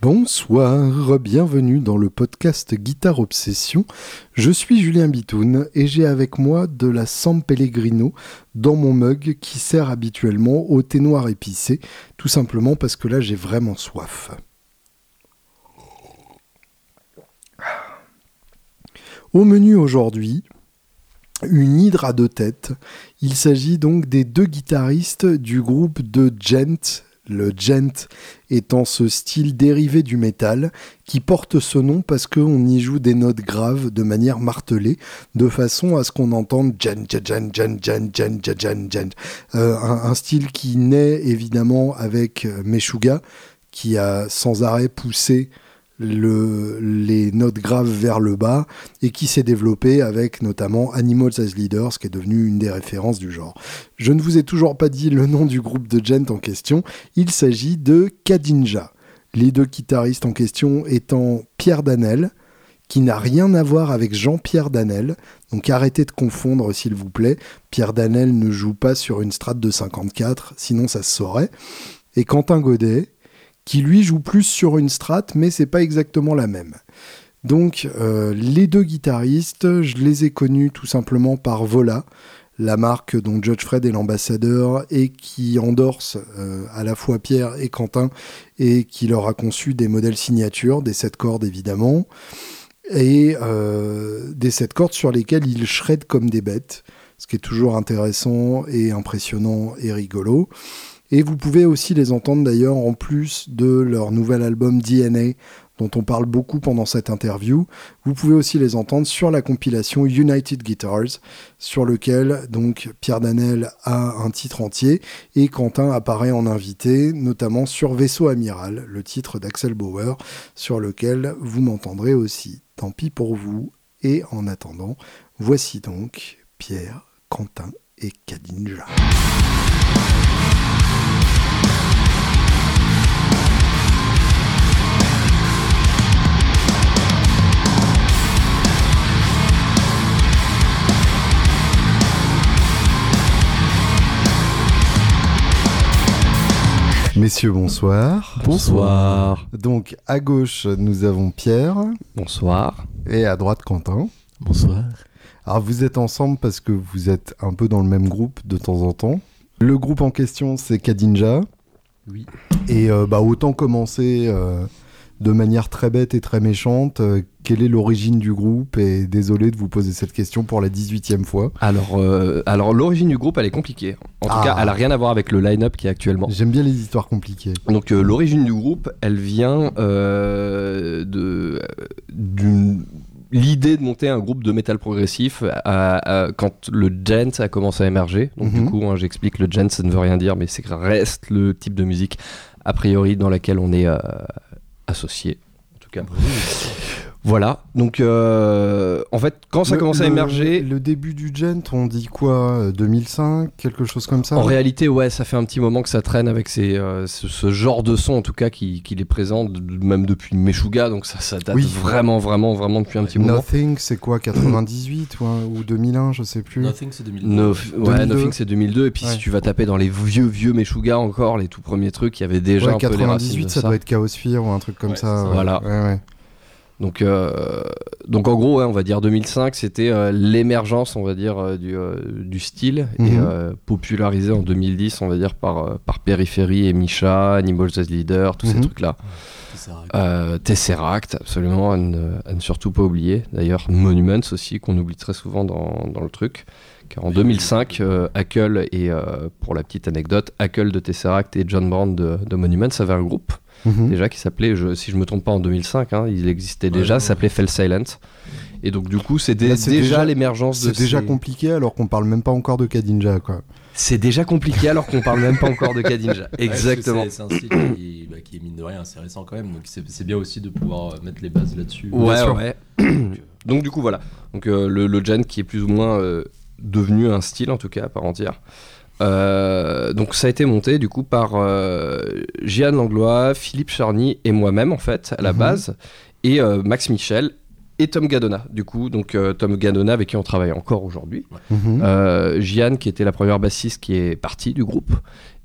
Bonsoir, bienvenue dans le podcast Guitare Obsession. Je suis Julien Bitoun et j'ai avec moi de la San Pellegrino dans mon mug qui sert habituellement au thé noir épicé, tout simplement parce que là j'ai vraiment soif. Au menu aujourd'hui, une hydre à deux têtes. Il s'agit donc des deux guitaristes du groupe de Gent le gent étant ce style dérivé du métal qui porte ce nom parce qu'on y joue des notes graves de manière martelée de façon à ce qu'on entende gen, gen, gen, gen, gen, gen, gen, euh, un, un, style qui naît évidemment avec Meshuga qui a sans arrêt poussé le, les notes graves vers le bas et qui s'est développé avec notamment Animals as Leaders qui est devenu une des références du genre. Je ne vous ai toujours pas dit le nom du groupe de gent en question, il s'agit de Kadinja. Les deux guitaristes en question étant Pierre Danel, qui n'a rien à voir avec Jean-Pierre Danel. Donc arrêtez de confondre s'il vous plaît. Pierre Danel ne joue pas sur une strate de 54, sinon ça se saurait. Et Quentin Godet, qui lui joue plus sur une strat, mais c'est pas exactement la même. Donc euh, les deux guitaristes, je les ai connus tout simplement par Vola, la marque dont Judge Fred est l'ambassadeur et qui endorse euh, à la fois Pierre et Quentin et qui leur a conçu des modèles signature, des sept cordes évidemment, et euh, des sept cordes sur lesquelles ils shred comme des bêtes, ce qui est toujours intéressant et impressionnant et rigolo. Et vous pouvez aussi les entendre d'ailleurs en plus de leur nouvel album DNA dont on parle beaucoup pendant cette interview. Vous pouvez aussi les entendre sur la compilation United Guitars, sur lequel donc Pierre Danel a un titre entier et Quentin apparaît en invité, notamment sur Vaisseau Amiral, le titre d'Axel Bauer, sur lequel vous m'entendrez aussi. Tant pis pour vous. Et en attendant, voici donc Pierre, Quentin et Kadinja. Messieurs, bonsoir. Bonsoir. Donc, à gauche, nous avons Pierre. Bonsoir. Et à droite, Quentin. Bonsoir. Alors, vous êtes ensemble parce que vous êtes un peu dans le même groupe de temps en temps. Le groupe en question, c'est Kadinja. Oui. Et euh, bah, autant commencer euh, de manière très bête et très méchante. Euh, quelle est l'origine du groupe Et désolé de vous poser cette question pour la 18e fois. Alors, euh, alors l'origine du groupe, elle est compliquée. En tout Ah. cas, elle a rien à voir avec le line-up qui est actuellement. J'aime bien les histoires compliquées. Donc, euh, l'origine du groupe, elle vient de d'une l'idée de monter un groupe de métal progressif à- à- quand le gent a commencé à émerger. Donc Mhm. du coup, hein, j'explique, le gent, ça ne veut rien dire, mais c'est que reste le type de musique a priori dans laquelle on est euh, associé. En tout cas. Voilà. Donc, euh, en fait, quand ça Le- commence à le- émerger, Le début du Gent, on dit quoi euh, 2005 Quelque chose comme ça En réalité, ouais, ça fait un petit moment que ça traîne avec ces, euh, ce, ce genre de son, en tout cas, qui, qui les présente, même depuis Meshuga, donc ça, ça date Oui. vraiment, vraiment, vraiment depuis un petit moment. Nothing, c'est quoi 98 ou, un- ou 2001, je sais plus. Nothing, c'est 2002. No- ouais, 2002. Nothing c'est 2002, et puis Ouais. si tu vas taper dans les vieux, vieux Meshuga encore, les tout premiers trucs, il y avait déjà Ouais, un peu les racines 98, de ça, doit être Chaosphere ou un truc comme Ouais, ça. c'est ça. ouais. Voilà. Ouais, ouais. Donc, euh, donc en gros, ouais, on va dire 2005, c'était euh, l'émergence, on va dire, euh, du, euh, du style, et Mhm. euh, popularisé en 2010, on va dire, par, par Periphery et Misha, Animals as Leader, tous ces Mhm. trucs-là. Euh, Tesseract, absolument, à ne, à ne surtout pas oublier. D'ailleurs, Monuments aussi, qu'on oublie très souvent dans, dans le truc. Car en 2005, euh, Hackle et, euh, pour la petite anecdote, Hackle de Tesseract et John Brand de, de Monuments avaient un groupe Mhm. déjà qui s'appelait, je- si je me trompe pas, en 2005, hein, il existait déjà, ouais, s'appelait Fell Silent. Et donc du coup, c'est dé- Là, c'est déjà, déjà- l'émergence de C'est déjà ces- compliqué alors qu'on parle même pas encore de Kadinja, quoi. C'est déjà compliqué alors qu'on parle même pas encore de Kadinja. Exactement. C'est c'est un style qui, bah, qui est mine de rien assez récent quand même, donc c'est c'est bien aussi de pouvoir euh, mettre les bases là-dessus. Ouais, sûr. ouais. Donc du coup voilà. Donc euh, le, le gen qui est plus ou moins euh, devenu un style en tout cas à part entière. Euh, donc ça a été monté du coup par euh, Gian Langlois, Philippe Charny et moi-même en fait à la Mhm. base et euh, Max Michel et Tom Gadona, du coup. Donc euh, Tom Gadona avec qui on travaille encore aujourd'hui. Mhm. Euh, Gian, qui était la première bassiste, qui est partie du groupe.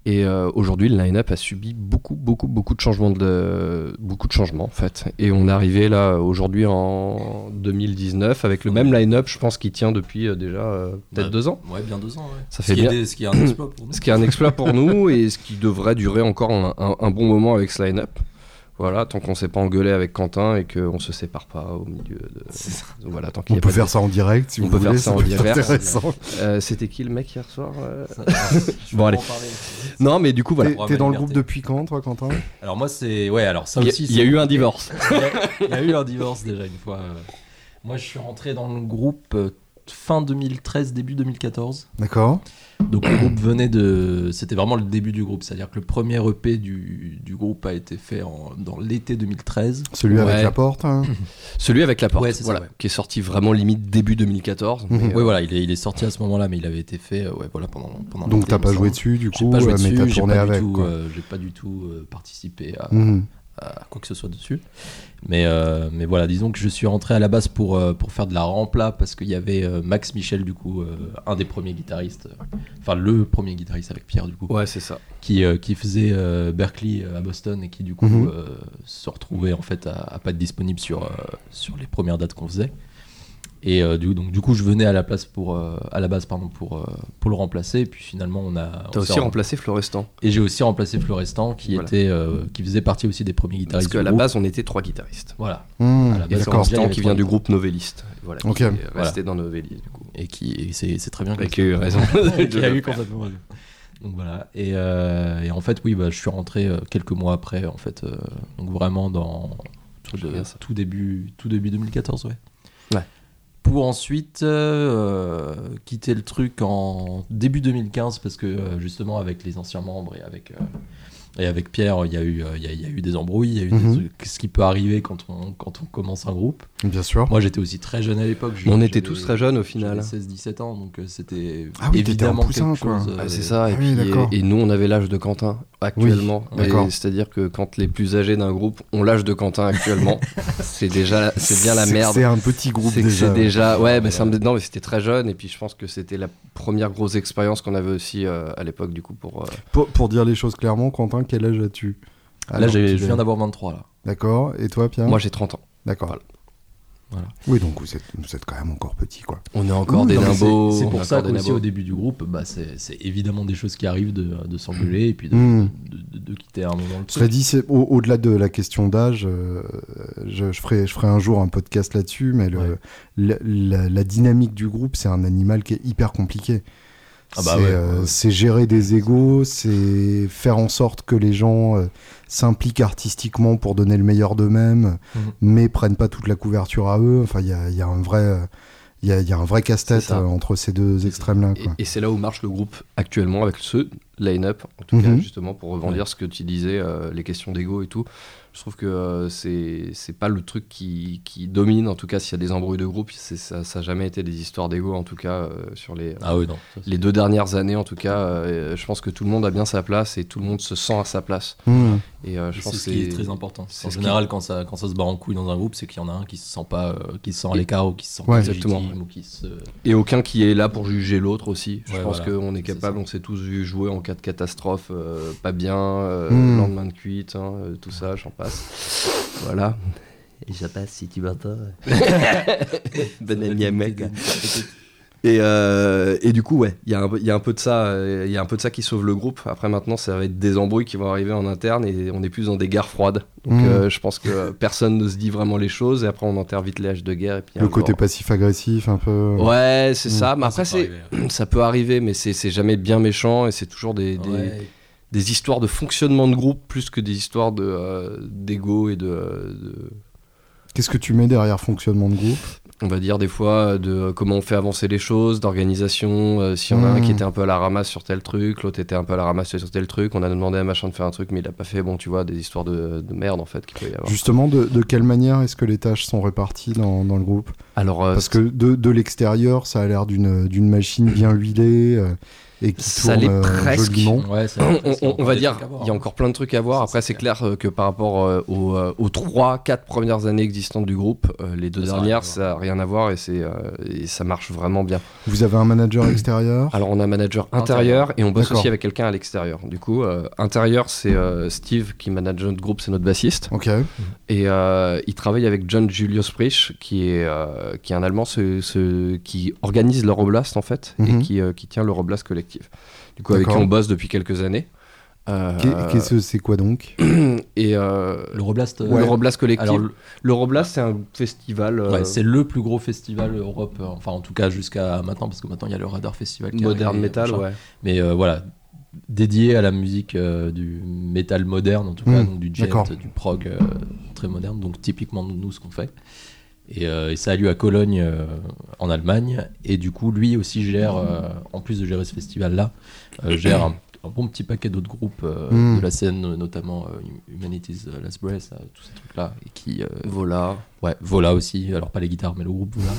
Et euh, aujourd'hui, le line-up a subi beaucoup, beaucoup, beaucoup de changements, de, beaucoup de changements en fait. Et on est arrivé là aujourd'hui en 2019 avec le même line-up, je pense, qui tient depuis euh, déjà euh, peut-être Bah, deux ans. Ouais, bien deux ans. Ouais. Ça Ce fait qui bien. est des- ce qui est un exploit pour nous. Ce qui est un exploit pour nous et ce qui devrait durer encore un, un- un bon moment avec ce line-up. Voilà, tant qu'on s'est pas engueulé avec Quentin et qu'on se sépare pas au milieu de. Voilà, tant qu'il On y a peut pas de- faire ça en direct si On vous peut voulez. faire ça en direct. Euh, C'était qui le mec hier soir euh Bon, allez. Non, mais du coup, voilà. T'es dans le groupe depuis quand, toi, Quentin? Alors moi c'est ouais alors ça Il y a- aussi il y, a eu un divorce. il, y a, eu un divorce déjà une fois. euh. Moi je suis rentré dans le groupe fin 2013 début 2014. D'accord. Donc le groupe venait de c'était vraiment le début du groupe, c'est-à-dire que le premier EP du, du groupe a été fait en, dans l'été 2013. Celui Ouais. avec la porte. hein. Celui avec la porte, Ouais, c'est ça, ouais. qui est sorti vraiment limite début 2014. Mhm. euh, Ouais voilà, il est, il est sorti à ce moment-là mais il avait été fait euh, ouais voilà pendant pendant Donc t'as pas joué dessus, du J'ai coup, pas joué mais dessus, t'as j'ai tourné pas du avec. euh, j'ai pas du tout euh, participé à, Mhm. À quoi que ce soit dessus. Mais, euh, mais voilà, disons que je suis rentré à la base pour, euh, pour faire de la rempla parce qu'il y avait euh, Max Michel, du coup, euh, un des premiers guitaristes, euh, enfin le premier guitariste avec Pierre, du coup, Ouais, c'est ça. qui, euh, qui faisait euh, Berkeley euh, à Boston et qui, du coup, Mhm. euh, se retrouvait en fait à, à pas être disponible sur, euh, sur les premières dates qu'on faisait. Et euh, du, donc, du coup, je venais à la, place pour, euh, à la base pardon, pour, euh, pour le remplacer. Et puis finalement, on a. T'as aussi remplacé Florestan. et j'ai aussi remplacé Florestan, qui, Voilà. était, euh, qui faisait partie aussi des premiers Parce guitaristes. qu'à du la groupe. base, on était trois guitaristes. Voilà. Et base, y Florestan qui vient du groupe Novelliste. Voilà, Ok. qui est Voilà. resté dans Novelliste, du coup. Et qui et c'est c'est très bien. Et qui a eu raison. Et qui a eu complètement raison. Donc voilà. Et, euh, et en fait, oui, bah, je suis rentré euh, quelques mois après, en fait. euh, donc vraiment dans tout, de- tout début, tout début 2014, ouais. Ouais. Pour ensuite euh, quitter le truc en début 2015 parce que euh, justement avec les anciens membres et avec euh, et avec Pierre, il y a eu il y a, il y a eu des embrouilles, il y a eu des Mhm. trucs- ce qui peut arriver quand on quand on commence un groupe. Bien sûr. Moi, j'étais aussi très jeune à l'époque. On était tous très jeunes au final. j'avais 16-17 ans, donc c'était Ah oui, évidemment poussin, quelque quoi. chose. Ah, c'est ça, et, Ah oui, puis, et nous on avait l'âge de Quentin actuellement. Oui, C'est-à-dire que quand les plus âgés d'un groupe ont l'âge de Quentin actuellement, c'est déjà c'est bien la merde. C'est un petit groupe déjà. c'est déjà ouais, mais Voilà. ça me non mais c'était très jeune et puis je pense que c'était la première grosse expérience qu'on avait aussi euh, à l'époque du coup pour euh, Pour, pour dire les choses clairement, Quentin, quel âge as-tu? Là, je viens d'avoir 23 là. D'accord. Et toi, Pierre? Moi j'ai 30 ans. D'accord. Voilà. Voilà. Oui, donc vous êtes, vous êtes quand même encore petit, quoi. On est encore Ouh, des nimbos. C'est pour ça qu'aussi au début du groupe, bah, c'est évidemment des choses qui arrivent de, de s'engueuler et puis de, Mm. de, de- de quitter à un moment le Cela truc. dit, c'est- au- au-delà de la question d'âge, euh, je, je ferai, je ferai un jour un podcast là-dessus, mais le- Ouais. la, la- la dynamique du groupe, c'est un animal qui est hyper compliqué. Ah bah c'est ouais, euh, ouais, c'est gérer des égos, c'est faire en sorte que les gens euh, s'impliquent artistiquement pour donner le meilleur d'eux-mêmes, Mhm. mais prennent pas toute la couverture à eux. Enfin, il y a, il y a un vrai, il y a, il y a un vrai casse-tête euh, entre ces deux extrêmes-là. Et, c'est là où marche le groupe actuellement avec ce line-up, en tout cas, Mhm. justement, pour rebondir ce que tu disais, euh, les questions d'ego et tout. Je trouve que euh, c'est c'est pas le truc qui, qui domine, en tout cas, s'il y a des embrouilles de groupe, c'est- ça n'a jamais été des histoires d'ego, en tout cas, euh, sur les, Ah oui, non. ça, c'est- les deux dernières années, en tout cas. euh, je pense que tout le monde a bien sa place et tout le monde se sent à sa place. Mhm. Et euh, je C'est pense ce que qui est très important. c'est En ce qui- général, quand, ça, quand ça se barre en couille dans un groupe, c'est qu'il y en a un qui se sent pas, euh, qui se sent à l'écart ou qui se sent Ouais, pas exactement. ou qui se. Et aucun qui est là pour juger l'autre aussi. Je Ouais, pense voilà. qu'on est C'est capable, on s'est tous vu jouer en cas de catastrophe, euh, pas bien, euh, Hmm. lendemain de cuite, hein, euh, tout ça, j'en passe. voilà. Et je passe si tu m'entends. bon ami à mec. Et, euh, et du coup, ouais, il y, a un peu- il y a un peu de ça, il y a un peu de ça qui sauve le groupe. Après, maintenant, ça va être des embrouilles qui vont arriver en interne et on est plus dans des guerres froides. Donc, Hmm. euh, je pense que personne ne se dit vraiment les choses et après, on enterre vite les haches de guerre. Et puis, Le côté jour- passif-agressif, un peu. Ouais, c'est Mm. ça. Mais après, ça peut c'est arriver. ça peut arriver, mais c'est c'est jamais bien méchant et c'est toujours des, des, Ouais. Des histoires de fonctionnement de groupe plus que des histoires de euh, d'ego et de, de- Qu'est-ce que tu mets derrière fonctionnement de groupe? On va dire des fois de comment on fait avancer les choses, d'organisation. euh, S'il y en a un qui était un peu à la ramasse sur tel truc, l'autre était un peu à la ramasse sur tel truc, on a demandé à un machin de faire un truc, mais il a pas fait. Bon, tu vois, des histoires de, de merde en fait qu'il peut y avoir. Justement, de, de quelle manière est-ce que les tâches sont réparties dans, dans le groupe? Alors, euh, Parce que de, de l'extérieur, ça a l'air d'une d'une machine bien huilée. Et qui Ça tourne l'est euh, presque. joliment. Ouais, c'est- on, va dire, il y a encore plein de trucs à voir. Ça, Après, c'est clair que par rapport euh, aux, euh, aux 3-4 premières années existantes du groupe, les deux Ça, ça a rien à dernières, voir. ça n'a rien à voir et, c'est, et ça marche vraiment bien. Vous avez un manager extérieur Alors, on a un manager Intérieur. intérieur et on bosse aussi avec quelqu'un à l'extérieur. Du coup, euh, intérieur, c'est euh, Steve qui manage notre groupe, c'est notre bassiste. Ok. Et euh, il travaille avec John Julius Prich, qui est, euh, qui est un Allemand ce, ce- qui organise l'Euroblast en fait, et Mhm. qui, euh, qui tient l'Euroblast collectif. Du coup, avec qui on bosse depuis quelques années. Euh, Qu'est- Qu'est-ce que c'est quoi donc et euh, L'Euroblast, euh, l'Euroblast collectif. alors, le- L'Euroblast, c'est un festival euh, ouais, c'est le plus gros festival Europe, euh, enfin en tout cas jusqu'à maintenant, parce que maintenant il y a le Radar Festival. qui est moderne arrivé, metal, ouais. Mais euh, voilà, dédié à la musique euh, du métal moderne, en tout cas, Mm, donc du jet, du prog euh, très moderne, donc typiquement nous, ce qu'on fait. Et, euh, et ça a lieu à Cologne, euh, en Allemagne. Et du coup, lui aussi gère, euh, en plus de gérer ce festival-là, euh, gère un, un bon petit paquet d'autres groupes euh, Mm. de la scène, notamment euh, Humanities Last Breath, euh, tous ces trucs-là. Et qui, euh, Voilà. ouais, Vola aussi, alors pas les guitares, mais le groupe Vola.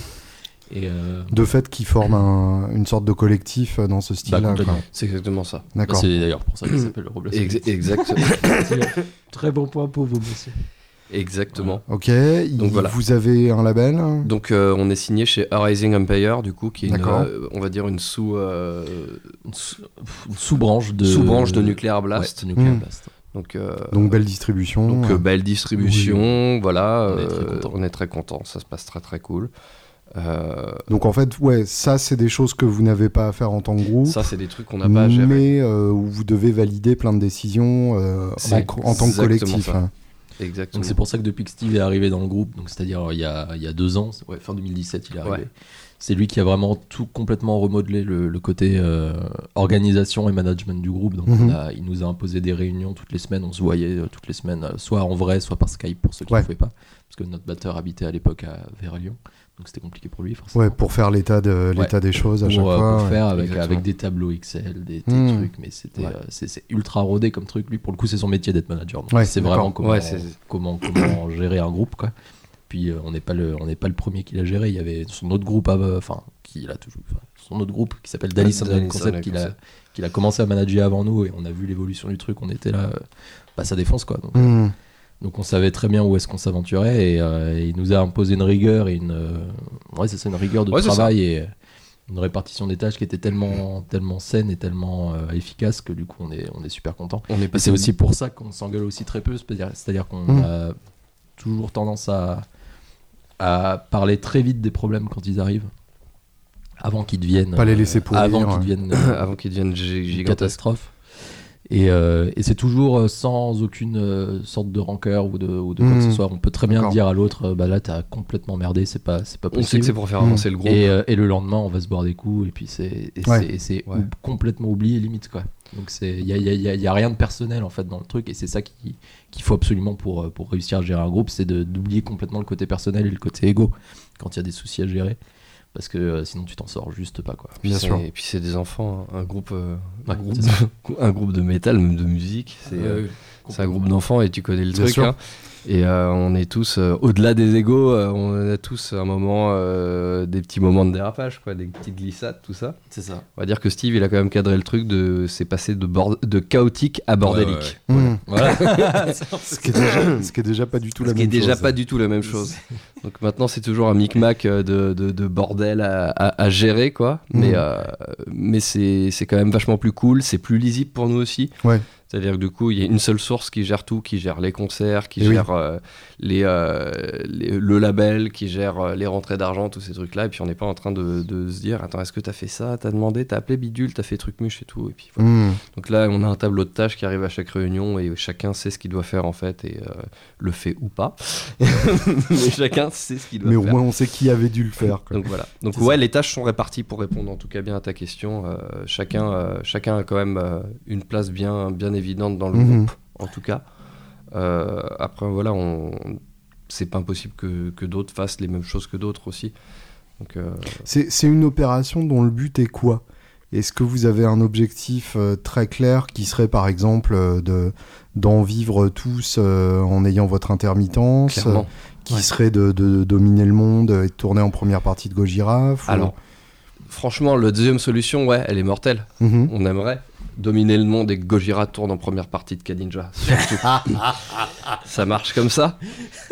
Et euh, De fait, qui forme un- une sorte de collectif dans ce bah, style-là. C'est exactement ça. D'accord. C'est d'ailleurs pour ça qu'il s'appelle le Robles. Ex- exact- Très bon point pour vous, monsieur. Exactement. Ok. Donc voilà. Vous avez un label Donc euh, on est signé chez Arising Empire, du coup, qui est une, euh, on va dire une sous euh, sous- une sous-branche de sous-branche de Nuclear Blast. Ouais, Nuclear Mm. Blast. Donc, euh, Donc belle distribution. donc euh, belle distribution, voilà. On est très euh, content. on est très content, ça se passe très très cool. Euh, Donc en fait, ouais, ça c'est des choses que vous n'avez pas à faire en tant que groupe. ça, c'est des trucs qu'on n'a pas à gérer. mais euh, où vous devez valider plein de décisions euh, en, en tant que collectif. ça. hein. Exactement. Donc c'est pour ça que depuis que Steve est arrivé dans le groupe, donc c'est-à-dire il y a, il y a deux ans, ouais, fin 2017 il est arrivé, Ouais. c'est lui qui a vraiment tout complètement remodelé le, le côté euh, organisation et management du groupe. Donc Mhm. on a- il nous a imposé des réunions toutes les semaines, on se voyait euh, toutes les semaines, euh, soit en vrai, soit par Skype pour ceux qui Ouais. ne pouvaient pas, parce que notre batteur habitait à l'époque à vers Lyon, donc c'était compliqué pour lui forcément. Ouais, pour faire l'état de l'état des choses à pour, chaque euh, fois. pour ouais. faire avec, avec des tableaux Excel, des, des Hmm. trucs, mais c'était Ouais. euh, c'est ultra rodé comme truc. Lui, pour le coup, c'est son métier d'être manager. C'est vraiment comment, comment, comment gérer un groupe. Quoi. Puis euh, on n'est pas, le- on n'est pas le premier qui l'a géré. Il y avait son autre groupe, enfin, qui l'a toujours, son autre groupe qui s'appelle Sound Concept, qu'il a, Concept. qu'il a commencé à manager avant nous et on a vu l'évolution du truc. On était là, euh, bah, ça défonce quoi. Donc, Hmm. Donc on savait très bien où est-ce qu'on s'aventurait et, euh, il nous a imposé une rigueur et une euh, ouais c'est ça une rigueur de Ouais, travail et une répartition des tâches qui était tellement tellement saine et tellement euh, efficace que du coup on est on est super content. on est c'est aussi pour ça qu'on s'engueule aussi très peu, c'est-à-dire qu'on Mm. a toujours tendance à à parler très vite des problèmes quand ils arrivent avant qu'ils deviennent Pas les laisser pourrir, avant qu'ils deviennent avant qu'il devienne gi- une gigantesque. catastrophe. Et, euh, et c'est toujours euh, sans aucune euh, sorte de rancœur ou de, ou de quoi que ce soit. On peut très bien dire à l'autre, bah là t'as complètement merdé, c'est pas, c'est pas On sait que possible. c'est pour faire avancer le groupe. et, euh, et le lendemain, on va se boire des coups et puis c'est Ouais. Ouais. complètement oublié limite quoi. Donc c'est il y a, y, a, y a- y a rien de personnel en fait dans le truc et c'est ça qui qu'il faut absolument pour pour réussir à gérer un groupe, c'est d'oublier complètement le côté personnel et le côté égo quand il y a des soucis à gérer parce que euh, sinon tu t'en sors juste pas quoi. Puis Bien sûr. Et puis c'est des enfants, hein. un groupe, euh, un, groupe de, un groupe de métal, même de musique. C'est euh, c'est un groupe d'enfants et tu connais le Bien truc. sûr. hein. Et euh, on est tous, euh, au-delà des égaux, euh, on a tous un moment, euh, des petits moments de dérapage, quoi, des petites glissades, tout ça. C'est ça. On va dire que Steve, il a quand même cadré le truc de, c'est passé de, bord- de chaotique à bordélique. Ouais. Voilà. Ce, qui est déjà, ce qui est déjà pas du tout la Ce qui est même déjà chose. pas du tout la même chose. Donc maintenant, c'est toujours un micmac de, de, de bordel à, à- à gérer, quoi. Mais, Mhm. euh, mais c'est c'est quand même vachement plus cool. C'est plus lisible pour nous aussi. Ouais. C'est-à-dire que du coup, il y a une seule source qui gère tout, qui gère les concerts, qui Et oui. gère euh, les, euh, les- le label, qui gère euh, les rentrées d'argent, tous ces trucs-là. Et puis on n'est pas en train de, de se dire, attends, est-ce que t'as fait ça? T'as demandé? T'as appelé Bidule? T'as fait truc muche et tout. Et puis voilà. Hmm. Donc là, on a un tableau de tâches qui arrive à chaque réunion et chacun sait ce qu'il doit faire en fait et euh, le fait ou pas. Mais chacun sait ce qu'il doit Mais au faire. moins on sait qui avait dû le faire. quoi. Donc voilà. Donc ouais, ça. les tâches sont réparties pour répondre en tout cas bien à ta question. Chacun, chacun a quand même une place bien, bien évidente dans le Mhm. groupe, en tout cas. Euh, après voilà, on, c'est pas impossible que, que d'autres fassent les mêmes choses que d'autres aussi. Donc euh, C'est c'est une opération dont le but est quoi? Est-ce que vous avez un objectif euh, très clair qui serait par exemple de d'en vivre tous en ayant votre intermittence clairement. qui Ouais. serait de, de dominer le monde et de tourner en première partie de Gojira ou- Alors, franchement, la deuxième solution, ouais, elle est mortelle. Mhm. On aimerait dominer le monde et que Gojira tourne en première partie de Kadinja. Surtout. ça marche comme ça.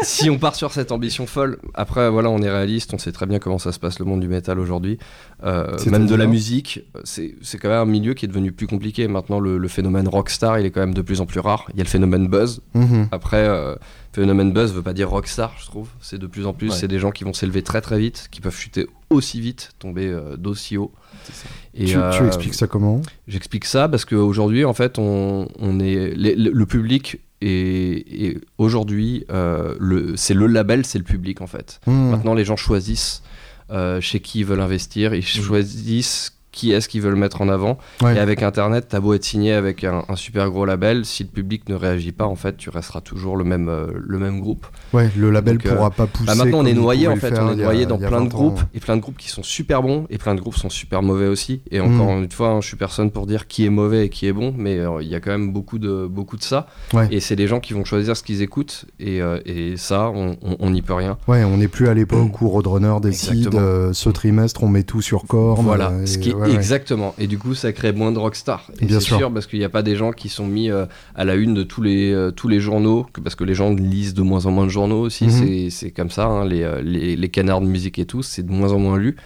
Si on part sur cette ambition folle, après, voilà, on est réaliste, on sait très bien comment ça se passe le monde du métal aujourd'hui. Euh, même de la musique, c'est quand même un milieu qui est devenu plus compliqué. Maintenant, le, le phénomène rockstar, il est quand même de plus en plus rare. Il y a le phénomène buzz. Mhm. Après, euh, phénomène buzz veut pas dire rockstar, je trouve. C'est de plus en plus, Ouais. c'est des gens qui vont s'élever très très vite, qui peuvent chuter aussi vite, tomber euh, d'aussi haut. C'est ça. Et, tu, tu euh, expliques ça comment? J'explique ça parce qu'aujourd'hui, en fait, on, on est les- le, public est, est aujourd'hui, euh, le- c'est le label, c'est le public en fait. Mhm. Maintenant, les gens choisissent euh, chez qui ils veulent investir, ils choisissent qui est-ce qu'ils veulent mettre en avant. Ouais. Et avec Internet, t'as beau être signé avec un, un super gros label, si le public ne réagit pas, en fait, tu resteras toujours le même, euh, le même groupe. Ouais, le label Donc, euh, pourra pas pousser. Bah maintenant, on est noyé en fait, faire on est a- noyé dans plein de 20 ans. groupes et plein de groupes qui sont super bons et plein de groupes sont super mauvais aussi. Et encore Mm. une fois, hein, je suis personne pour dire qui est mauvais et qui est bon, mais euh, il y a quand même beaucoup de beaucoup de ça. Ouais. Et c'est les gens qui vont choisir ce qu'ils écoutent et, et ça, on n'y peut rien. Ouais, on n'est plus à l'époque où Roadrunner décide ce trimestre on met tout sur Korn. Voilà, ce qui est ouais, exactement. Et du coup, ça crée moins de rockstar. Et Bien sûr. sûr. parce qu'il n'y a pas des gens qui sont mis euh, à la une de tous les, euh, tous les journaux, que- parce que les gens lisent de moins en moins de journaux aussi. Mhm. C'est- C'est comme ça, hein, les, euh, les, les canards de musique et tout, c'est de moins en moins lu.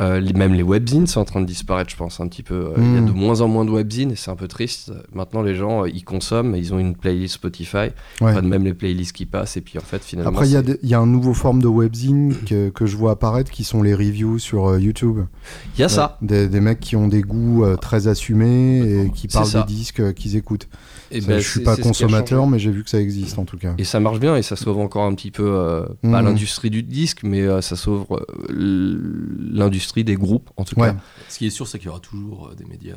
Euh, les- même les webzines sont en train de disparaître, je pense, un petit peu. Euh, Il y a Mhm. de moins en moins de webzines et c'est un peu triste. Maintenant, les gens, euh, ils consomment, ils ont une playlist Spotify, Ouais. de même les playlists qui passent, et puis en fait, finalement. Après, il y, a y un nouveau forme de webzine que, que je vois apparaître qui sont les reviews sur euh, YouTube. il y a ça. Des, des mecs qui ont des goûts euh, très assumés et qui parlent des disques qu'ils écoutent. Et Ça, ben, je suis pas consommateur, mais j'ai vu que ça existe en tout cas. Et ça marche bien et ça sauve encore un petit peu, euh, pas Mhm. l'industrie du disque, mais euh, ça sauve euh, l'industrie des groupes, en tout Ouais. cas. Ce qui est sûr, c'est qu'il y aura toujours euh, des médias.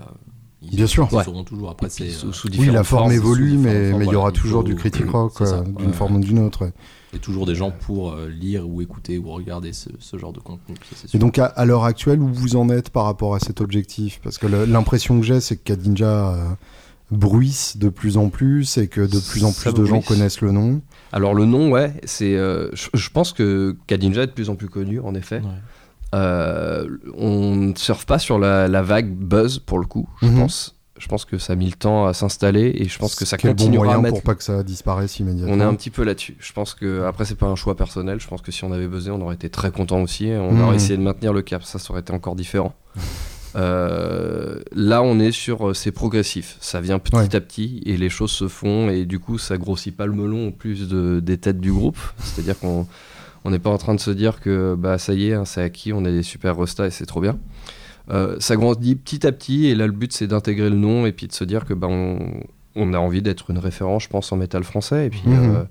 Ils Bien sûr. Ils Ouais. seront toujours. Après, c'est. Sous, sous Oui, la forme formes. évolue, mais il y aura toujours du critique rock, euh, d'une ouais. forme ou d'une autre. ouais. Il y a toujours des gens pour euh, lire ou écouter ou regarder ce, ce genre de contenu. ça, Et donc à, à l'heure actuelle, où vous en êtes par rapport à cet objectif? Parce que l'impression que j'ai, c'est que Kadinja euh, bruisse de plus en plus et que de plus en Ça plus de gens connaissent le nom. Alors le nom, ouais, c'est. euh, je, je pense que Kadinja est de plus en plus connu, en effet. Ouais. Euh, on ne surfe pas sur la, la vague buzz pour le coup, je Mhm. pense. Je pense que ça a mis le temps à s'installer et je pense que ça Quel bon continuera moyen à mettre. pour pas que ça disparaisse immédiatement. On est un petit peu là-dessus. Je pense que après c'est pas un choix personnel. Je pense que si on avait buzzé, on aurait été très content aussi. On Mhm. aurait essayé de maintenir le cap. Ça, ça aurait été encore différent. Euh, là, on est sur euh, c'est progressif. Ça vient petit Ouais. à petit et les choses se font et du coup, ça grossit pas le melon en plus de, des têtes du groupe. C'est-à-dire qu'on on n'est pas en train de se dire que bah ça y est, hein, c'est acquis, on est des super restas et c'est trop bien. Euh, ça grandit petit à petit et là le but c'est d'intégrer le nom et puis de se dire que bah, on, on a envie d'être une référence, je pense, en métal français et puis Mhm. euh,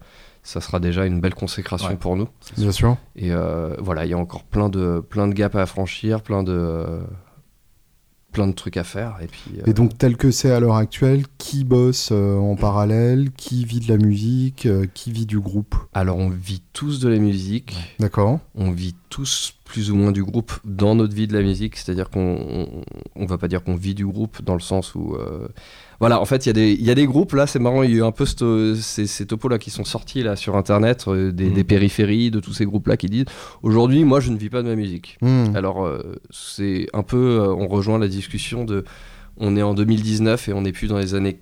ça sera déjà une belle consécration Ouais. pour nous. Bien sûr. Et euh, voilà, il y a encore plein de, plein de gaps à franchir, plein de, plein de trucs à faire. Et puis, euh, Et donc tel que c'est à l'heure actuelle, qui bosse euh, en parallèle, qui vit de la musique, euh, qui vit du groupe? Alors on vit tous de la musique, D'accord on vit tous plus ou moins du groupe dans notre vie de la musique, c'est-à-dire qu'on on, on va pas dire qu'on vit du groupe dans le sens où voilà, en fait, il y, a des- il y a des groupes là, c'est marrant, il y a eu un peu ces, ces topos là qui sont sortis là sur internet, euh, des, Mhm. des périphéries, de tous ces groupes là qui disent aujourd'hui, moi je ne vis pas de ma musique. Hmm. Alors, euh, c'est un peu, euh, on rejoint la discussion de, on est en 2019 et on n'est plus dans les années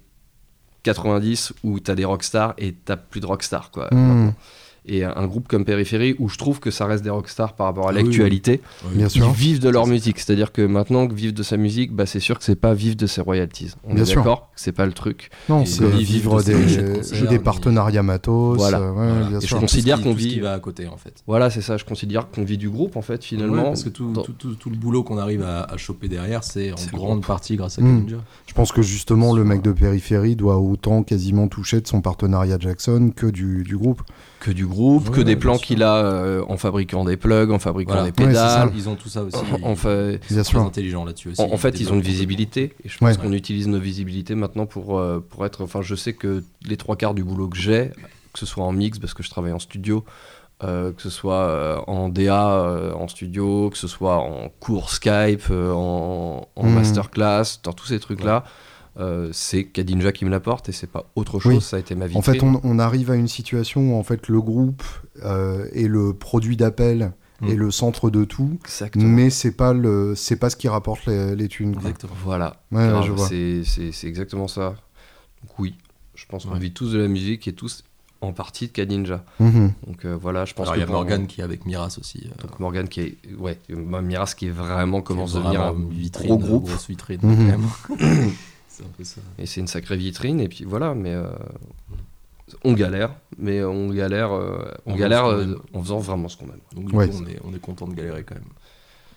90 où t'as des rockstars et t'as plus de rockstars, quoi. Hmm. Et un groupe comme Périphérie, où je trouve que ça reste des rockstars par rapport à Ah oui, l'actualité, ils sûr. vivent de leur musique. C'est-à-dire que maintenant que vivre de sa musique, bah, c'est sûr que c'est pas vivre de ses royalties. On Bien est sûr. d'accord que c'est pas le truc. Non, c'est vivre de des, partenariats matos. Voilà. euh, ouais, Voilà. bien Et sûr. je considère qu'on vit- qui va à côté en fait. Voilà, c'est ça. Je considère qu'on vit du groupe, en fait, finalement. Ouais, parce que tout, dans- tout, tout- tout le boulot qu'on arrive à, à choper derrière, c'est en grande partie grâce à Mm. Ninja. Je pense que justement, le mec de périphérie doit autant quasiment toucher de son partenariat Jackson que du, du groupe. Que du groupe, Ouais, que des plans qu'il a euh, en fabriquant des plugs, en fabriquant Voilà. des Ouais, pédales. Ils ont tout ça aussi. en, fait, Bien très sûr. intelligents là-dessus aussi. En, en fait, ils ont une visibilité et je pense Ouais. qu'on utilise nos visibilités maintenant pour, euh, pour être. Enfin, je sais que les trois quarts du boulot que j'ai, que ce soit en mix parce que je travaille en studio, euh, que ce soit euh, en DA euh, en studio, que ce soit en cours Skype, euh, en, en Mhm. masterclass, dans tous ces trucs-là. Euh, c'est Kadinja qui me l'apporte et c'est pas autre chose, Oui. ça a été ma vie. En fait, on, on arrive à une situation où en fait le groupe euh, est le produit d'appel est Mm. le centre de tout, Exactement. mais c'est pas le, c'est pas ce qui rapporte les, les thunes. Exactement. Voilà. Ouais. C'est, c'est- c'est exactement ça. Donc oui, je pense qu'on Ouais. vit tous de la musique et tous en partie de K-Ninja. Mhm. Donc euh, voilà, je pense Alors que il y a Morgan qui est avec Miras aussi. euh, Donc Morgan qui est... Ouais, Miras qui est vraiment commence à devenir un vitrine, gros groupe. grosse vitrine Mhm. quand même. c'est un peu ça. Et c'est une sacrée vitrine. Et puis voilà, mais euh, on galère. Mais on galère, euh, on On galère euh, en faisant vraiment ce qu'on aime. Donc du Ouais. coup, on est, on est content de galérer quand même.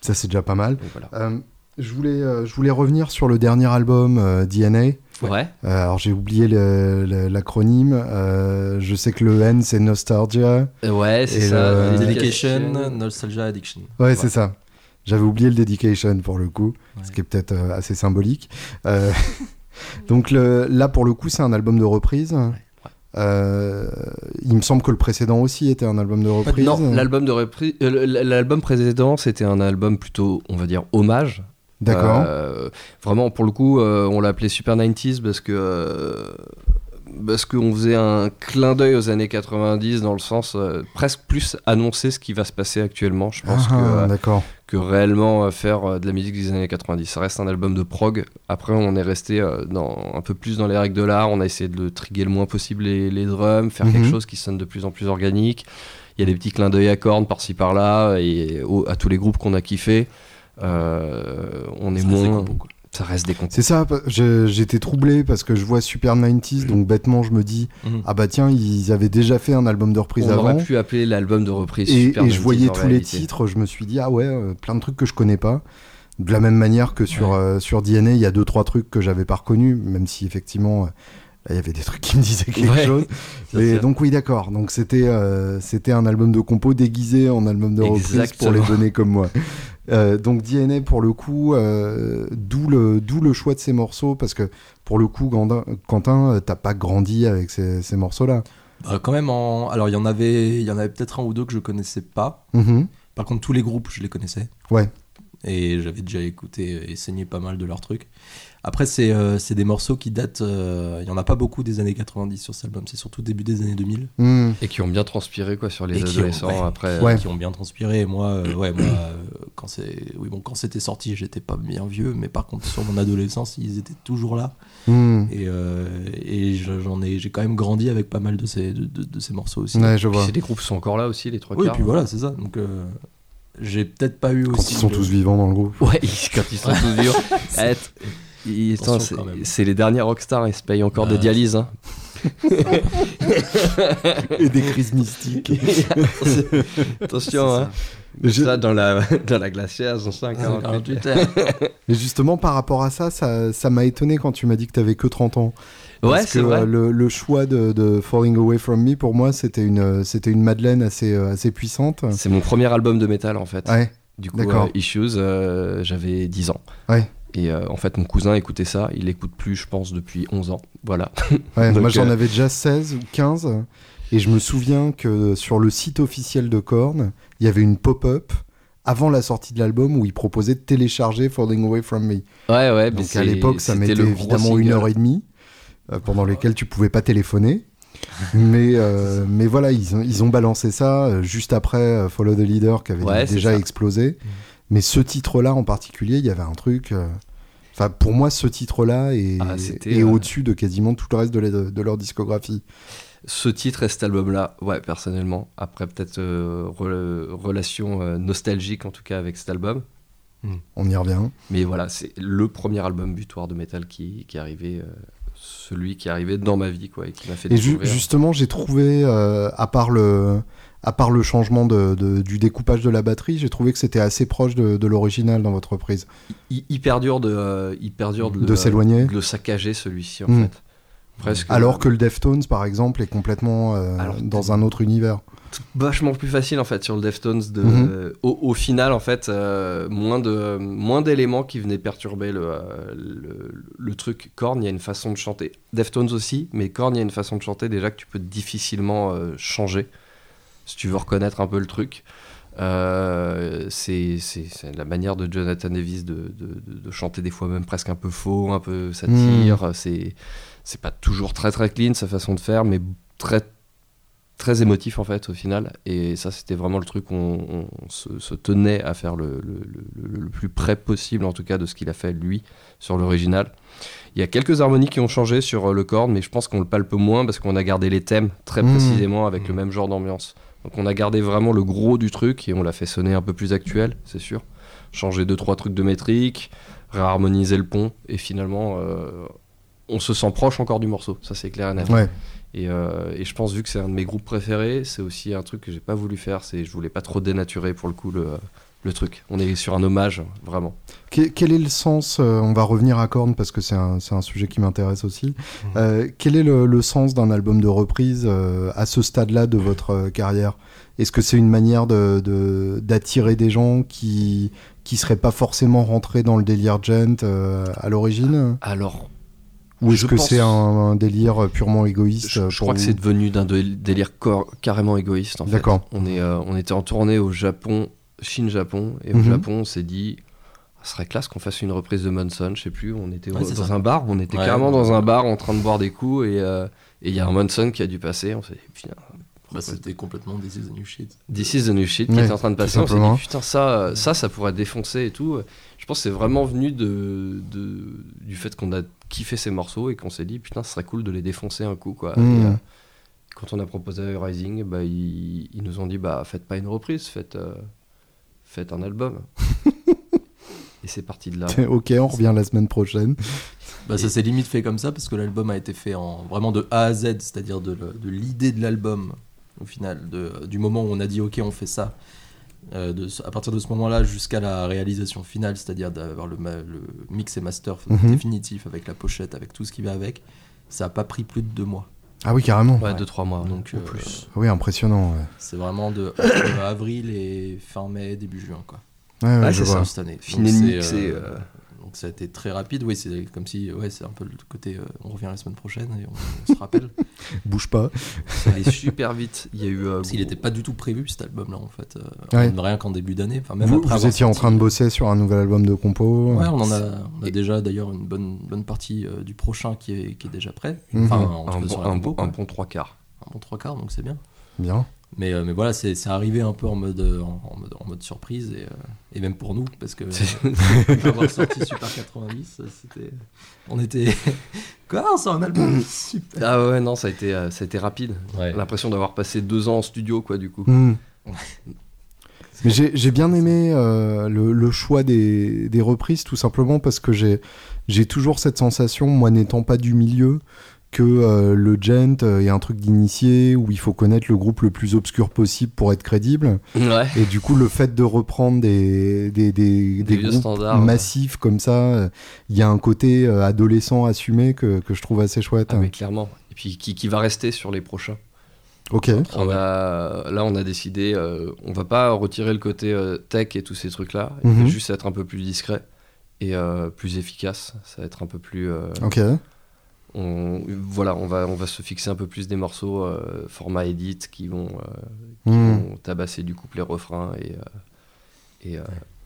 Ça c'est déjà pas mal. Donc voilà. Euh, je voulais, euh, je voulais revenir sur le dernier album euh, DNA. Ouais. Euh, alors j'ai oublié l'acronyme. Euh, je sais que le N c'est Nostalgia. Ouais, c'est ça. le- Dedication, Nostalgia Addiction. Ouais, c'est ça. J'avais oublié le dedication pour le coup, Ouais. ce qui est peut-être euh, assez symbolique. Euh, donc le- là, pour le coup, c'est un album de reprise. Euh, il me semble que le précédent aussi était un album de reprise. Non, l'album de reprise, l'album précédent, c'était un album plutôt, on va dire, hommage. D'accord. Vraiment, pour le coup, on l'appelait Super 90s parce que parce qu'on faisait un clin d'œil aux années 90 dans le sens euh, presque plus annoncer ce qui va se passer actuellement. Je pense Ah, que, euh, que réellement euh, faire euh, de la musique des années 90. Ça reste un album de prog. Après, on est resté euh, dans, un peu plus dans les règles de l'art. On a essayé de le triguer le moins possible les, les drums, faire Mhm. quelque chose qui sonne de plus en plus organique. Il y a des petits clins d'œil à cornes par-ci par-là et au- à tous les groupes qu'on a kiffé. Euh, on est Ça moins. quoi. Ça reste des compos. C'est ça, je- j'étais troublé parce que je vois Super 90s, donc bêtement je me dis, Mhm. ah bah tiens, ils avaient déjà fait un album de reprise On avant. aurait pu appeler l'album de reprise Et, Super et je 90s voyais en tous les titres, je me suis dit, ah ouais, euh, plein de trucs que je connais pas. De la même manière que sur, Ouais. euh, sur DNA, il y a deux, trois trucs que j'avais pas reconnus, même si effectivement, euh, il y avait des trucs qui me disaient quelque Ouais. chose. C'est- donc oui, d'accord. Donc c'était c'était un album de compo déguisé en album de reprise pour Exactement. les donner comme moi. Euh, donc DNA pour le coup, euh, d'où le choix de ces morceaux parce que pour le coup, Gandin- Quentin, euh, t'as pas grandi avec ces, ces morceaux-là. Bah, quand même, en... alors il y en avait, il y en avait peut-être un ou deux que je connaissais pas. Mhm. Par contre, tous les groupes, je les connaissais. Ouais. Et j'avais déjà écouté et saigné pas mal de leurs trucs. Après, c'est euh, c'est des morceaux qui datent. euh, Il y en a pas beaucoup des années 90 sur cet album. C'est surtout début des années 2000. Mhm. Et qui ont bien transpiré quoi sur les Et qui ont- adolescents ouais, après. qui, Ouais. qui ont bien transpiré. Et moi, euh, ouais, moi, euh, quand c'est, oui, bon, quand c'était sorti, j'étais pas bien vieux, mais par contre, sur mon adolescence, ils étaient toujours là. Mhm. Et, euh, et je- j'en ai, j'ai quand même grandi avec pas mal de ces, de, de- de ces morceaux aussi. Ouais, je Puis vois. c'est des groupes sont encore là aussi, les trois Oui, et puis voilà, c'est ça. Donc, euh, j'ai peut-être pas eu Quand aussi. ils sont de- tous vivants dans le groupe. Ouais, quand ils sont tous vivants. C'est- les derniers rockstars, ils se payent encore des Ouais. dialyses. Hein. Et des crises mystiques. Attention, hein. Je- Ça, dans la, dans la glacière, ils ont ça à 48 heures. Mais justement, par rapport à ça, ça ça m'a étonné quand tu m'as dit que t'avais que 30 ans. Ouais, Parce que c'est vrai. euh, le, le choix de, de Falling Away From Me, pour moi, c'était une, c'était une Madeleine assez, euh, assez puissante. C'est mon premier album de métal en fait. Ouais, Du coup, euh, Issues, euh, j'avais 10 ans. Ouais. Et euh, en fait, mon cousin écoutait ça. Il écoute plus, je pense, depuis 11 ans. Voilà. ouais Donc, moi j'en euh, avais déjà 16 ou 15. Et je me souviens que sur le site officiel de Korn, il y avait une pop-up avant la sortie de l'album où ils proposaient de télécharger Falling Away From Me. Ouais, ouais. mais Donc à l'époque, ça mettait évidemment une heure et demie, euh, pendant lesquelles tu pouvais pas téléphoner. mais, euh, mais voilà, ils ont, ils ont balancé ça juste après Follow the Leader qui avait Ouais, déjà explosé. Mais ce titre-là en particulier, il y avait un truc. euh, Enfin, pour moi, ce titre-là est, Ah, est euh, au-dessus de quasiment tout le reste de, la- de leur discographie. Ce titre et cet album-là, ouais, personnellement. Après, peut-être euh, re- relation euh, nostalgique, en tout cas, avec cet album. On y revient. Mais voilà, c'est le premier album butoir de métal qui, qui est arrivé. euh, celui qui est arrivé dans ma vie, quoi, et qui m'a fait Et ju- justement, j'ai trouvé, euh, à part le, à part le changement de, de- du découpage de la batterie, j'ai trouvé que c'était assez proche de, de l'original dans votre reprise. Hy- hyper dur de, euh, hyper dur de, s'éloigner. de le saccager celui-ci en Mm. fait. Presque. Alors que le Deftones, par exemple, est complètement euh, Alors, dans un autre univers. vachement plus facile en fait sur le Deftones de Mhm. euh, au, au final en fait euh, moins de moins d'éléments qui venaient perturber le, euh, le, le truc Korn il y a une façon de chanter Deftones aussi mais Korn il y a une façon de chanter déjà que tu peux difficilement euh, changer si tu veux reconnaître un peu le truc Euh, c'est la manière de Jonathan Davis de, de- de- de chanter des fois même presque un peu faux un peu satire c'est c'est pas toujours très très clean sa façon de faire mais très très émotif en fait au final. Et ça, c'était vraiment le truc où on, on se, se tenait à faire le, le- le- le plus près possible, en tout cas, de ce qu'il a fait lui sur l'original. Il y a quelques harmonies qui ont changé sur euh, le corps, mais je pense qu'on le palpe moins parce qu'on a gardé les thèmes très Mmh. précisément avec le Mmh. même genre d'ambiance. Donc on a gardé vraiment le gros du truc et on l'a fait sonner un peu plus actuel, c'est sûr. Changer deux trois trucs de métrique, réharmoniser le pont et finalement euh, on se sent proche encore du morceau. Ça c'est clair et net. Ouais. Et, euh, et je pense vu que c'est un de mes groupes préférés, c'est aussi un truc que j'ai pas voulu faire. C'est je voulais pas trop dénaturer pour le coup le, le truc. On est sur un hommage vraiment. Que- quel est le sens euh, On va revenir à Korn parce que c'est un, c'est un sujet qui m'intéresse aussi. Euh, quel est le, le sens d'un album de reprise euh, à ce stade-là de votre euh, carrière? Est-ce que c'est une manière de- de- d'attirer des gens qui qui seraient pas forcément rentrés dans le délire gent euh, à l'origine? Alors Ou est-ce je que pense- c'est un, un délire purement égoïste je, crois que c'est devenu d'un dé- délire cor- carrément égoïste. En fait. D'accord. On est euh, on était en tournée au Japon, Chine-Japon, et au Mhm. Japon on s'est dit. Ce serait classe qu'on fasse une reprise de Monson, je sais plus. On était Ouais, dans ça. un bar, on était Ouais, carrément dans un bar en train de boire des coups et euh, et il y a un Monson qui a dû passer. On s'est dit, putain, Bah, c'était complètement This is the new shit. This is the new shit qui Ouais, était en train de passer. On s'est dit, putain, ça, ça, ça pourrait défoncer et tout. Je pense que c'est vraiment venu de, de- du fait qu'on a kiffé ces morceaux et qu'on s'est dit, putain, ce serait cool de les défoncer un coup, quoi. Et, euh, quand on a proposé Rising, bah, ils, ils nous ont dit, bah, faites pas une reprise, faites, euh, faites un album. et c'est parti de là. ok, on revient la semaine prochaine. Bah, ça s'est limite fait comme ça parce que l'album a été fait en vraiment de A à Z, c'est-à-dire de, l'idée de l'album au final, de- du moment où on a dit ok on fait ça, euh, de, à partir de ce moment-là jusqu'à la réalisation finale, c'est-à-dire d'avoir le, mix et master Mhm. définitif avec la pochette, avec tout ce qui va avec, ça a pas pris plus de deux mois. Ah oui, carrément. Ouais, deux, trois mois. Donc euh, plus. Oui, impressionnant. ouais. c'est vraiment de avril et fin mai, début juin quoi. Ouais, ouais, Ouais, je c'est vois. cette année. Et c'est, euh, euh, Donc ça a été très rapide, oui, c'est comme si, ouais, c'est un peu le côté, euh, on revient la semaine prochaine et on, on se rappelle. Bouge pas. ça allait super vite. Il y a eu. euh, n'était pas du tout prévu cet album-là en fait, euh, Ouais. rien qu'en début d'année. Enfin, même Vous, après vous avoir étiez en train de bosser sur un nouvel album de compo. Ouais, on en a, on a déjà d'ailleurs une bonne, bonne partie euh, du prochain qui est, qui est déjà prêt. Mhm. Enfin, un, bon, un, bon, un bon trois quarts. un bon trois quarts, donc c'est bien. Bien. Mais, euh, mais voilà, c'est c'est arrivé un peu en mode, euh, en, en mode, en mode surprise et, euh, et même pour nous, parce que avoir sorti Super 90, c'était. On était. Quoi C'est un album Super Ah ouais, non, ça a été, euh, ça a été rapide. Ouais. L'impression d'avoir passé deux ans en studio, quoi, du coup. Hmm. Mais j'ai j'ai bien aimé euh, le, le choix des, des reprises, tout simplement parce que j'ai j'ai toujours cette sensation, moi n'étant pas du milieu, que euh, le gent euh, est un truc d'initié où il faut connaître le groupe le plus obscur possible pour être crédible. Ouais. Et du coup, le fait de reprendre des, des, des, des groupes ouais. massifs comme ça, il y a un côté euh, adolescent assumé que, que je trouve assez chouette. Ah, mais clairement. Et puis qui, qui va rester sur les prochains. Ok. On a, là, on a décidé, euh, on va pas retirer le côté euh, tech et tous ces trucs-là. Il Mhm. va juste être un peu plus discret et euh, plus efficace. Ça va être un peu plus. Ok. On, voilà, on va, on va se fixer un peu plus des morceaux euh, format edit qui vont, euh, qui vont tabasser du couplet refrain et, euh, et, euh,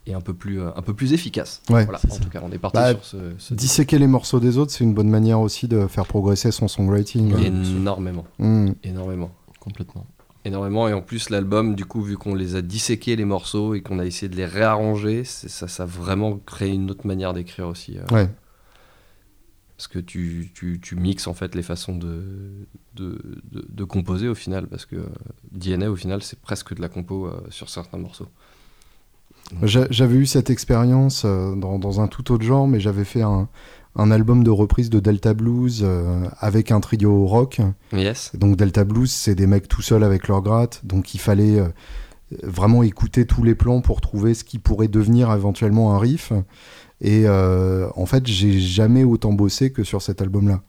et un peu plus, euh, un peu plus efficace. Ouais. Voilà, c'est en ça. tout cas, on est parti Bah, sur ce, ce Disséquer les morceaux des autres, c'est une bonne manière aussi de faire progresser son songwriting. Ouais. énormément, Hmm. énormément. Complètement. énormément et en plus l'album du coup vu qu'on les a disséqués les morceaux et qu'on a essayé de les réarranger ça ça a vraiment créé une autre manière d'écrire aussi euh, Ouais. Parce que tu, tu, tu mixes en fait les façons de, de, de, de composer au final parce que euh, DNA au final c'est presque de la compo euh, sur certains morceaux J'a- J'avais eu cette expérience euh, dans, dans un tout autre genre, mais j'avais fait un, un album de reprise de Delta Blues avec un trio rock. yes Donc Delta Blues, c'est des mecs tout seuls avec leur gratte, donc il fallait vraiment écouter tous les plans pour trouver ce qui pourrait devenir éventuellement un riff. Et euh, en fait, j'ai jamais autant bossé que sur cet album-là.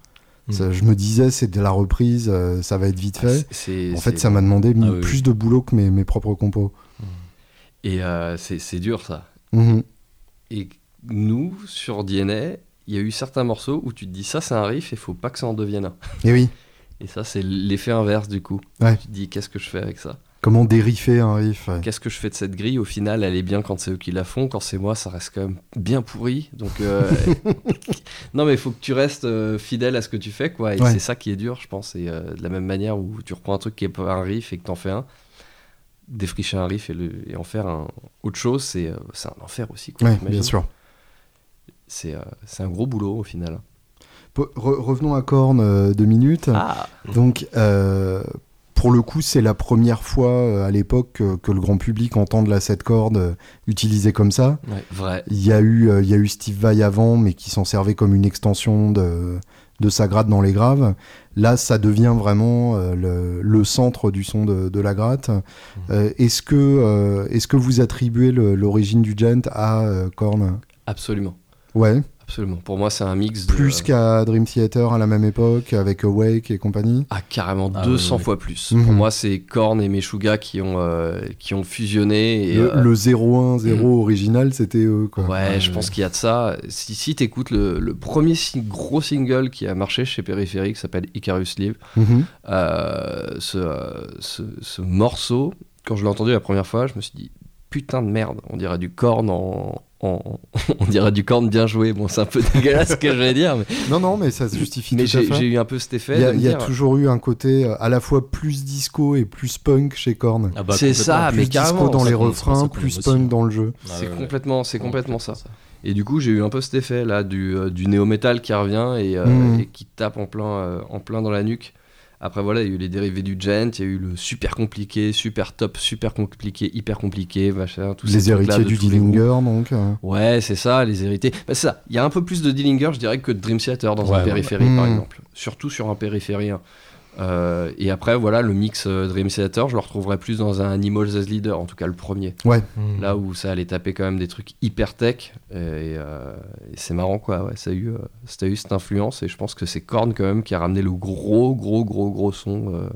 Mm. Ça, Je me disais, c'est de la reprise, euh, ça va être vite fait. Ah, C'est- En fait, ça m'a demandé Ah oui, plus de boulot que mes, mes propres compos. et euh, c'est dur ça Mhm. et nous sur DNA il y a eu certains morceaux où tu te dis ça c'est un riff et faut pas que ça en devienne un Et oui, Et ça, c'est l'effet inverse du coup. Ouais. Tu te dis, qu'est-ce que je fais avec ça? Comment dériffer un riff ouais. Qu'est-ce que je fais de cette grille? Au final, elle est bien quand c'est eux qui la font. Quand c'est moi, ça reste quand même bien pourri. Donc, euh, non, mais il faut que tu restes euh, fidèle à ce que tu fais, quoi. Et Ouais. c'est ça qui est dur, je pense. Et euh, de la même manière où tu reprends un truc qui est pas un riff et que t'en fais un, défricher un riff et, le- et en faire un, autre chose, c'est euh, un enfer aussi. Quoi, Ouais, bien sûr. C'est un gros boulot au final. Re- revenons à Korn euh, deux minutes. Ah Donc, euh, pour le coup, c'est la première fois euh, à l'époque que, que le grand public entend de la 7 cordes euh, utilisée comme ça. Vrai. Il y a eu, euh, il y a eu Steve Vai avant, mais qui s'en servait comme une extension de, de sa gratte dans les graves. Là, ça devient vraiment euh, le, le centre du son de, de la gratte. Euh, est-ce que, euh, est-ce que vous attribuez l'origine du gent à euh, Korn? Absolument. Ouais. Absolument. Pour moi, c'est un mix de. Plus qu'à Dream Theater à la même époque, avec Awake et compagnie. Ah, carrément Ah, 200 ouais, ouais. fois plus. Mhm. Pour moi, c'est Korn et Meshuga qui ont, euh, qui ont fusionné. Et, Le, euh, le 0-1-0 original, c'était eux. Quoi. Ouais, je ouais. pense qu'il y a de ça. Si, si t'écoutes le, le premier si- gros single qui a marché chez Périphérie, qui s'appelle Icarus Live, Mhm. euh, ce, euh, ce, ce morceau, quand je l'ai entendu la première fois, je me suis dit putain de merde, on dirait du corn en. en- on dirait du corn bien joué. Bon, c'est un peu dégueulasse ce que je vais dire, mais, Non, non, mais ça se justifie mais j'ai eu un peu cet effet. Il y a, toujours eu un côté euh, à la fois plus disco et plus punk chez Korn. Ah bah, C'est ça, plus mais disco dans les refrains, plus punk aussi. dans le jeu. Ah c'est ouais, complètement, c'est complètement ça. Et du coup, j'ai eu un peu cet effet là du, euh, du néo-metal qui revient et, euh, Mhm. et qui tape en plein, euh, en plein dans la nuque. Après, voilà, il y a eu les dérivés du gent, il y a eu le super compliqué, super top, super compliqué, hyper compliqué, machin, tous Les héritiers du. Dillinger, donc. euh, Ouais, c'est ça, les hérités. Bah, c'est ça. Il y a un peu plus de Dillinger, je dirais, que de Dream Theater dans Ouais, un ouais, périphérie, ouais. par Mm. exemple. Surtout sur un périphérien. Euh, et après, voilà, le mix euh, Dream Theater, je le retrouverai plus dans un Animals as Leader, en tout cas le premier. Ouais, Hmm. Là où ça allait taper quand même des trucs hyper tech. Et, euh, et c'est marrant, quoi. Ouais, ça, a eu, euh, ça a eu cette influence. Et je pense que c'est Korn, quand même, qui a ramené le gros, gros, gros, gros son.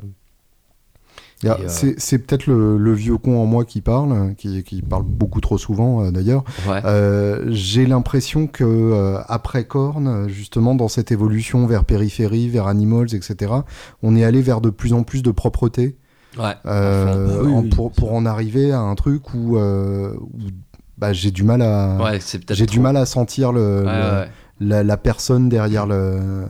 Euh. Euh, c'est peut-être le, le vieux con en moi qui parle, qui, qui parle beaucoup trop souvent euh, d'ailleurs. Ouais. Euh, J'ai l'impression que euh, après Korn, justement dans cette évolution vers périphérie, vers Animals, etc., on est allé vers de plus en plus de propreté. ouais. Euh, Bah oui, en- oui, pour, pour en arriver à un truc où, euh, où, bah, j'ai du mal à Ouais, j'ai du mal à sentir le, Ouais, le- ouais. La, la personne derrière le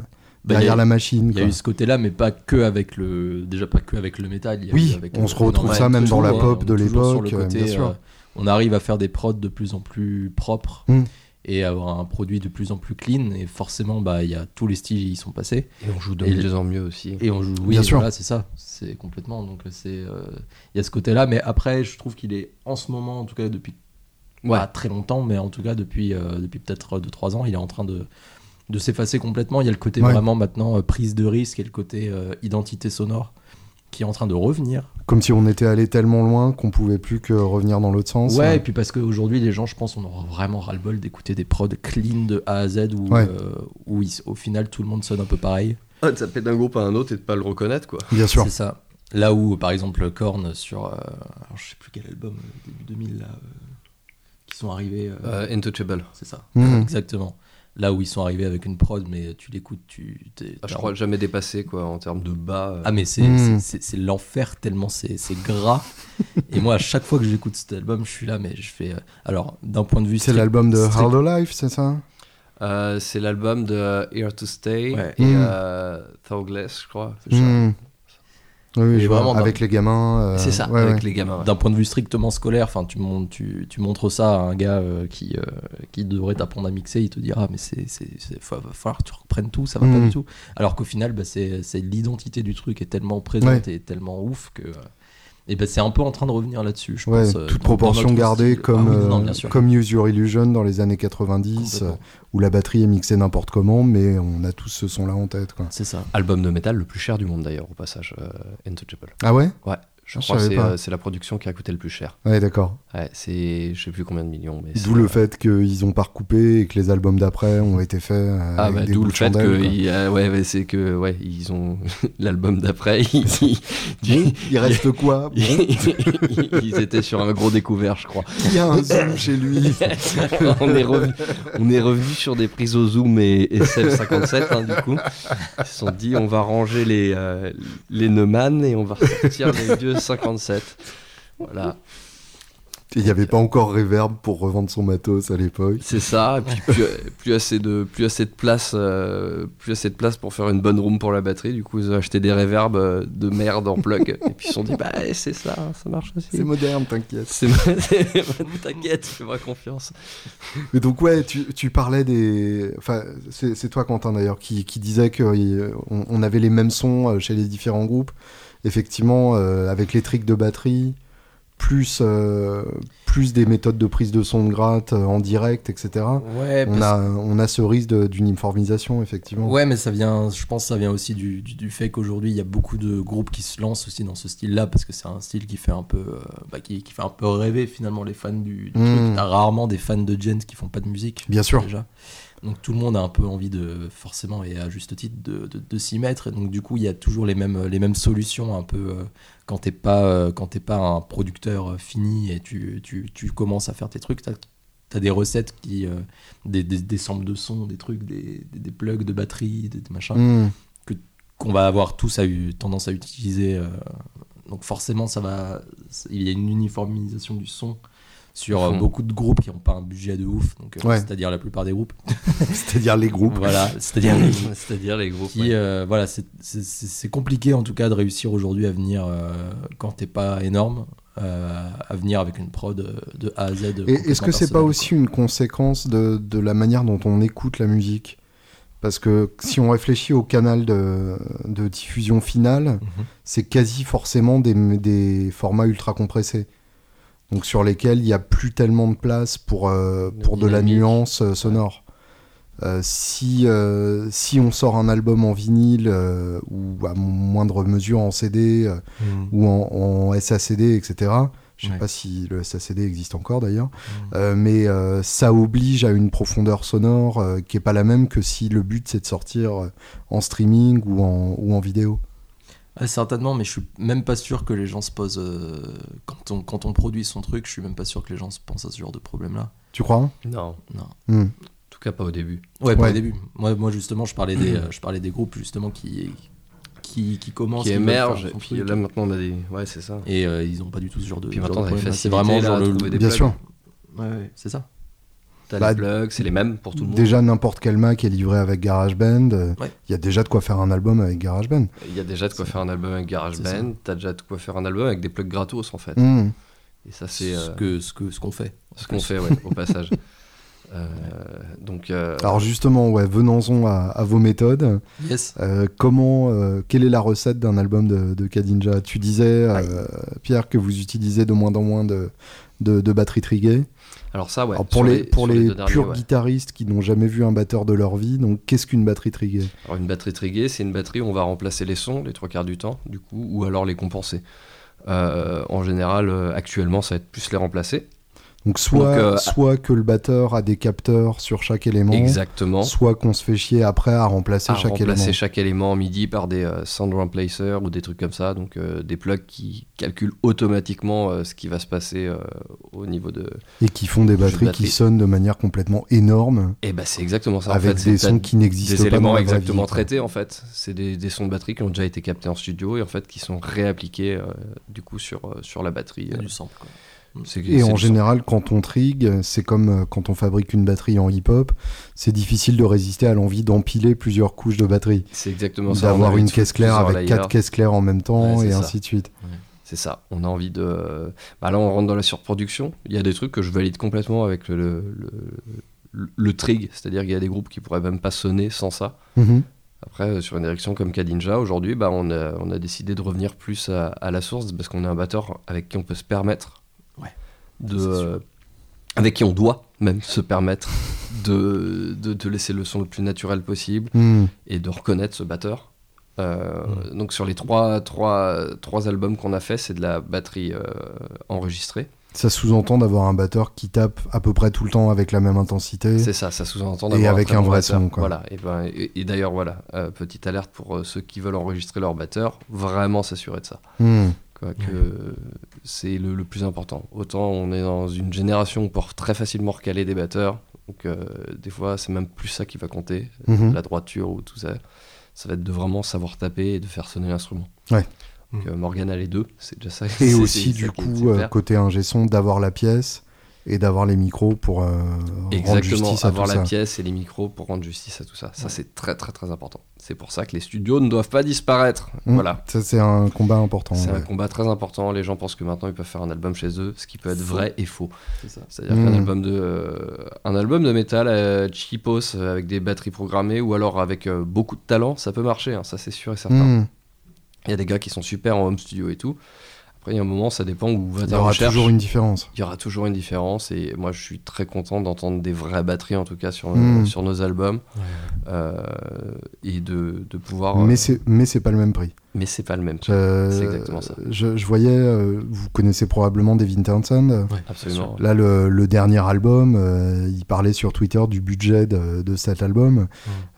Bah, derrière a- la machine. Il y a eu ce côté-là, mais pas que avec le. Déjà pas que avec le métal. il y a Oui, eu avec, on euh, se retrouve ça même dans la pop hein, de l'époque, euh, côté, bien sûr. euh, on arrive à faire des prods de plus en plus propres Mm. et avoir un produit de plus en plus clean. Et forcément, bah il y a tous les styles qui y sont passés. Et on joue de Et mieux en mieux aussi. Et on joue, oui, Bien sûr. voilà, c'est ça, c'est complètement. Donc c'est, euh, il y a ce côté-là, mais après, je trouve qu'il est en ce moment, en tout cas depuis Ouais. pas très longtemps, mais en tout cas depuis, euh, depuis peut-être 2-3 ans, il est en train de, de s'effacer complètement. Il y a le côté Ouais. vraiment maintenant euh, prise de risque et le côté euh, identité sonore qui est en train de revenir. Comme si on était allé tellement loin qu'on pouvait plus que revenir dans l'autre sens. Ouais, et puis parce qu'aujourd'hui, les gens, je pense, on aura vraiment ras-le-bol d'écouter des prods clean de A à Z où, Ouais. euh, où il- au final tout le monde sonne un peu pareil. Ah, de taper d'un groupe à un autre et de pas le reconnaître, quoi. Bien sûr. C'est ça. Là où, par exemple, Korn sur. euh, alors, je sais plus quel album, début 2000, là, euh, qui sont arrivés. euh, Euh, Intouchable. c'est ça. Mhm. Exactement. Là où ils sont arrivés avec une prod, mais tu l'écoutes, tu. t'es- Ah, je crois jamais dépassé, quoi, en termes de bas. euh. Ah, mais c'est Mhm. c'est- c'est- c'est l'enfer tellement c'est c'est gras. Et moi, à chaque fois que j'écoute cet album, je suis là, mais je fais. euh, alors, d'un point de vue. C'est l'album de Hard Life, c'est ça? Euh, c'est l'album de Here to Stay Ouais. et Mm. euh, Thoughless, je crois. C'est ça. Mhm. Oui, vraiment avec les gamins. euh, C'est ça, ouais, avec ouais. les gamins. ouais. D'un point de vue strictement scolaire, enfin, tu, montres, tu, tu montres ça à un gars euh, qui, euh, qui devrait t'apprendre à mixer, il te dira, ah, mais c'est, c'est, c'est- fa- va falloir que tu reprennes tout, ça va pas Mhm. du tout. Alors qu'au final, bah, c'est, c'est l'identité du truc est tellement présente et tellement ouf que. Et ben c'est un peu en train de revenir là-dessus, je Ouais, pense. euh, toute proportion gardée style. comme, Ah oui, non, euh, comme Use Your Illusion dans les années 90, euh, où la batterie est mixée n'importe comment, mais on a tous ce son-là en tête. Quoi. C'est ça. Album de métal le plus cher du monde, d'ailleurs, au passage. euh, Intouchable. Ah ouais? Ouais, je crois que c'est euh, c'est la production qui a coûté le plus cher. Ouais, d'accord. Ouais, c'est je sais plus combien de millions. mais D'où le fait qu'ils ont pas recoupé et que les albums d'après ont été faits. euh, Ah avec bah d'où le fait que il ouais, ouais, c'est que ouais ils ont l'album d'après ils, Il reste quoi? ils étaient sur un gros découvert je crois. Il y a un zoom chez lui. on est revenu on est revenu sur des prises au zoom et, et 57 hein, du coup. Ils se sont dit on va ranger les euh, les Neumann et on va ressortir les vieux 57. Voilà. Il n'y avait pas encore Reverb pour revendre son matos à l'époque. C'est ça, et puis plus, plus assez de plus assez de place, euh, plus assez de place pour faire une bonne room pour la batterie. Du coup, ils ont acheté des reverbs euh, de merde en plug, et puis ils se sont dit bah c'est ça, ça marche aussi. C'est moderne, t'inquiète. C'est t'inquiète, fais-moi confiance. Mais donc ouais, tu, tu parlais des, enfin c'est toi Quentin d'ailleurs qui, qui disait que euh, on, avait les mêmes sons chez les différents groupes. Effectivement, euh, avec les tricks de batterie, plus euh, plus des méthodes de prise de son de gratte euh, en direct, etc. Ouais, On a on a ce risque d'uniformisation effectivement. Ouais, mais ça vient, je pense que ça vient aussi du, du, du fait qu'aujourd'hui il y a beaucoup de groupes qui se lancent aussi dans ce style-là parce que c'est un style qui fait un peu, euh, bah, qui, qui fait un peu rêver finalement les fans du, du Mm. truc. T'as rarement des fans de Gens qui font pas de musique. Bien sûr. Déjà. Donc tout le monde a un peu envie de, forcément et à juste titre, de, de, de s'y mettre. Et donc du coup il y a toujours les mêmes, les mêmes solutions un peu euh, quand t'es pas, euh, quand pas un producteur euh, fini et tu, tu, tu commences à faire tes trucs. T'as as des recettes qui, euh, des, des, des samples de son, des trucs, des, des, des plugs de batterie, des, machins Hmm. qu'on va avoir tous à eu tendance à utiliser. donc forcément, ça va, il y a une uniformisation du son sur euh, beaucoup de groupes qui n'ont pas un budget de ouf, donc euh, Ouais. c'est-à-dire la plupart des groupes. C'est-à-dire les groupes. voilà, c'est-à-dire les- C'est-à-dire les groupes. qui, ouais. euh, voilà, c'est- c'est c'est- c'est compliqué en tout cas de réussir aujourd'hui à venir euh, quand t'es pas énorme. euh, à venir avec une prod de A à Z. Et est-ce que c'est pas aussi une conséquence de, de la manière dont on écoute la musique? Parce que si on réfléchit au canal de, de diffusion finale. Mhm. c'est quasi forcément des, des formats ultra compressés. Donc sur lesquels il n'y a plus tellement de place pour, euh, De pour de la nuance euh, sonore. Euh, si, euh, si on sort un album en vinyle euh, ou à moindre mesure en CD Mhm. ou en, en SACD, etc. Je sais Ouais. pas si le SACD existe encore d'ailleurs. Euh, mais ça oblige à une profondeur sonore qui est pas la même que si le but c'est de sortir en streaming ou en, ou en vidéo. Ah, certainement, mais je suis même pas sûr que les gens se posent. euh, quand, on, quand on produit son truc, je suis même pas sûr que les gens se pensent à ce genre de problème-là. Tu crois Non, Non. Hmm. en tout cas pas au début. Ouais, pas Ouais. au début. Moi, moi justement, je parlais des, euh, je parlais des groupes justement qui, qui, qui commencent, Qui veulent émergent, faire et son puis truc. là maintenant on a des. Ouais, c'est ça. et euh, ils ont pas du tout ce genre de. Puis genre maintenant. C'est facilités, vraiment là, genre à le. trouver des Bien plugs. sûr. Ouais, ouais, c'est ça. T'as Bah, les plugs, c'est les mêmes pour tout le monde. Déjà n'importe quel Mac est livré avec GarageBand. euh, Il Ouais. y a déjà de quoi faire un album avec GarageBand. Il y a déjà de quoi faire un album avec. GarageBand, t'as déjà de quoi faire un album avec des plugs gratos en fait. Hmm. Et ça c'est ce euh, que ce que ce qu'on fait. ce qu'on fait ouais, au passage. Euh, donc euh, Alors justement, ouais, venons-en à, à vos méthodes. Yes. Euh, comment, euh, quelle est la recette d'un album de, de Kadinja Tu disais, euh, Pierre, que vous utilisez de moins en moins de, de, de batterie triguée. Alors ça ouais. Alors pour les, pour les, derniers, purs ouais. guitaristes qui n'ont jamais vu un batteur de leur vie, donc qu'est-ce qu'une batterie triguée? Alors une batterie triguée, c'est une batterie où on va remplacer les sons les trois quarts du temps, du coup, ou alors les compenser. Euh, en général, euh, actuellement, ça va être plus les remplacer. Donc soit, Donc, euh, soit que le batteur a des capteurs sur chaque élément, Exactement. soit qu'on se fait chier après à remplacer à chaque remplacer élément. chaque élément en MIDI par des euh, sound remplacers ou des trucs comme ça, donc euh, des plugs qui calculent automatiquement euh, ce qui va se passer euh, au niveau de. Et qui font des de batteries batterie. qui sonnent de manière complètement énorme, Et bah c'est exactement ça. avec en fait, des sons qui n'existent des pas dans éléments la exactement vie, quoi. traités en fait. C'est des, des sons de batterie qui ont déjà été captés en studio et en fait qui sont réappliqués euh, du coup sur, euh, sur la batterie. Euh. du sample. Quoi. Et en général, quand on trigue, c'est comme euh, quand on fabrique une batterie en hip-hop, c'est difficile de résister à l'envie d'empiler plusieurs couches de batterie. C'est exactement ça. D'avoir une caisse claire avec quatre caisses claires en même temps Ouais, et ça. ainsi de suite. C'est ça. On a envie de. Bah là, on rentre dans la surproduction. Il y a des trucs que je valide complètement avec le, le, le, le trig, c'est-à-dire qu'il y a des groupes qui pourraient même pas sonner sans ça. Mhm. Après, euh, sur une direction comme Kadinja, aujourd'hui, bah, on, a, on a décidé de revenir plus à, à la source parce qu'on a un batteur avec qui on peut se permettre. De. Euh, avec qui on doit même se permettre de, de, de laisser le son le plus naturel possible Mhm. et de reconnaître ce batteur. Euh, Donc sur les trois, trois, trois albums qu'on a fait, c'est de la batterie euh, enregistrée. Ça sous-entend d'avoir un batteur qui tape à peu près tout le temps avec la même intensité. C'est ça, ça sous-entend Et d'avoir avec très un vrai batteur. son, quoi. Voilà, et, ben, et, et d'ailleurs, voilà, euh, petite alerte pour ceux qui veulent enregistrer leur batteur, vraiment s'assurer de ça. Mhm. Quoi, que c'est le, le plus important. Autant on est dans une génération où on peut très facilement recaler des batteurs, donc euh, des fois c'est même plus ça qui va compter, Mhm. la droiture ou tout ça. Ça va être de vraiment savoir taper et de faire sonner l'instrument. Ouais. Donc, euh, Morgan a les deux, c'est déjà ça. Et aussi, du coup, euh, côté ingé son, d'avoir la pièce et d'avoir les micros pour euh, rendre justice à avoir tout la ça. pièce et les micros pour rendre justice à tout ça. Ça, c'est très, très, très important. C'est pour ça que les studios ne doivent pas disparaître. Mm. Voilà. Ça, c'est un combat important. C'est un combat très important. Les gens pensent que maintenant ils peuvent faire un album chez eux, ce qui peut être Faux. vrai et faux. C'est ça. C'est-à-dire Mm. qu'un album de euh, un album de métal euh, cheapos euh, avec des batteries programmées ou alors avec euh, beaucoup de talent, ça peut marcher. hein, ça c'est sûr et certain. Mm. Il y a des gars qui sont super en home studio et tout. Après il y a un moment, ça dépend où va Il y ta aura recherche. toujours une différence. Il y aura toujours une différence et moi je suis très content d'entendre des vraies batteries en tout cas sur, Mm. sur nos albums euh, et de, de pouvoir. euh, Mais c'est mais c'est pas le même prix. mais c'est pas le même. Je, C'est exactement ça. Je, je voyais, euh, vous connaissez probablement Devin Townsend. Ouais, Absolument. Là, le, le dernier album, euh, il parlait sur Twitter du budget de, de cet album.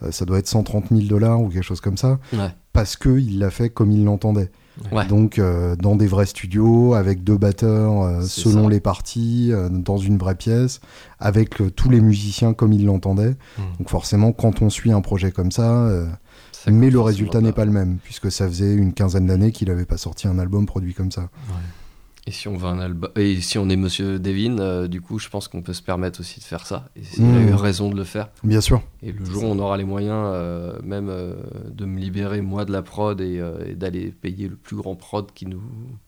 Euh, ça doit être 130 000 dollars ou quelque chose comme ça. Ouais. Parce qu'il l'a fait comme il l'entendait. Ouais. Donc, euh, dans des vrais studios, avec deux batteurs euh, selon ça. les parties, euh, dans une vraie pièce, avec euh, tous les musiciens comme il l'entendait. Mm. Donc, forcément, quand on suit un projet comme ça, euh, Ça mais le résultat n'est pas le même, puisque ça faisait une quinzaine d'années qu'il n'avait pas sorti un album produit comme ça. Et si on veut un album, et si on est Monsieur Devin, euh, du coup, je pense qu'on peut se permettre aussi de faire ça. Et il Mm. a eu raison de le faire. Bien sûr. Et le jour où on aura les moyens, euh, même euh, de me libérer moi de la prod et, euh, et d'aller payer le plus grand prod qui nous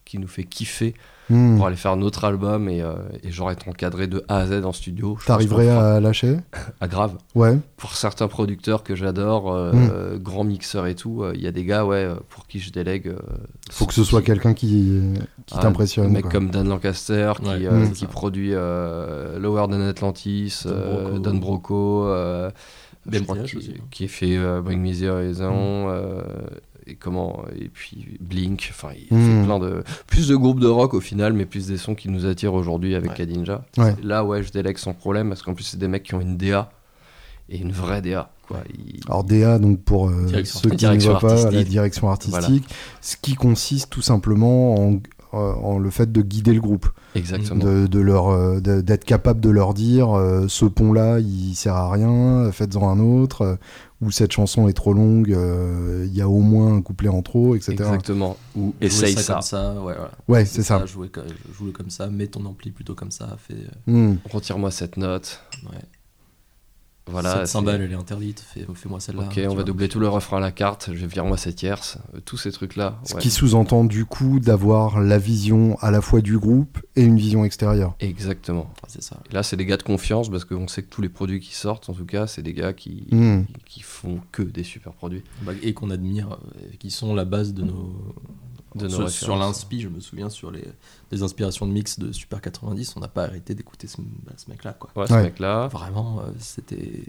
qui nous fait kiffer Mm. pour aller faire notre album et, euh, et genre être encadré de A à Z en studio. T'arriverais à lâcher? À grave. Ouais. Pour certains producteurs que j'adore, euh, Mm. euh, grands mixeurs et tout, euh, il y a des gars ouais euh, pour qui je délègue. euh, Faut que ce soit quelqu'un qui, qui Ah, t'impressionne. Un mec quoi. comme Dan Lancaster qui, Ouais, euh, qui produit euh, Lower Than Atlantis, Don euh, Broco. Don Broco, euh, je crois Tiage qui, aussi, hein. qui fait euh, Bring Me the Horizon, Mm. euh, et comment, et puis Blink, enfin il Mm. fait plein de plus de groupes de rock au final, mais plus des sons qui nous attirent aujourd'hui avec Ouais. Kadinja. Ouais. Là ouais, je délègue sans problème parce qu'en plus c'est des mecs qui ont une DA et une vraie DA quoi. Ils- Alors DA, donc pour euh, Direction- ceux qui ne voient pas, la direction artistique, ce qui consiste tout simplement en, euh, en le fait de guider le groupe, Exactement. de, de leur, euh, d'être capable de leur dire euh, ce pont-là, il sert à rien, faites-en un autre, ou cette chanson est trop longue, euh, il y a au moins un couplet en trop, etc. Exactement. Ou essaye ça, ça. comme ça, ouais, voilà. Ouais, c'est ça. Jouer, co- jouer comme ça, mets ton ampli plutôt comme ça, fais. euh, Hmm. Retire-moi cette note. Ouais. Voilà. cette c'est- cymbale, elle est interdite, fais, fais-moi celle-là. Ok, tu on va doubler tout le refrain à la carte, je vire moi cette tierce, tous ces trucs-là. Ce ouais. qui sous-entend du coup d'avoir la vision à la fois du groupe et une vision extérieure. Exactement. Enfin, c'est ça. Et là, c'est des gars de confiance parce qu'on sait que tous les produits qui sortent, en tout cas, c'est des gars qui, Hmm. qui, font que des super produits. Bah, et qu'on admire, euh, et qui sont la base de nos. De nos sur, sur l'inspi, je me souviens, sur les, les inspirations de mix de Super 90, on n'a pas arrêté d'écouter ce, bah, ce mec-là. Quoi. Ouais, ce Ouais. mec-là. Vraiment, euh, c'était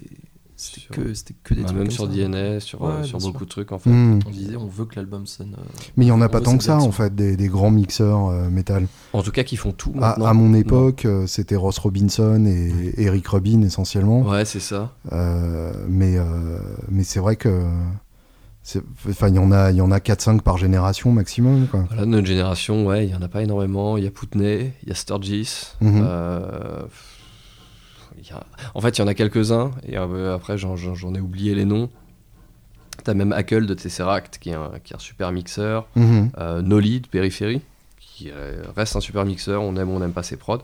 c'était Sur- que, c'était que des Bah, trucs même comme sur ça. DNA, sur, euh, sur beaucoup sûr. de trucs, en fait. Hmm. On disait, on veut que l'album sonne. euh, Mais il y en a pas tant que ça en fait, des, des grands mixeurs euh, métal. En tout cas, qui font tout À, mon époque, euh, c'était Ross Robinson et Eric Rubin essentiellement. Ouais, c'est ça. Euh, mais euh, mais c'est vrai que enfin il y en a il y en a 4 5 par génération maximum quoi. Voilà, notre génération, ouais, il y en a pas énormément. Il y a Putney, il y a Sturgis. Mhm. euh, il y a- En fait, il y en a quelques-uns. Et euh, après, j'en- ai oublié les noms. T'as même Hackle de Tesseract, qui est un, qui est un super mixeur. Mhm. Euh, Nolly de Périphérie, qui reste un super mixeur. On aime ou on n'aime pas ses prods.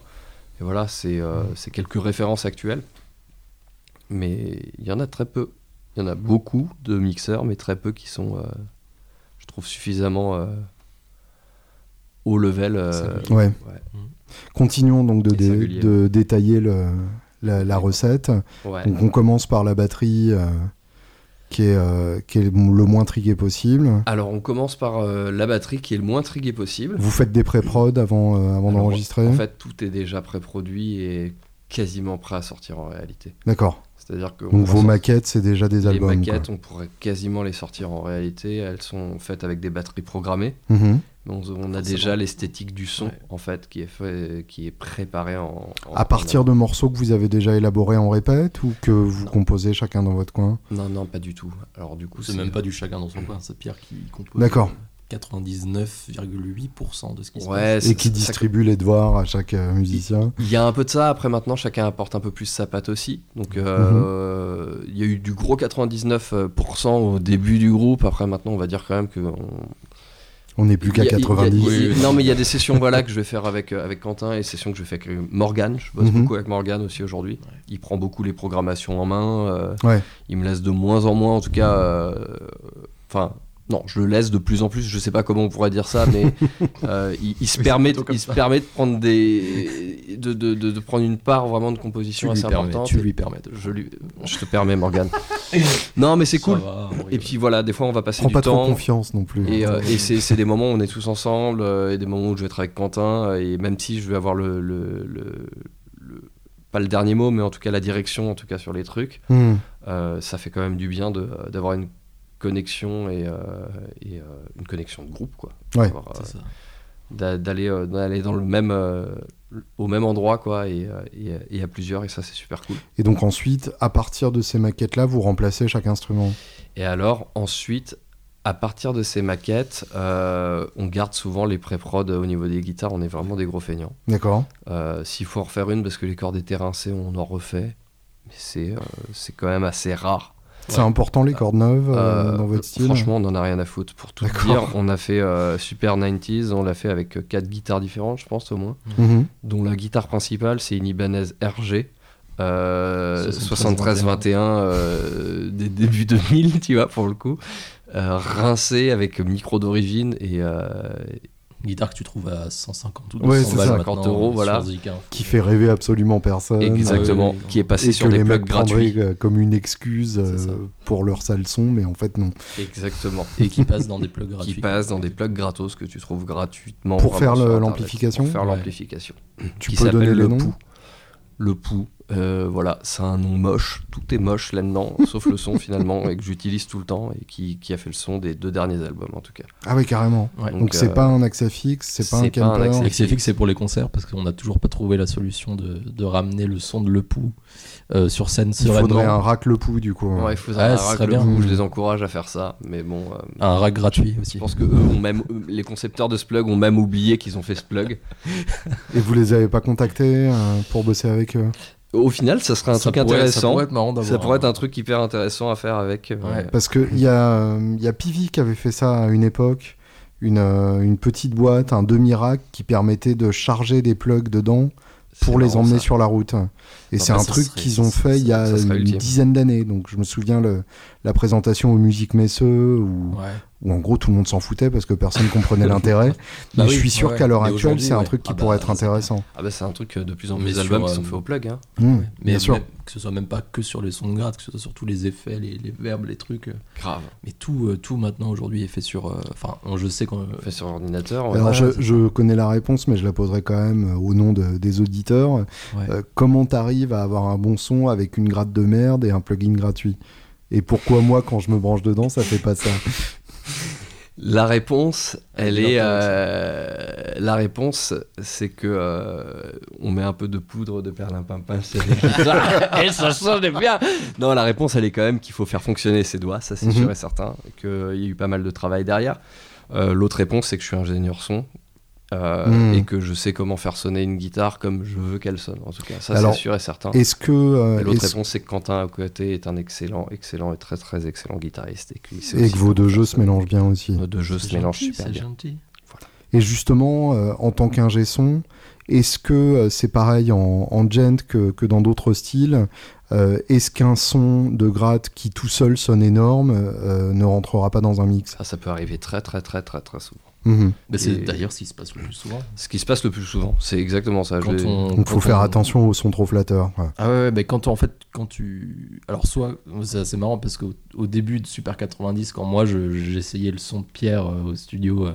Et voilà, c'est euh, c'est quelques références actuelles. Mais il y en a très peu. Il y en a beaucoup de mixeurs, mais très peu qui sont, euh, je trouve, suffisamment euh, haut level. euh. Ouais. ouais. Continuons donc de, dé- détailler le, la, la recette. Ouais. Donc on commence par la batterie euh, qui est qui est le moins trigué possible. Alors, on commence par la batterie qui est le moins trigué possible. Vous faites des pré-prod avant d'enregistrer. En fait, tout est déjà pré-produit et quasiment prêt à sortir en réalité. D'accord. C'est-à-dire que on Donc vos maquettes c'est déjà des les albums. quoi. maquettes, on pourrait quasiment les sortir en réalité. Elles sont faites avec des batteries programmées. Mhm. On, on a déjà l'esthétique du son Ouais. en fait qui est fait, qui est préparé en. en- À partir de morceaux que vous avez déjà élaborés en répète ou que vous Non. composez chacun dans votre coin? Non, non, pas du tout. Alors du coup, C'est même pas du chacun dans son coin, c'est Pierre qui compose. D'accord. Euh, 99,8% de ce qui se Ouais, et c'est- qui distribue les devoirs à chaque euh, musicien. Il y a un peu de ça. Après, maintenant, chacun apporte un peu plus sa patte aussi. Donc, euh, il y a eu du gros 99% au début du groupe. Après, maintenant, on va dire quand même que on- On n'est plus qu'à Il y a- il y a- 90. il y a- Oui, oui, non, mais il y a des sessions voilà, que je vais faire avec, euh, avec Quentin et des sessions que je fais avec Morgan. Je bosse Mhm. beaucoup avec Morgan aussi aujourd'hui. Ouais. Il prend beaucoup les programmations en main. euh, Ouais. Il me laisse de moins en moins, en tout cas. euh, Enfin. Non, je le laisse de plus en plus. Je sais pas comment on pourrait dire ça, mais euh, il, il se Oui, permet, il se ça. permet de prendre des, de, de, de, de prendre une part vraiment de Tu composition lui assez permets, importante. tu lui permets. Je lui, je te permets, Morgan. non, mais c'est cool. va, Et puis voilà, des fois on va passer Prends du pas trop temps. confiance non plus. Et, euh, et c'est c'est des moments où on est tous ensemble, euh, et des moments où je vais être avec Quentin, euh, et même si je vais avoir le, le- le- le- pas le dernier mot, mais en tout cas la direction, en tout cas sur les trucs, Hmm. euh, ça fait quand même du bien de- d'avoir une connexion et, euh, et, euh, une connexion de groupe, quoi. Ouais. Euh, C'est ça. d'a- D'aller d'aller dans le même, euh, au même endroit, quoi, et, et, et à plusieurs, et ça c'est super cool. Et donc ensuite, à partir de ces maquettes-là, vous remplacez chaque instrument? Et alors, ensuite, à partir de ces maquettes, euh, on garde souvent les pré-prod au niveau des guitares. On est vraiment des gros feignants. D'accord Euh, S'il faut en refaire une, parce que les cordes étaient rincées, on en refait. Mais c'est euh, c'est quand même assez rare. C'est important les cordes neuves euh, Euh, dans votre style Franchement, on n'en a rien à foutre. Pour tout dire, on a fait euh, Super 90s, on l'a fait avec euh, quatre guitares différentes, je pense, au moins. Mhm. Dont la guitare principale, c'est une Ibanez RG. Euh, 73-21, 73-21 euh, des débuts 2000, tu vois, pour le coup. Euh, rincé avec micro d'origine et, euh, guitare que tu trouves à 150 ou 200 Ouais, c'est balles ça. maintenant, 50 euros, sur voilà. Hein. Qui fait rêver absolument personne. exactement, oui, qui est passé Et sur que des les plugs mecs gratuits. euh, comme une excuse euh, pour leur sale son, mais en fait non. Exactement. Et qui passe dans des plugs gratuits. qui passe dans des plugs gratos que tu trouves gratuitement. Pour faire l'amplification Pour faire Ouais. l'amplification. Tu Qui peux donner le Pou. Le Pou, euh, voilà, c'est un nom moche. Tout est moche là-dedans, sauf le son finalement, et que j'utilise tout le temps, et qui, qui a fait le son des deux derniers albums en tout cas. Ah oui, carrément. Ouais. Donc c'est euh, pas un axe fixe, c'est pas un c'est pas un camper. fixe, c'est pour les concerts parce qu'on n'a toujours pas trouvé la solution de, de ramener le son de Le Pou euh, sur scène Il faudrait un rack le pouls du coup. Ouais, il faudrait Ouais, un ce rack serait le bien. Pou, je les encourage à faire ça, mais bon. euh, Un rack gratuit je aussi. pense que eux ont même, les concepteurs de ce plug ont même oublié qu'ils ont fait ce plug. Et vous les avez pas contactés euh, pour bosser avec eux? Au final, ça serait un Ça truc pourrait- intéressant. Ça pourrait être marrant d'avoir. Ça pourrait être un truc hyper intéressant à faire avec. euh, Ouais. Parce que il y a, il y a Pivi qui avait fait ça à une époque, une, euh, une petite boîte, un demi-rack qui permettait de charger des plugs dedans pour les emmener ça. sur la route. Et c'est mais un truc qu'ils ont fait il y a une dizaine d'années. Donc je me souviens le, la présentation aux musiques Messeux où, Ouais. où en gros tout le monde s'en foutait parce que personne comprenait l'intérêt. Bah Mais oui, je suis sûr ouais. qu'à l'heure actuelle c'est un truc qui Ah bah, pourrait être c'est intéressant. Ah bah c'est un truc euh, de plus en plus sur, d'albums qui euh, sont faits au plug. Hein. Mmh, Mais bien sûr. même que ce soit même pas que sur les sons de gratte, que ce soit sur tous les effets, les, les verbes, les trucs. euh, Grave. Mais tout, euh, tout maintenant aujourd'hui est fait sur. euh, Enfin, on- je sais qu'on. Fait sur ordinateur. Alors je, je connais la réponse, mais je la poserai quand même euh, au nom de- des auditeurs. Ouais. Euh, comment t'arrives à avoir un bon son avec une gratte de merde et un plugin gratuit Et pourquoi moi, quand je me branche dedans, ça fait pas ça? La réponse, elle est euh, la réponse, c'est que euh, on met un peu de poudre de perlimpinpin sur les guitares et ça sonne bien. Non, la réponse, elle est quand même qu'il faut faire fonctionner ses doigts, ça c'est Mhm. sûr et certain, qu'il y a eu pas mal de travail derrière. Euh, L'autre réponse, c'est que je suis ingénieur son. Euh, Mhm. Et que je sais comment faire sonner une guitare comme je veux qu'elle sonne, en tout cas. Ça, c'est sûr et certain. Est-ce que euh, Et L'autre est-ce- réponse, c'est que Quentin à côté est un excellent, excellent et très très excellent guitariste. Et, que vos deux jeux se mélangent bien aussi Nos deux jeux se C'est mélangent super c'est bien. gentil. Et justement, euh, en tant qu'ingé son, est-ce que euh, c'est pareil en, en gent que, que dans d'autres styles Euh, Est-ce qu'un son de gratte qui tout seul sonne énorme euh, ne rentrera pas dans un mix? Ça, ça peut arriver très très très très très souvent. Mhm. C'est d'ailleurs ce qui se passe le plus souvent. Ce qui se passe le plus souvent, c'est exactement ça. Quand on, Donc faut faire on- attention au son trop flatteur. ouais. Ah ouais, ouais, mais quand en fait, quand tu. Alors, soit. C'est assez marrant parce qu'au au début de Super 90, quand moi je- j'essayais le son de Pierre euh, au studio, euh,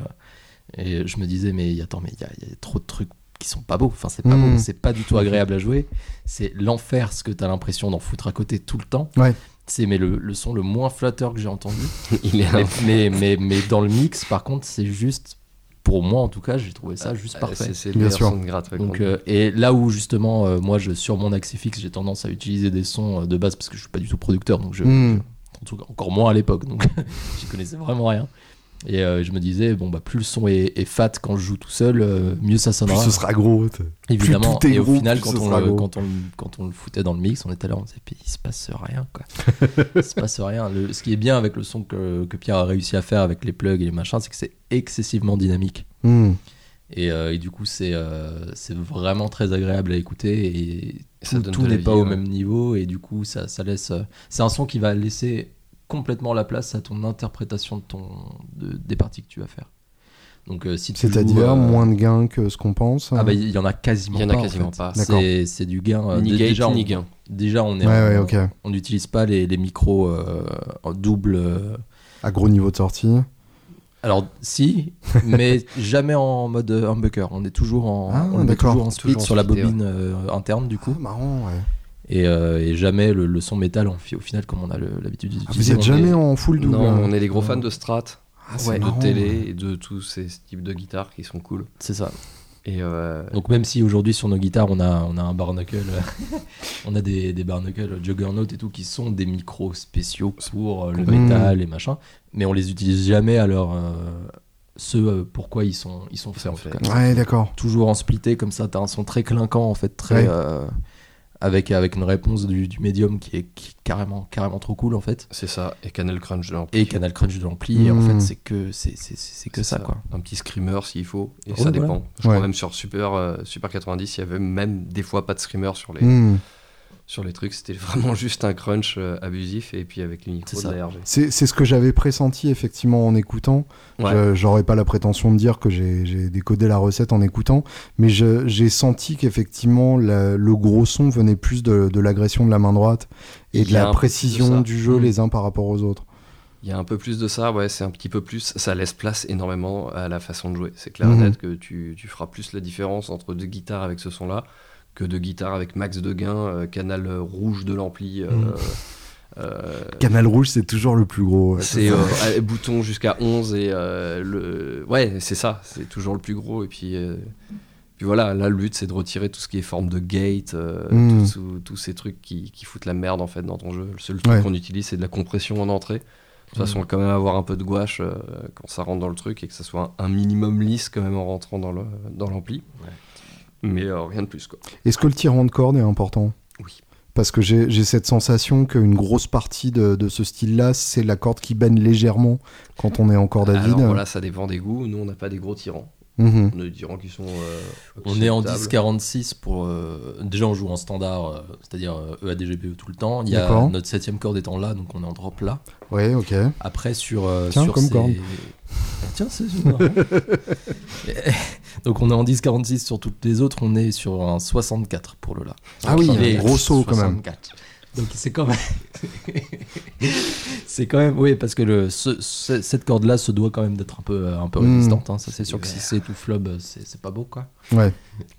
et je me disais, mais attends, mais il y, a- il y a trop de trucs qui sont pas beaux. Enfin, c'est pas Mm. beau, c'est pas du tout agréable à jouer. C'est l'enfer ce que t'as l'impression d'en foutre à côté tout le temps. Ouais. C'est mais le, le son le moins flatteur que j'ai entendu. Il est mais, un- mais, mais, mais dans le mix, par contre, c'est juste. Pour moi, en tout cas, j'ai trouvé ça juste Euh, parfait. C'est le Bien meilleur sûr. son de gratte. ouais, Donc, euh, et là où justement, euh, moi, je, sur mon axe fixe, j'ai tendance à utiliser des sons euh, de base parce que je suis pas du tout producteur, donc je, Mhm. en tout cas, encore moins à l'époque, donc j'y connaissais vraiment rien. Et euh, je me disais, bon, bah, plus le son est, est fat quand je joue tout seul, euh, mieux ça Plus sonnera. ce sera gros. Évidemment. plus tout est et au gros, final, plus quand on, le, quand, on, quand on le foutait dans le mix, on était là, on disait, il se passe rien, quoi. il se passe rien. Le- ce qui est bien avec le son que, que Pierre a réussi à faire avec les plugs et les machins, c'est que c'est excessivement dynamique. Hmm. Et, euh, et du coup, c'est c'est vraiment très agréable à écouter et Ça tout, n'est pas au même niveau et du coup, ça, ça laisse. C'est un son qui va laisser complètement la place à ton interprétation de ton, de- des parties que tu vas faire. Donc, euh, si tu C'est-à-dire euh, moins de gains que ce qu'on pense. Ah bah il y en a quasiment Il y en a pas. quasiment fait. pas. D'accord. C'est c'est du gain. euh, Ni déjà, ni on, gain. déjà on est Ouais, en- ouais, ok. on n'utilise pas les, les micros euh, en double. euh, À gros niveau de sortie. Alors si, mais jamais en mode euh, humbucker. On est toujours en, Ah, on est d'accord. toujours en split Toujours en sur la bobine euh, interne du coup. Ah, marrant, ouais. Et, euh, et jamais le, le son métal en au final comme on a l'habitude Ah, d'utiliser. vous êtes est- jamais en full double Non, hein. on est des gros fans de Strat, Ah, de télé et de tous ces types de guitares qui sont cool. C'est ça. Et euh, Donc même si aujourd'hui sur nos guitares on a, on a un barnacle, on a des, des barnacles Juggernaut et tout qui sont des micros spéciaux pour euh, le Mhm. métal et machin, mais on les utilise jamais à leur euh, ce euh, pourquoi ils sont ils sont faits en cas. Ouais, d'accord. Toujours en splitté comme ça, t'as un son très clinquant en fait, très Ouais. euh, avec avec une réponse du, du médium qui est, qui est carrément carrément trop cool en fait. c'est ça, et Canal Crunch de l'ampli. Et Canal Crunch de l'ampli, et en fait c'est que c'est c'est- c'est que ça, quoi. Un petit screamer s'il faut, et Ouais, ça voilà. dépend. Je Ouais. crois même sur Super, euh, Super 90, il y avait même des fois pas de screamer sur les, Hmm. Sur les trucs. C'était vraiment juste un crunch euh, abusif, et puis avec les micros C'est de ça. la RG. C'est ce que j'avais pressenti effectivement en écoutant. Ouais. J'aurais pas la prétention de dire que j'ai décodé la recette en écoutant, mais j'ai senti qu'effectivement le gros son venait plus de, de l'agression de la main droite et de la de précision du jeu Mm. les uns par rapport aux autres. Il y a un peu plus de ça, ouais, c'est un petit peu plus. Ça laisse place énormément à la façon de jouer. C'est clair et net que tu, tu feras plus la différence entre deux guitares avec ce son-là que deux guitares avec max de gain, euh, canal rouge de l'ampli. euh, Mhm. euh, Canal rouge, c'est toujours le plus gros. ouais, c'est euh, bouton jusqu'à 11 et euh, le. Ouais, c'est ça, c'est toujours le plus gros. Et puis, euh, puis voilà, là, le but c'est de retirer tout ce qui est forme de gate, euh, Mhm. tous- ces trucs qui, qui foutent la merde en fait dans ton jeu. Le seul truc Ouais. qu'on utilise c'est de la compression en entrée. De toute Mhm. façon, quand même avoir un peu de gouache euh, quand ça rentre dans le truc et que ça soit un, un minimum lisse quand même en rentrant dans le dans l'ampli. Ouais. Mais euh, rien de plus quoi. Est-ce que le tirant de corde est important? Oui. Parce que j'ai cette sensation qu'une grosse partie de, de ce style-là, c'est la corde qui baigne légèrement quand on est en corde à vide. Alors voilà, ça dépend des goûts. Nous, on n'a pas des gros tirants. Mhm. On a des tirants qui sont. euh, On est en acceptables. 10-46 pour. euh, déjà, on joue en standard, euh, c'est-à-dire euh, EADGBE tout le temps. Il y a notre septième corde étant là, donc on est en drop là. Ouais, ok. Après, sur. euh, Tiens, sur comme ces- corde. Tiens, c'est marrant. donc, on est en 10-46 sur toutes les autres, on est sur un 64 pour le là. Ah oui, il un gros saut quand même. 64. Donc c'est quand même, c'est quand même, oui, parce que le, ce- ce- cette corde-là se doit quand même d'être un peu, un peu Mm. résistante. hein. Ça c'est sûr que si c'est tout flub, c'est c'est pas beau quoi. Ouais.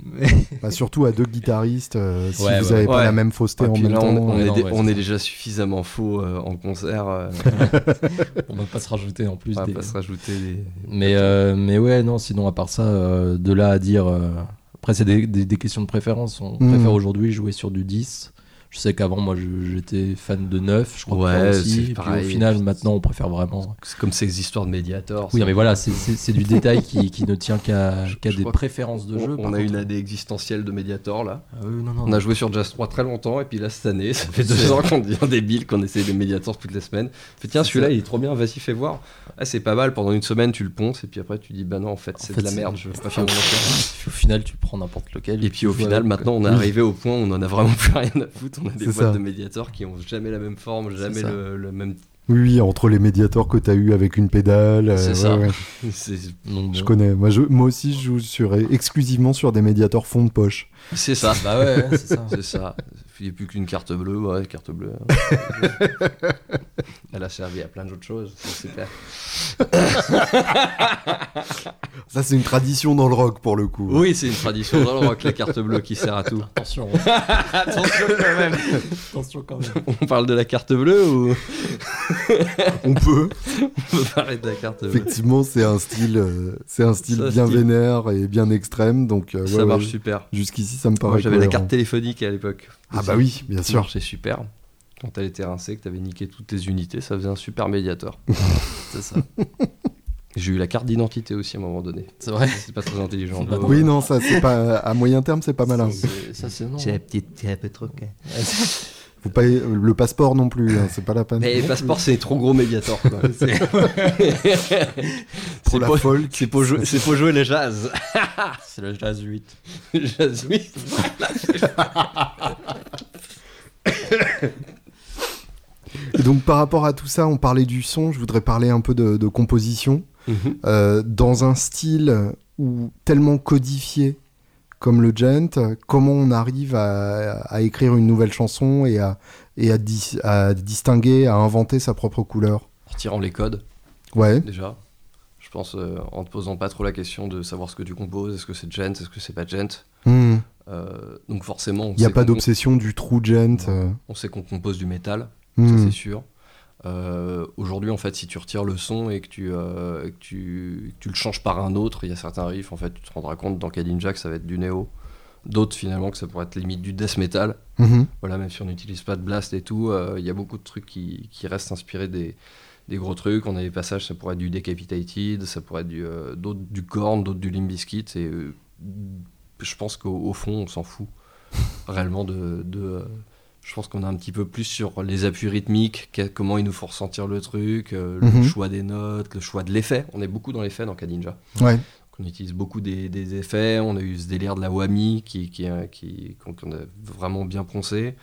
Mais- Bah, surtout à deux guitaristes, euh, si Ouais, vous ouais, n'avez pas ouais. la même fausseté Et en même là, temps. on, est, non, on déjà suffisamment faux euh, en concert. euh, on va pas se rajouter en plus. on va des- pas se rajouter des. Mais, euh, mais ouais, non, sinon à part ça, euh, de là à dire. euh, Après, c'est des, des- des questions de préférence. On Mhm. préfère aujourd'hui jouer sur du 10. Je sais qu'avant, moi, j'étais fan de 9. Je crois que Ouais, toi aussi. Et puis, au final, maintenant, on préfère vraiment. C'est comme ces histoires de Mediator. Oui, mais voilà, c'est- du détail qui, qui ne tient qu'à des que préférences de jeu. on a contre. une AD existentielle de Mediator là. Ah oui, non, non, On a joué sur Jazz 3 très longtemps et puis là cette année, ça fait deux ans qu'on devient débile, qu'on essaye des Mediators toutes les semaines. Fait tiens celui-là il est trop bien, vas-y fais voir. Ah c'est pas mal, pendant une semaine tu le ponces et puis après tu dis bah non en fait c'est de la merde, je veux pas faire mon. Au final, tu prends n'importe lequel. Et puis au final maintenant on est Oui. arrivé au point où on en a vraiment plus rien à foutre. On a des boîtes ça. de Mediator qui ont jamais la même forme, jamais le, le même. Oui, oui, entre les médiators que tu as eu avec une pédale. euh, C'est ouais, ça. ouais. Je bon. connais. Moi, je, moi aussi, je joue sur, exclusivement sur des médiators fond de poche. c'est ça. Bah ouais, ouais, c'est ça. C'est ça. Il n'y a plus qu'une carte bleue, ouais, carte bleue. Elle a servi à plein d'autres choses, c'est super. Ça, c'est une tradition dans le rock pour le coup. Oui, c'est une tradition dans le rock, la carte bleue qui sert à tout. Attention, Attention quand même. attention quand même. On parle de la carte bleue ou? On peut. on peut parler de la carte bleue Effectivement, c'est un style, euh, c'est un style Ça, bien style. vénère et bien extrême. Donc, euh, Ça ouais, marche ouais, super. jusqu'ici, ça me paraît. Moi, j'avais la carte téléphonique à l'époque. Ah bah oui, bien Ça sûr. marchait super. Quand elle était rincée, que t'avais niqué toutes tes unités, ça faisait un super médiator. C'est ça. J'ai eu la carte d'identité aussi à un moment donné. C'est vrai. C'est pas très intelligent. C'est pas. Oui, non, ça, c'est pas. À moyen terme, c'est pas malin. C'est- Ça, c'est non. C'est la petite, c'est un peu trop. Quoi. Faut pas... Le passeport non plus, hein, c'est pas la peine. Mais le passeport, c'est trop gros Mediator. C'est Pour la folk. c'est pour jouer, c'est pour jouer le jazz. C'est le jazz 8. jazz, oui. Et donc, par rapport à tout ça, on parlait du son, je voudrais parler un peu de, de composition. Euh, dans un style où tellement codifié comme le gent, comment on arrive à, à écrire une nouvelle chanson et à, et à, dis- à distinguer, à inventer sa propre couleur En tirant les codes, Ouais. déjà. Je pense euh, en te posant pas trop la question de savoir ce que tu composes, est-ce que c'est gent, est-ce que c'est pas gent. Hmm. Euh, donc forcément, Il n'y a pas d'obsession du true gent. euh. On sait qu'on compose du métal, Hmm. ça c'est sûr. Euh, Aujourd'hui, en fait, si tu retires le son et que tu, euh, que tu, que tu le changes par un autre, il y a certains riffs, en fait, tu te rendras compte dans que ça va être du néo. D'autres, finalement, que ça pourrait être limite du death metal. Mhm. Voilà, même si on n'utilise pas de blast et tout, euh, il y a beaucoup de trucs qui, qui restent inspirés des, des gros trucs. On a des passages, ça pourrait être du Decapitated, ça pourrait être du, euh, d'autres du Korn, d'autres du Limp Bizkit. Et euh, je pense qu'au au fond, on s'en fout réellement de. de, je pense qu'on est un petit peu plus sur les appuis rythmiques, que- comment il nous faut ressentir le truc, euh, Mhm. le choix des notes, le choix de l'effet. On est beaucoup dans l'effet dans Kadinja. Ouais. On utilise beaucoup des, des effets. On a eu ce délire de la whammy qui, qui, qui, qu'on a vraiment bien poncé.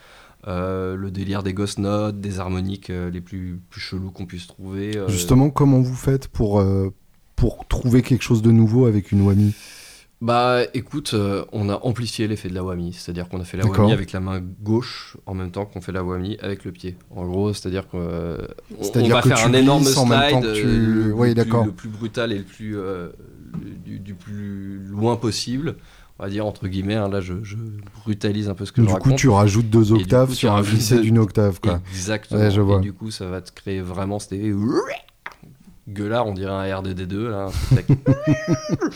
Euh, le délire des ghost notes, des harmoniques euh, les plus, plus chelous qu'on puisse trouver. euh, Justement, comment vous faites pour, euh, pour trouver quelque chose de nouveau avec une whammy Bah écoute, euh, on a amplifié l'effet de la whammy. C'est-à-dire qu'on a fait la whammy avec la main gauche en même temps qu'on fait la whammy avec le pied. En gros, c'est-à-dire qu'on euh, va que faire un énorme slide, que tu- euh, le, Oui, plus- le plus brutal et le plus euh, du, du plus loin possible. On va dire entre guillemets. hein, là, je, je brutalise un peu ce que Du je coup, raconte. tu rajoutes deux du octaves coup, sur un glissé d'une octave, quoi. Exactement. Ouais, je vois. Et du coup, ça va te créer vraiment cet effet gueulard, on dirait un RDD2 là, un truc là,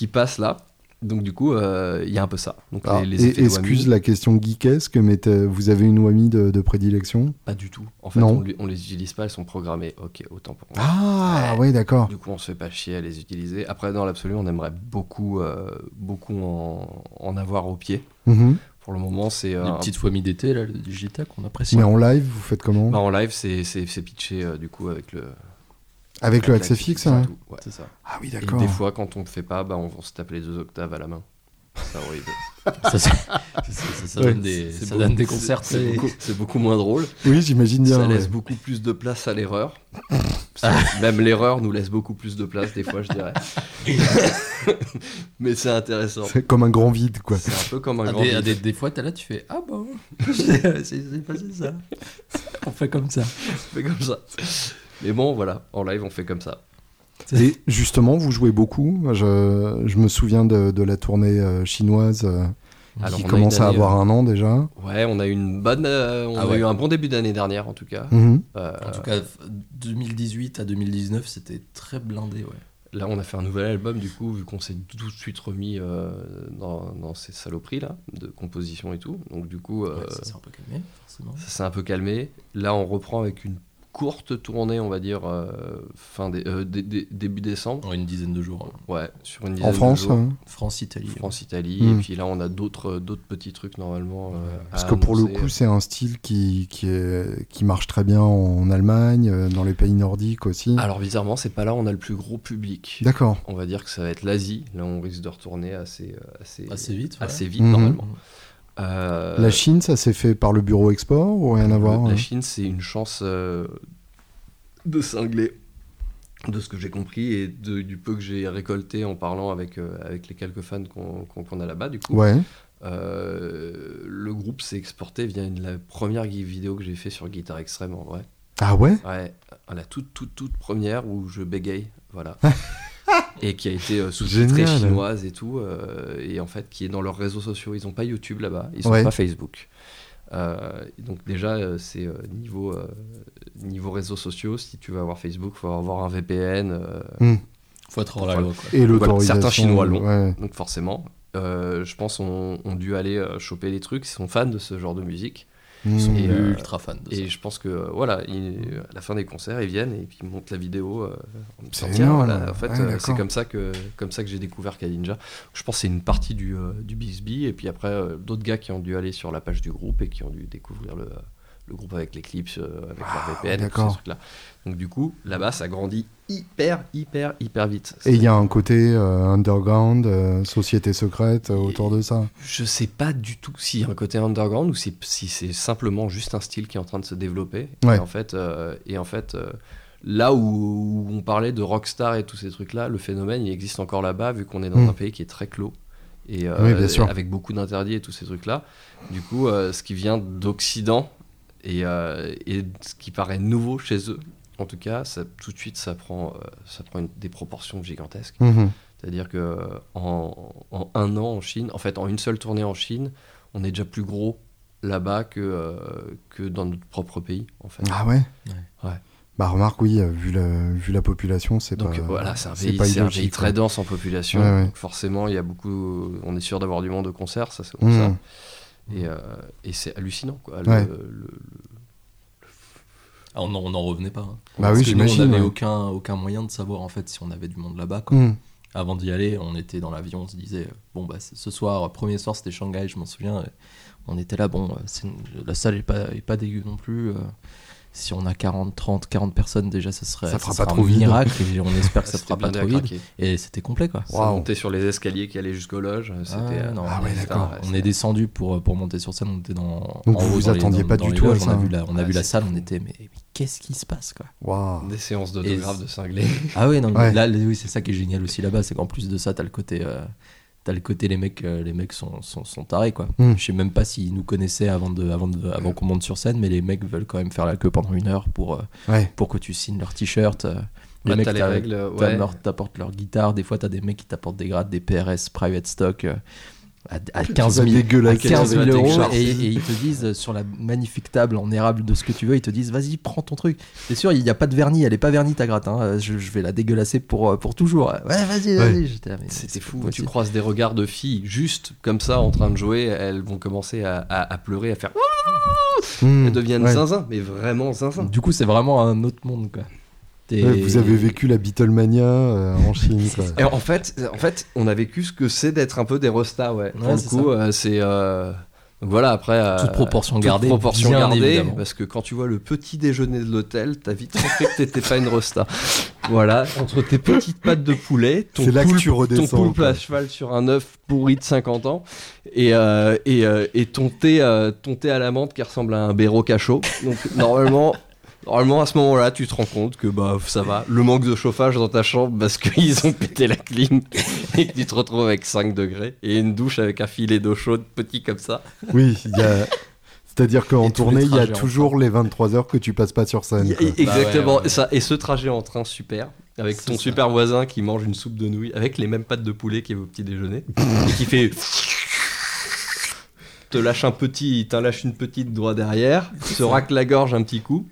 qui passe là. Donc du coup, euh, il y a un peu ça. Donc les, les et- excuse la question geekesque, mais vous avez une whammy de, de prédilection? Pas du tout. En fait, Non. on, les- on les utilise pas, elles sont programmées. Ok, autant pour moi. Ah, Ouais. ouais, d'accord. Du coup, on se fait pas chier à les utiliser. Après, dans l'absolu, on aimerait beaucoup, euh, beaucoup en, en avoir au pied. Mhm. Pour le moment, c'est euh, Une un- petite famille d'été, là, le Digita qu'on apprécie. Mais en live, vous faites comment? Bah, en live, c'est c'est- c'est pitché euh, du coup avec le Avec le avec accès fixe, et ouais. ouais. C'est ça. Ah oui, Et d'accord. des fois, quand on ne fait pas, bah, on, on se tape les deux octaves à la main. C'est horrible. ça, ça- ça- Ouais. donne des, C'est ça beaucoup- donne des concerts. C'est beaucoup, moins drôle. Oui, j'imagine bien. ça laisse ouais. beaucoup plus de place à l'erreur. C'est- Même l'erreur nous laisse beaucoup plus de place, des fois, je dirais. Mais c'est intéressant. C'est comme un grand vide, quoi. C'est un peu comme un Ah, grand des, ah, vide. des, des fois, t'es là, tu fais Ah bon, c'est c'est passé ça. On fait comme ça. On fait comme ça. Mais bon, voilà, en live, on fait comme ça. Et justement, vous jouez beaucoup. Je, je me souviens de, de la tournée euh, chinoise euh, Alors, qui commence à avoir euh, un an déjà. Ouais, on a eu une bonne, euh, on Ah a ouais. eu un bon début d'année dernière, en tout cas. Mhm. Euh, En tout cas, f- 2018 à 2019, c'était très blindé, ouais. Là, on a fait un nouvel album, du coup, vu qu'on s'est tout de suite remis euh, dans, dans ces saloperies là, de composition et tout. Donc, du coup, euh, Ouais, ça s'est un peu calmé, forcément. ça s'est un peu calmé. Là, on reprend avec une courte tournée, on va dire, euh, fin des- euh, dé- dé- début décembre. En une dizaine de jours. hein. Ouais, sur une dizaine En France de jours. hein. France-Italie. France-Italie. Mm. Et puis là, on a d'autres d'autres petits trucs normalement. euh, Parce que pour le coup, c'est un style qui, qui, est, qui marche très bien en Allemagne, euh, dans les pays nordiques aussi. Alors, bizarrement, c'est pas là où on a le plus gros public. D'accord. On va dire que ça va être l'Asie. Là, on risque de retourner assez, euh, assez, Assez vite. ouais. assez vite, Mhm. normalement. Euh, La Chine, ça s'est fait par le bureau export ou rien à voir La hein Chine, c'est une chance euh, de cingler, de ce que j'ai compris et de- du peu que j'ai récolté en parlant avec, euh, avec les quelques fans qu'on qu'on a là-bas. Du coup, Ouais. Le groupe s'est exporté via une- la première vidéo que j'ai fait sur Guitare Extrême en vrai. Ah ouais? Ouais, la toute, toute, toute première où je bégaye, voilà. et qui a été euh, sous-titrée chinoise et tout, euh, et en fait qui est dans leurs réseaux sociaux. Ils n'ont pas YouTube là-bas, ils n'ont Ouais. pas Facebook. Euh, donc déjà, euh, c'est euh, niveau, euh, niveau réseaux sociaux, si tu veux avoir Facebook, il faut avoir un VPN. euh, Hmm. Faut être hors la loi. Et Voilà, certains Chinois l'ont. ouais. donc forcément, euh, je pense ont, ont dû aller euh, choper les trucs, ils sont fans de ce genre de musique. Ils sont. Et, euh, ultra fans de ça. Et je pense que euh, voilà, ils- à la fin des concerts, ils viennent et puis ils montent la vidéo. euh, en me C'est voilà, en fait, Ouais, euh, c'est comme ça que comme ça que j'ai découvert Kalinja. Je pense que c'est une partie du euh, du Bixby et puis après euh, d'autres gars qui ont dû aller sur la page du groupe et qui ont dû découvrir le le groupe avec l'Eclipse, euh, avec Ah, leur VPN, ces trucs-là. Donc du coup, là-bas, ça grandit hyper, hyper, hyper vite. Et il y a un côté euh, underground, euh, société secrète euh, autour de ça. Je sais pas du tout s'il y a un côté underground ou si, si c'est simplement juste un style qui est en train de se développer. Ouais. Et en fait, et en fait là où, où on parlait de rockstar et tous ces trucs-là, le phénomène il existe encore là-bas vu qu'on est dans Mm. un pays qui est très clos. Et, Oui, bien sûr. avec beaucoup d'interdits et tous ces trucs-là. Du coup, ce qui vient d'Occident et, euh, et ce qui paraît nouveau chez eux, en tout cas, ça, tout de suite, ça prend, euh, ça prend une- des proportions gigantesques. Mhm. C'est-à-dire que en, en un an en Chine, en fait, en une seule tournée en Chine, on est déjà plus gros là-bas que, euh, que dans notre propre pays, en fait. Ah ouais? Ouais. Bah remarque, oui, vu la, vu la population, c'est pas. voilà, c'est un pays, un très dense en population. Ouais, ouais. Donc forcément, il y a beaucoup. On est sûr d'avoir du monde au concert, ça c'est comme ça. Et, euh, et c'est hallucinant, quoi. Le- Ouais. le- le- Ah, on n'en on n'en revenait pas. hein. Bah Parce oui, que nous, on j'imagine, n'avait ouais. aucun, aucun moyen de savoir en fait si on avait du monde là-bas. Mhm. Avant d'y aller, on était dans l'avion, on se disait bon bah ce soir, premier soir c'était Shanghai, je m'en souviens. On était là, bon, euh, la salle est pas, est pas dégueu non plus. euh, si on a 40, 30, 40 personnes déjà, ça serait Ça fera pas un trop vide. miracle et on espère que ça fera pas trop vide. craquer. Et c'était complet quoi. Ça montait sur les escaliers qui allaient jusqu'aux loges. C'était. Ah, euh, non, Ah on ouais, est- d'accord. On est descendu pour, pour monter sur scène, on était dans. Donc en vous vous attendiez pas du tout à ça, On a vu la, on a Ah, vu la salle, on était, mais, mais qu'est-ce qui se passe quoi? Waouh. Des séances d'autographes de cinglés. Ah oui, non, mais Ouais. là, là, oui, c'est ça qui est génial aussi là-bas, c'est qu'en plus de ça, t'as le côté, euh, t'as le côté les mecs, euh, les mecs sont, sont, sont tarés quoi. Mm. Je sais même pas s'ils nous connaissaient avant de, avant de, avant qu'on monte sur scène, mais les mecs veulent quand même faire la queue pendant une heure pour, euh, Ouais. pour que tu signes leur t-shirt. euh. Les Bah, mecs ouais. t'apportent leur guitare. Des fois, t'as des mecs qui t'apportent des grades, des PRS, private stock. À, à 15 vas 000, dégueulasser à 15 000 avec euros et, et ils te disent euh, sur la magnifique table en érable de ce que tu veux, ils te disent vas-y prends ton truc. C'est sûr il n'y a pas de vernis, elle est pas vernie ta gratte, hein. Euh, je, je vais la dégueulasser pour, euh, pour toujours. Ouais vas-y vas-y. Mais C'était c'est fou. Tu croises des regards de filles juste comme ça en train de jouer, elles vont commencer à, à- à pleurer, à faire. Mhm. Elles deviennent Ouais. zinzin, mais vraiment zinzin. Du coup c'est vraiment un autre monde quoi. Ouais, vous avez vécu la Beatlemania euh, en Chine, quoi. Et en fait, en fait, on a vécu ce que c'est d'être un peu des restas, ouais. Ouais, c'est coup, euh, c'est. euh, voilà, après. euh, Toute proportion toute gardée, proportion bien gardée, évidemment. parce que quand tu vois le petit déjeuner de l'hôtel, t'as vite compris que t'étais pas une resta. Voilà, entre tes petites pattes de poulet, ton poulpe- ton à cheval sur un œuf pourri de 50 ans et, euh, et, euh, et ton, thé, euh, ton thé à la menthe qui ressemble à un béro cachot. Donc normalement, normalement à ce moment-là, tu te rends compte que bah ça va. Le manque de chauffage dans ta chambre parce qu'ils ont pété la clim et que tu te retrouves avec 5 degrés et une douche avec un filet d'eau chaude petit comme ça. Oui, il a. C'est-à-dire qu'en tournée, il y a toujours les 23 heures que tu passes pas sur scène. quoi. Exactement. Bah ouais, ouais. Ça, et ce trajet en train super, avec ton ça. super voisin qui mange une soupe de nouilles, avec les mêmes pâtes de poulet qu'il y avait au petit déjeuner, et qui fait. te lâche un petit, t'en lâche une petite droit derrière, se racle la gorge un petit coup.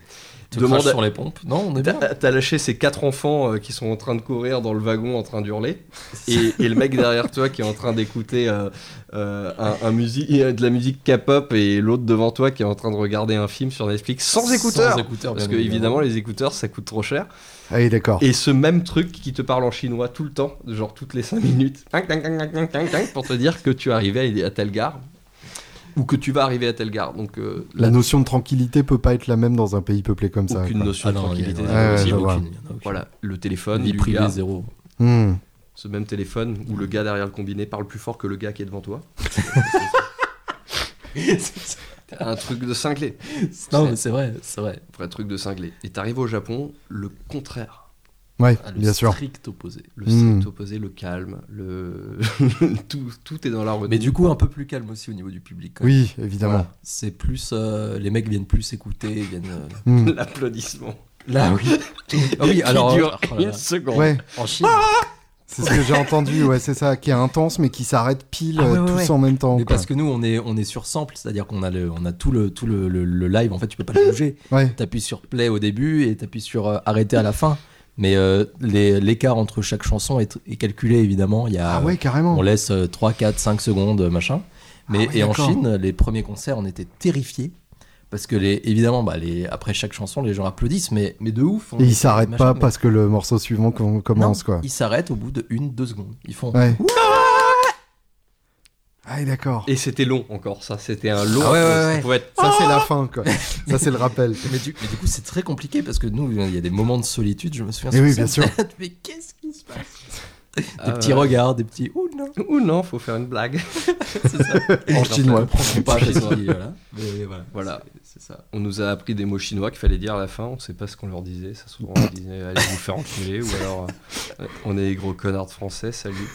Te demande à- sur les pompes. Non, on est bien. T'as lâché ces quatre enfants euh, qui sont en train de courir dans le wagon en train d'hurler et, et le mec derrière toi qui est en train d'écouter euh, euh, un, un musique, euh, de la musique K-pop et l'autre devant toi qui est en train de regarder un film sur Netflix sans écouteurs. Sans écouteurs, Parce que bien évidemment les écouteurs ça coûte trop cher. Allez, d'accord. Et ce même truc qui te parle en chinois tout le temps, genre toutes les 5 minutes, pour te dire que tu es arrivé à, à telle gare ou que tu vas arriver à telle gare. Donc euh, La notion de tranquillité peut pas être la même dans un pays peuplé comme ça. aucune notion Ah de non, il y a- tranquillité. ouais, ouais, aucune, il y en a aucune. Voilà, le téléphone Vie privée zéro. Hmm. ce même téléphone où le gars derrière le combiné parle plus fort que le gars qui est devant toi. un truc de cinglé. non, mais c'est vrai, c'est vrai. Vrai truc de cinglé. Et t'arrives au Japon, le contraire. Ouais, Ah, le bien sûr. strict opposé. Le Hmm. strict opposé, le calme, le... tout, tout est dans la retenue. Mais du coup, un peu plus calme aussi au niveau du public. quand même. Oui, évidemment. Voilà. C'est plus. euh, les mecs viennent plus écouter, viennent. euh, Hmm. L'applaudissement. Là, oui. ah oui, alors. qui dure oh une seconde. Ouais, En Chine. c'est ce que j'ai entendu, ouais, c'est ça, qui est intense mais qui s'arrête pile Ah euh, ouais, tous ouais. en même temps. Mais quoi. parce que nous, on est, on est sur sample, c'est-à-dire qu'on a, le, on a tout, le, tout le, le- le live. En fait, tu peux pas le bouger. Ouais, T'appuies sur play au début et t'appuies sur euh, arrêter à la fin. Mais euh, l'écart entre chaque chanson est, est calculé, évidemment. Il y a, ah ouais, carrément. On laisse euh, 3, 4, 5 secondes, euh, machin. Mais, Ah ouais, et en. Chine, les premiers concerts, on était terrifiés Parce que les, évidemment, bah, les, après chaque chanson, les gens applaudissent, mais, mais de ouf. on Et ils s'arrêtent pas mais- parce que le morceau suivant com- commence, Non, quoi. Ils s'arrêtent au bout de une, deux secondes. Ils font. Ouais. Ah, d'accord. Et c'était long encore, ça. C'était un long. Ah ouais, ouais, ça ouais. pouvait être- Ça, c'est la fin, quoi. Ça, c'est le rappel. Mais du, mais du coup, c'est très compliqué parce que nous, il y a des moments de solitude. Je me souviens. Sur oui, bien sûr. mais qu'est-ce qui se passe? Des petits ouais. regards, des petits. Ouh non Ou non, faut faire une blague. C'est ça. En chinois. Pas voilà. Mais voilà. Voilà. C'est c'est ça. On nous a appris des mots chinois qu'il fallait dire à la fin. On sait pas ce qu'on leur disait. Ça souvent on disait allez vous faire enculer ou alors euh, on est des gros connards de français. Salut.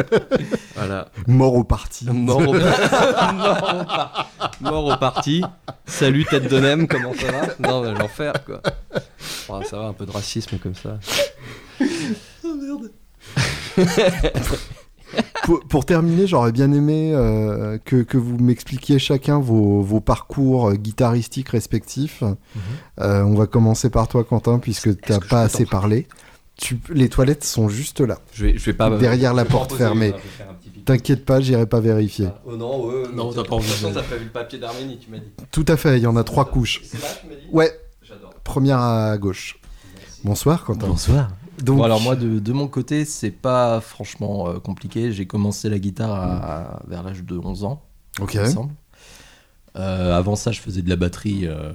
voilà. Mort au parti. Mort au, mort au par- mort au parti. Salut tête de nem. Comment ça va? Non mais l'enfer quoi. Ah, ça va un peu de racisme comme ça. pour, pour terminer, j'aurais bien aimé euh, que, que vous m'expliquiez chacun vos, vos parcours euh, guitaristiques respectifs. Euh, on va commencer par toi, Quentin, puisque tu n'as pas assez parlé. Tu, les toilettes sont juste là. Je vais je vais pas Derrière la porte fermée. T'inquiète pas, j'irai pas vérifier. Ah, Oh non, ouais, Non, t'as pas envie De toute t'as pas vu le papier d'Arménie, tu m'as dit. Tout à fait, il y en a trois couches. C'est là, tu m'as dit? Ouais, J'adore. première à gauche. Bonsoir, Quentin. Bonsoir. Donc, Bon, alors moi, de, de mon côté, c'est pas franchement euh, compliqué. J'ai commencé la guitare à- à- vers l'âge de 11 ans, ok. il me semble. Euh, avant ça, je faisais de la batterie. euh,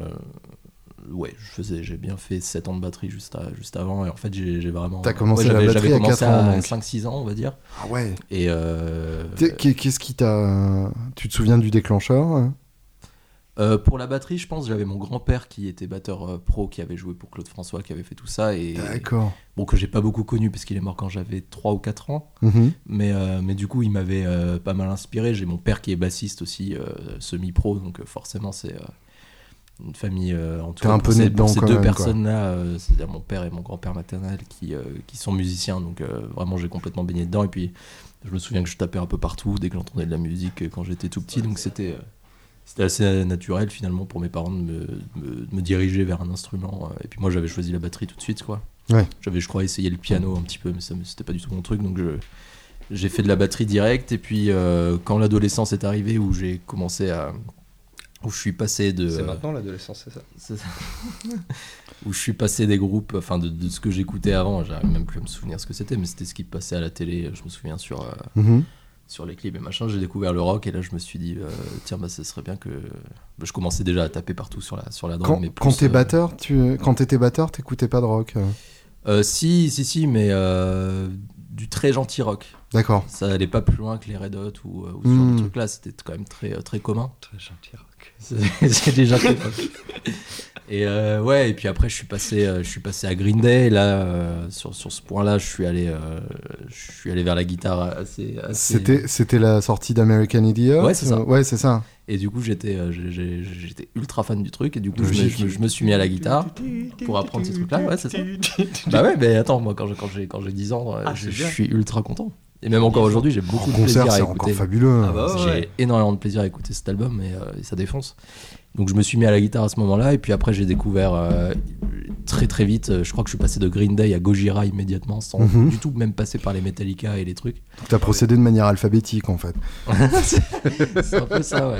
ouais, je faisais, j'ai bien fait 7 ans de batterie juste, à- juste avant. Et en fait, j'ai j'ai vraiment. T'as commencé la j'avais- batterie j'avais à commencé 4 ans, donc. 5-6 ans, on va dire. Ah ouais. Et. euh, T'es- qu'est- Qu'est-ce qui t'a. Tu te souviens du déclencheur? hein euh, pour la batterie, je pense, j'avais mon grand-père qui était batteur euh, pro, qui avait joué pour Claude François, qui avait fait tout ça. Et D'accord. bon, que j'ai pas beaucoup connu parce qu'il est mort quand j'avais 3 ou 4 ans. Mhm. Mais, euh, mais du coup, il m'avait pas mal inspiré. J'ai mon père qui est bassiste aussi, semi-pro, donc forcément, c'est une famille en tout T'es cas, un peu né dedans ces deux même, personnes-là, c'est-à-dire mon père et mon grand-père maternel qui, qui sont musiciens, donc vraiment, j'ai complètement baigné dedans. Et puis, je me souviens que je tapais un peu partout dès que j'entendais de la musique quand j'étais tout petit, donc c'était. C'était assez naturel finalement pour mes parents de me, de me- de me diriger vers un instrument. euh, Et puis moi j'avais choisi la batterie tout de suite quoi. Ouais. J'avais je crois essayé le piano un petit peu mais ça c'était pas du tout mon truc donc je, j'ai fait de la batterie direct et puis euh, quand l'adolescence est arrivée où j'ai commencé à où je suis passé de C'est maintenant l'adolescence, c'est ça c'est ça. où je suis passé des groupes enfin de, de ce que j'écoutais avant j'arrive même plus à me souvenir ce que c'était mais c'était ce qui passait à la télé je me souviens sur euh, Mhm. Sur les clips et machin j'ai découvert le rock et là je me suis dit euh, tiens bah ce serait bien que bah, je commençais déjà à taper partout sur la sur la drogue Quand, mais quand t'es euh, batteur, tu... quand t'étais batteur, t'écoutais pas de rock. euh. euh, si si si mais euh, du très gentil rock D'accord. ça allait pas plus loin que les Red Hot ou, ou ce Hmm. genre de trucs là c'était quand même très très commun Très gentil rock. C'est déjà très. Et euh, ouais, et puis après je suis passé, euh, je suis passé à Green Day. Là, euh, sur, sur ce point-là, je suis allé, euh, je suis allé vers la guitare assez. assez- C'était, c'était la sortie d'American Idiot Ouais, c'est ça. Ouais, c'est ça. Et du coup, j'étais, j'étais ultra fan du truc. Et du coup, je me, je me- je me suis mis à la guitare pour apprendre ces trucs-là. Ouais, c'est ça. Bah ouais, mais attends, moi quand j'ai, quand j'ai, quand j'ai 10 ans, Ah, je, suis ultra content. Et même encore aujourd'hui, j'ai En beaucoup de plaisir concert, à c'est écouter. encore fabuleux. Ah bah ouais. J'ai énormément de plaisir à écouter cet album et, euh, et ça défonce. Donc je me suis mis à la guitare à ce moment-là et puis après j'ai découvert euh, très très vite, euh, je crois que je suis passé de Green Day à Gojira immédiatement sans Mhm. du tout même passer par les Metallica et les trucs. T'as procédé de manière alphabétique, en fait. c'est un peu ça ouais.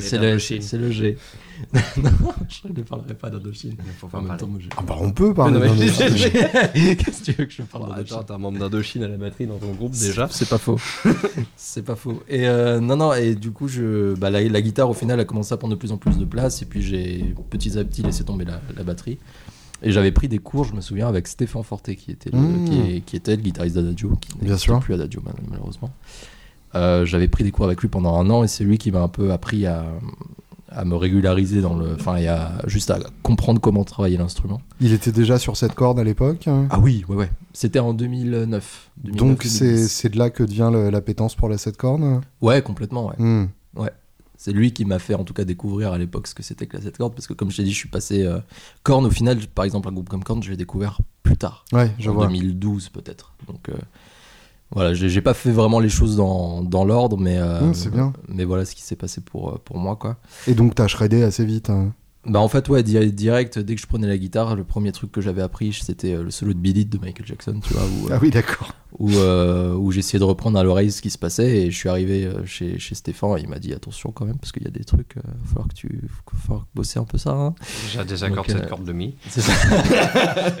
C'est le, le G. non, je ne parlerai pas d'Indochine. Faut En pas même parler. temps, moi, j'ai- Ah bah, on peut parler autre. Qu'est-ce que tu veux que je parle Attends, d'Indochine t'as un membre d'Indochine à la batterie dans ton groupe déjà. C'est pas faux. c'est pas faux. Et euh, non, non, et du coup, je, bah, la, la guitare, au final, a commencé à prendre de plus en plus de place. Et puis, j'ai petit à petit laissé tomber la, la batterie. Et j'avais pris des cours, je me souviens, avec Stéphane Forté, qui était le, Mmh. qui, est- qui était le guitariste d'Adagio, qui sûr. plus Adagio, mal- malheureusement. Euh, j'avais pris des cours avec lui pendant un an, et c'est lui qui m'a un peu appris à, à me régulariser dans le. Enfin, et à juste à comprendre comment travailler l'instrument. Il était déjà sur cette corde à l'époque. hein? Ah oui, ouais, ouais. C'était en 2009. 2009, Donc, c'est, 2010. c'est de là que devient l'appétence pour la 7 cordes Ouais, complètement, ouais. Hmm. C'est lui qui m'a fait en tout cas découvrir à l'époque ce que c'était que la 7 cordes parce que comme je t'ai dit, je suis passé euh, Korn au final, par exemple un groupe comme Korn, je l'ai découvert plus tard, Ouais, je en vois. 2012 peut-être. Donc euh, voilà, j'ai pas fait vraiment les choses dans, dans l'ordre, mais euh, Mmh, c'est bien. Mais voilà ce qui s'est passé pour euh, pour moi quoi. Et donc, t'as shreddé assez vite. hein. Bah en fait ouais, di- direct dès que je prenais la guitare, le premier truc que j'avais appris, c'était euh, le solo de It de Michael Jackson, tu vois. Où, euh, Ah oui, d'accord. où, euh, où j'essayais de reprendre à l'oreille ce qui se passait et je suis arrivé chez, chez Stéphane et il m'a dit attention quand même parce qu'il y a des trucs, il va falloir que tu faut falloir bosser un peu ça. hein. Déjà des accords de cette euh, corde de mi. C'est ça.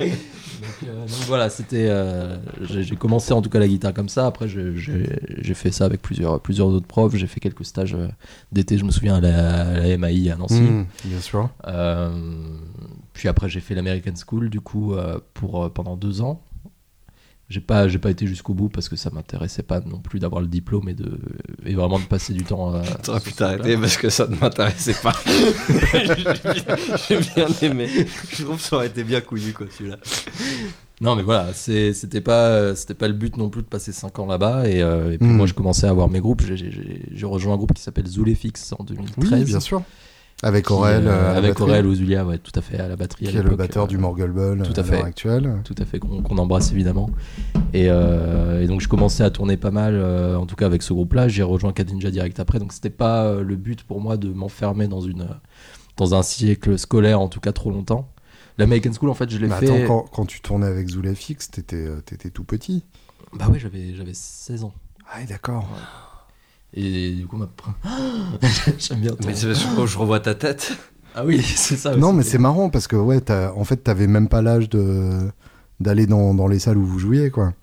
donc, euh, donc voilà, c'était. euh, j'ai commencé en tout cas la guitare comme ça. Après, j'ai fait ça avec plusieurs, plusieurs autres profs. J'ai fait quelques stages euh, d'été, je me souviens, à la, à la MAI à Nancy. Hmm, bien sûr. Euh, puis après, j'ai fait l'American School, du coup, euh, pour, euh, pendant deux ans. J'ai pas, j'ai pas été jusqu'au bout parce que ça m'intéressait pas non plus d'avoir le diplôme et, de, et vraiment de passer du temps à. T'aurais pu t'arrêter parce que ça ne m'intéressait pas. J'ai bien- aimé. Je trouve que ça aurait été bien couillu quoi celui-là. Non, mais voilà, c'était pas, c'était pas le but non plus de passer 5 ans là-bas. Et, euh, et puis Mm. moi, je commençais à avoir mes groupes. J'ai rejoint un groupe qui s'appelle Zoulefix en 2013. Oui, bien sûr. Avec Aurel. euh, euh, avec Aurel Ozulia, ouais, tout à fait, à la batterie. à Qui est le batteur euh, du Morgul Ball tout à à fait. l'heure actuelle. tout à fait qu'on embrasse évidemment et, euh, et donc je commençais à tourner pas mal euh, en tout cas avec ce groupe là j'ai rejoint Kadinja direct après donc c'était pas euh, le but pour moi de m'enfermer dans une euh, dans un cycle scolaire en tout cas trop longtemps l'American School en fait je l'ai fait attends, quand, quand tu tournais avec t'étais euh, t'étais tout petit. bah j'avais j'avais 16 ans Ah, d'accord. Et du coup ma j'aime bien ton- Mais c'est parce que je revois ta tête. ah oui c'est ça Non, mais c'est marrant parce que, ouais, t'as- en fait, t'avais même pas l'âge de d'aller dans, dans les salles où vous jouiez, quoi.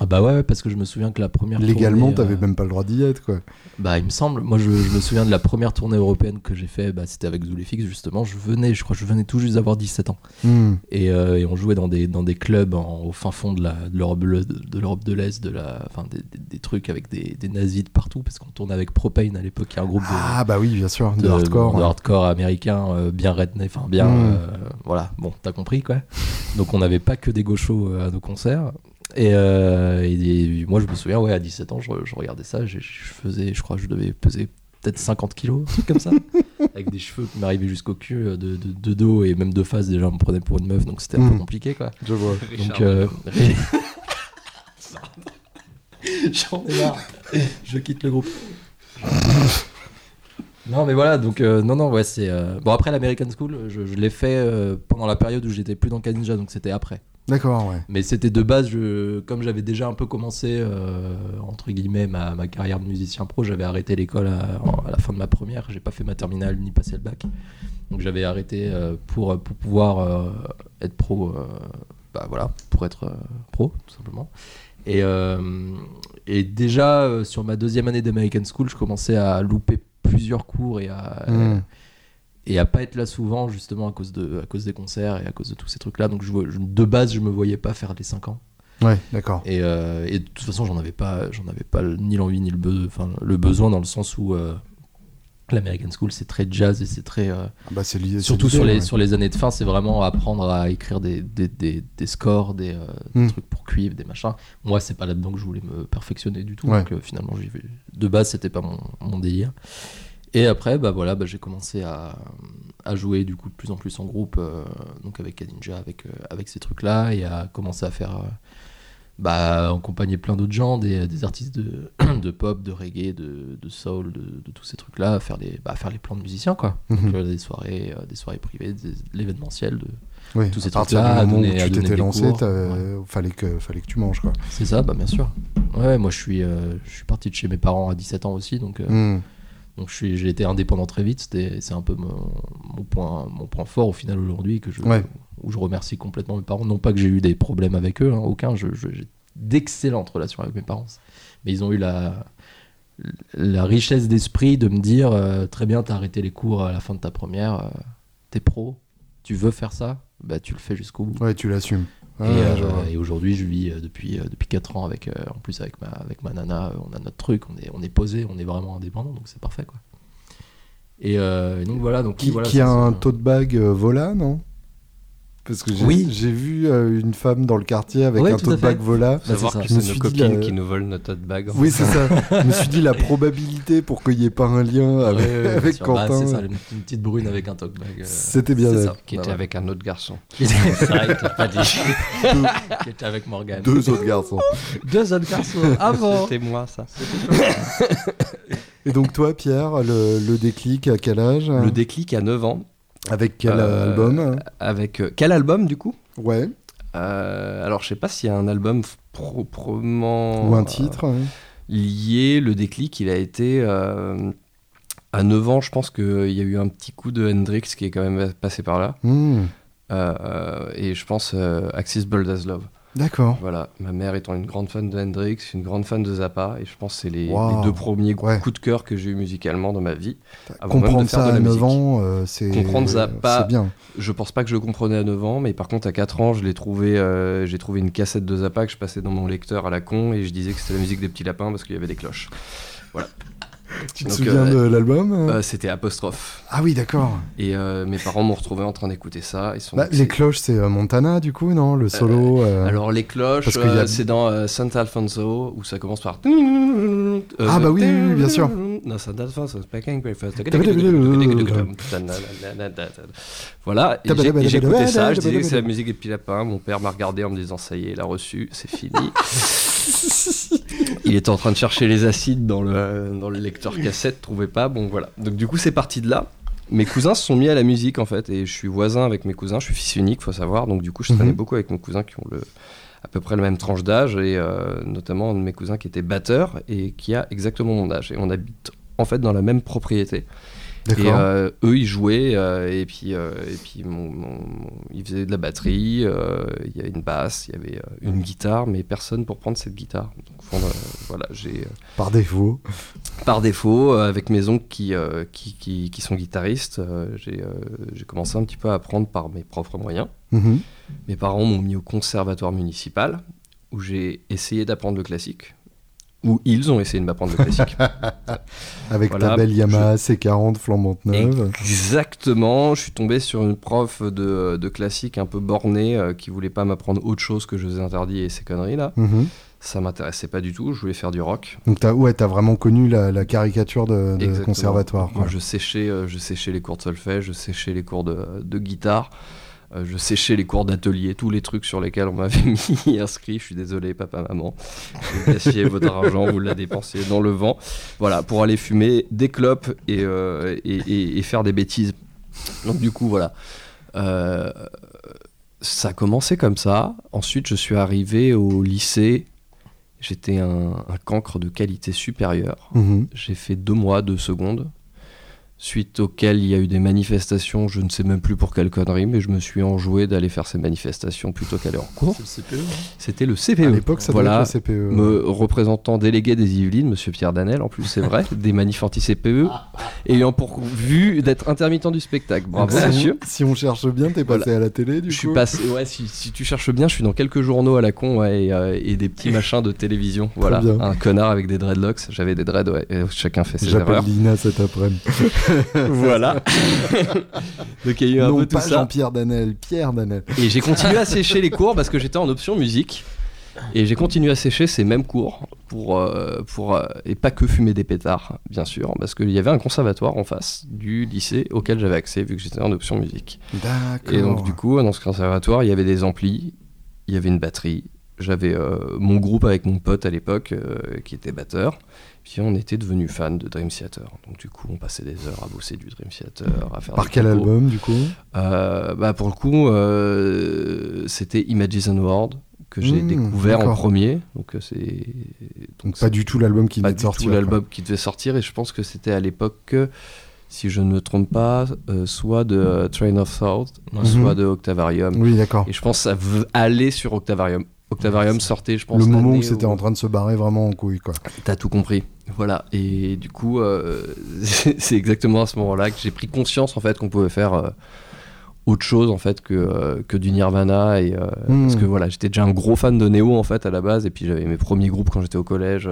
Ah bah ouais parce que je me souviens que la première Légalement, tournée, t'avais euh, même pas le droit d'y être, quoi. Bah, il me semble. Moi, je, je me souviens de la première tournée européenne que j'ai fait. Bah, c'était avec Zulefix, justement. Je venais, je crois, je venais tout juste d'avoir 17 ans. Hmm. Et, euh, et on jouait dans des, dans des clubs en- au fin fond de la- de l'Europe de, de l'Europe de l'Est, de la, enfin, des, des- des trucs avec des, des nazis de partout, parce qu'on tournait avec Propane à l'époque, qui est un groupe de, Ah, bah oui, bien sûr, de, hardcore. de hardcore américain, euh, bien redneck, enfin bien, Mm. euh, voilà, bon, t'as compris quoi. Donc on n'avait pas que des gauchos euh, à nos concerts. Et, euh, et- et moi je me souviens, ouais, à 17 ans, je, je regardais ça, je, je faisais, je crois que je devais peser peut-être 50 kilos, un truc comme ça, avec des cheveux qui m'arrivaient jusqu'au cul, euh, de, de- de dos et même de face, déjà on me prenait pour une meuf, donc c'était un peu Mm. compliqué quoi. Je vois. Donc, euh, j'en ai marre. Je quitte le groupe. non, mais voilà, donc, euh, non, non, ouais, c'est. euh, Bon, après l'American School, je, je l'ai fait euh, pendant la période où j'étais plus dans Kaninja, donc c'était après. D'accord, ouais. Mais c'était de base, je, comme j'avais déjà un peu commencé, euh, entre guillemets, ma, ma carrière de musicien pro, j'avais arrêté l'école à, à la fin de ma première. J'ai pas fait ma terminale ni passé le bac. Donc j'avais arrêté euh, pour, pour pouvoir euh, être pro, bah voilà, pour être pro, tout simplement. Et, et déjà, sur ma deuxième année d'American School, je commençais à louper plusieurs cours et à, Hmm. Et à pas être là souvent justement à cause de à cause des concerts et à cause de tous ces trucs là donc je, vois- je- de base je me voyais pas faire les 5 ans Ouais, d'accord. et, euh, et de toute façon j'en avais pas j'en avais pas ni l'envie ni le, be- le besoin dans le sens où euh, l'American School c'est très jazz et c'est très euh, Ah Bah, lié. surtout sur les ouais. sur les années de fin c'est vraiment apprendre à écrire des, des, des, des scores des, des Hmm. trucs pour cuivre des machins moi c'est pas là dedans que je voulais me perfectionner du tout Ouais. donc finalement de base c'était pas mon, mon délire et après bah voilà bah, j'ai commencé à, à jouer du coup de plus en plus en groupe euh, donc avec Kadinja avec euh, avec ces trucs là et à commencer à faire euh, bah accompagner plein d'autres gens des, des artistes de, de pop de reggae de, de soul de, de tous ces trucs là faire les bah, faire les plans de musiciens quoi Mhm. donc, euh, des soirées des soirées privées des- de l'événementiel de Oui, tous ces à trucs-là, à moment donner- où à tu donner t'étais lancé, cours, t'avais- fallait, que, fallait que tu manges, quoi. c'est ça bah bien sûr ouais moi je suis je suis parti de chez mes parents à 17 ans aussi donc Hmm. Donc j'ai été indépendant très vite. C'est un peu mon, mon point mon point fort au final aujourd'hui que je Ouais. où je remercie complètement mes parents. Non pas que j'ai eu des problèmes avec eux hein, aucun. J'ai d'excellentes relations avec mes parents. Mais ils ont eu la la richesse d'esprit de me dire euh, très bien t'as arrêté les cours à la fin de ta première euh, t'es pro. Tu veux faire ça? Bah tu le fais jusqu'au bout. Ouais, tu l'assumes. Et, Ouais, euh, et aujourd'hui, je vis euh, depuis, euh, depuis 4 ans avec, en plus avec ma, avec ma nana, on a notre truc, on est, on est posé, on est vraiment indépendant, donc c'est parfait quoi. Et, euh, et donc voilà, donc Qui, voilà, qui ça, a un tote bag euh, Vola, non? Parce que j'ai Oui. vu euh, une femme dans le quartier avec Ouais, un tote bag Vola. Bah, c'est Savoir que c'est nos copines là, qui nous volent notre tote bag. Oui, c'est ça. Je me suis dit la probabilité pour qu'il n'y ait pas un lien Ouais, avec, ouais, avec. Bah, Quentin. c'est ça, une, une petite brune avec un talk bag. euh, C'était bien ça. Qui Bah, était ouais. avec un autre garçon. C'est vrai, pas dit. Qui était avec Morgan. Deux autres garçons. Deux autres garçons avant. C'était moi, ça. Et donc toi, Pierre, le, le déclic à quel âge Le déclic à 9 ans. Avec quel Euh, album Avec euh, quel album du coup? Ouais. Euh, alors, je sais pas s'il y a un album proprement. Ou un titre. ouais. lié. Le déclic, il a été à 9 ans. Je pense qu'il y a eu un petit coup de Hendrix qui est quand même passé par là. Hmm, Euh, et je pense euh, Axis Bold as Love. D'accord. Voilà, ma mère étant une grande fan de Hendrix, une grande fan de Zappa, et je pense que c'est les, Wow. les deux premiers Ouais. coups de cœur que j'ai eu musicalement dans ma vie. Avant même Comprendre de faire ça de la à 9 musique. ans, euh, c'est Comprendre pas- c'est bien. Je pense pas que je le comprenais à 9 ans, mais par contre à 4 ans, je l'ai trouvé, euh, j'ai trouvé une cassette de Zappa que je passais dans mon lecteur à la con et je disais que c'était la musique des petits lapins parce qu'il y avait des cloches. Tu te Donc, souviens euh, de l'album euh Euh, c'était apostrophe. Ah oui, d'accord. Et euh, mes parents m'ont retrouvé en train d'écouter ça. Ils sont Bah, les cloches, c'est euh, Montana, du coup, non Le solo. Alors les cloches, a- c'est dans Santa Alfonso où ça commence par. Ah bah oui, oui, oui, bien sûr. Non, Santa Alfonso, packing breakfast. Voilà, j'ai- j'écoutais ça, je disais que c'est la musique des petits lapins. Mon père m'a regardé en me disant ça y est, il a reçu, c'est fini. il était en train de chercher les acides dans le, dans le lecteur cassette, trouvait pas. Bon voilà. Donc du coup, c'est parti de là. Mes cousins se sont mis à la musique en fait, et je suis voisin avec mes cousins. Je suis fils unique, faut savoir. Donc du coup, je traînais Mhm. beaucoup avec mes cousins qui ont le peu près le même tranche d'âge, et euh, notamment un de mes cousins qui était batteur et qui a exactement mon âge. Et on habite en fait dans la même propriété. Et D'accord. euh, eux, ils jouaient, euh, et puis, euh, et puis mon, mon- mon- ils faisaient de la batterie, il y avait une basse, il y avait une guitare, mais personne pour prendre cette guitare. Donc fond, voilà, j'ai Par défaut. par défaut, avec mes oncles qui, qui, qui, qui sont guitaristes, j'ai j'ai commencé un petit peu à apprendre par mes propres moyens. Mhm. Mes parents m'ont mis au conservatoire municipal, où j'ai essayé d'apprendre le classique, où ils ont essayé de m'apprendre le classique. Avec Voilà, ta belle Yamaha C40 flambante neuve. Exactement, je suis tombé sur une prof de, de classique un peu bornée euh, qui voulait pas m'apprendre autre chose que José Interdit et ces conneries là. Mhm. Ça m'intéressait pas du tout, je voulais faire du rock. Donc t'as ouais, t'as vraiment connu la, la caricature de, conservatoire. Moi je séchais, euh, je séchais les cours de solfège, je séchais les cours de, de guitare, euh, je séchais les cours d'atelier, tous les trucs sur lesquels on m'avait mis inscrit. Je suis désolé, papa, maman. Vous gaspillez votre argent, vous la dépensiez dans le vent. Voilà, pour aller fumer des clopes et, euh, et, et- et faire des bêtises. Donc, du coup, voilà. Euh, ça a commencé comme ça. Ensuite, je suis arrivé au lycée. J'étais un, un cancre de qualité supérieure. Mhm. J'ai fait deux mois de seconde, suite auquel il y a eu des manifestations, je ne sais même plus pour quelle connerie, mais je me suis enjoué d'aller faire ces manifestations plutôt qu'aller en cours. Le CPE. hein. C'était le À CPE. l'époque, ça voilà, être le CPE. me représentant délégué des Yvelines, monsieur Pierre Danel, en plus c'est vrai, des manifs anti-CPE, ayant pour vue d'être intermittent du spectacle. Bravo si, monsieur. on, si on cherche bien, t'es passé à la télé du Je suis passé, ouais, si, si tu cherches bien, je suis dans quelques journaux à la con ouais, et, euh, et des petits machins de télévision. Voilà, bien. un connard avec des dreadlocks. J'avais des dreads, ouais, chacun fait ses J'appelle erreurs. Lina cet après-midi. Voilà. Donc il y a eu un Non peu tout pas ça. Jean-Pierre Danel, Pierre Danel. Et j'ai continué à sécher les cours parce que j'étais en option musique. Et j'ai continué à sécher ces mêmes cours pour, euh, pour euh, et pas que fumer des pétards, bien sûr, parce qu'il y avait un conservatoire en face du lycée auquel j'avais accès vu que j'étais en option musique. D'accord. Et donc du coup, dans ce conservatoire, il y avait des amplis, il y avait une batterie. J'avais euh, mon groupe avec mon pote à l'époque qui était batteur. Puis on était devenus fans de Dream Theater. Donc du coup, on passait des heures à bosser du Dream Theater, à faire Par quel album du coup Euh, bah pour le coup, euh, c'était Images and World que j'ai Mmh, découvert en premier. Donc euh, c'est Donc pas du tout l'album qui pas venait de du sortir. tout l'album qui devait sortir et je pense que c'était à l'époque, si je ne me trompe pas, euh, soit de Train of Thought, Ouais. soit Mhm. de Octavarium. Oui, d'accord. Et je pense que ça allait sur Octavarium. Octavarium sortait, je pense. Le moment où c'était en train de se barrer vraiment en couille, quoi. T'as tout compris. Voilà. Et du coup, euh, c'est exactement à ce moment-là que j'ai pris conscience en fait qu'on pouvait faire euh, autre chose en fait que, euh, que du Nirvana et Hmm. parce que voilà, j'étais déjà un gros fan de Neo en fait à la base et puis j'avais mes premiers groupes quand j'étais au collège,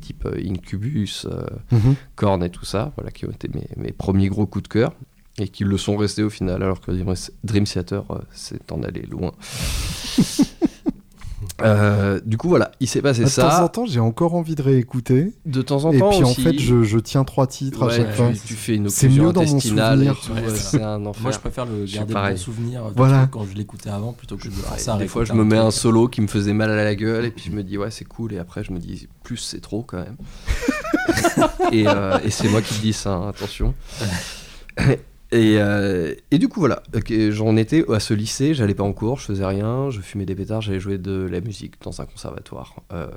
type Incubus, Mhm. Korn et tout ça, voilà qui ont été mes, mes premiers gros coups de cœur et qui le sont restés au final alors que Dream- Dream Theater euh, s'est en allé loin. Euh, du coup voilà, il s'est passé De ça. temps en temps, j'ai encore envie de réécouter. De temps en Et temps puis aussi. en fait, je, je tiens trois titres à chaque tu, fois. tu fais une C'est occlusion mieux dans mon et souvenir. Ouais, c'est un enfer. Moi, je préfère le garder dans mon souvenir Voilà. quand je l'écoutais avant plutôt que de à des fois, je me mets un solo qui me faisait mal à la gueule et puis je me dis ouais c'est cool et après je me dis plus c'est trop quand même. et euh, et c'est moi qui dis ça, hein, attention. Et, euh, et du coup, voilà, Ok, j'en étais à ce lycée, j'allais pas en cours, je faisais rien, je fumais des pétards, j'allais jouer de la musique dans un conservatoire. Euh,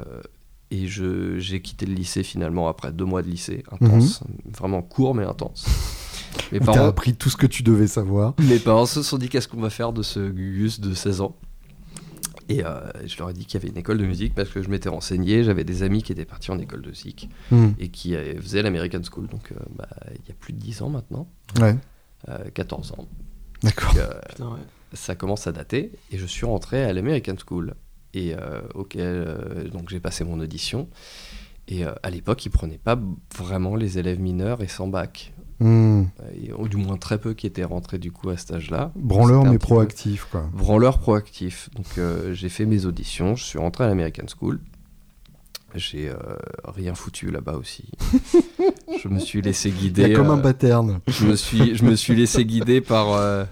et je- j'ai quitté le lycée finalement après deux mois de lycée, intense, vraiment court mais intense. Mes parents, appris tout ce que tu devais savoir. mes parents se sont dit qu'est-ce qu'on va faire de ce Gugus de 16 ans? Et euh, je leur ai dit qu'il y avait une école de musique parce que je m'étais renseigné, j'avais des amis qui étaient partis en école de musique Hmm. et qui euh, faisaient l'American School, donc bah, il y a plus de 10 ans maintenant, Ouais, 14 ans. d'accord. Euh, ouais. ça commence à dater et je suis rentré à l'American School et euh, auquel euh, donc j'ai passé mon audition et euh, à l'époque ils prenaient pas vraiment les élèves mineurs et sans bac Hmm. Euh, et- ou du moins très peu qui étaient rentrés du coup à cet âge-là Branleur mais proactif, quoi. branleur proactif donc euh, j'ai fait mes auditions je suis rentré à l'American School j'ai euh, rien foutu là-bas aussi je me suis laissé Il y guider a comme un euh, pattern. je me suis, je me suis laissé guider par, euh,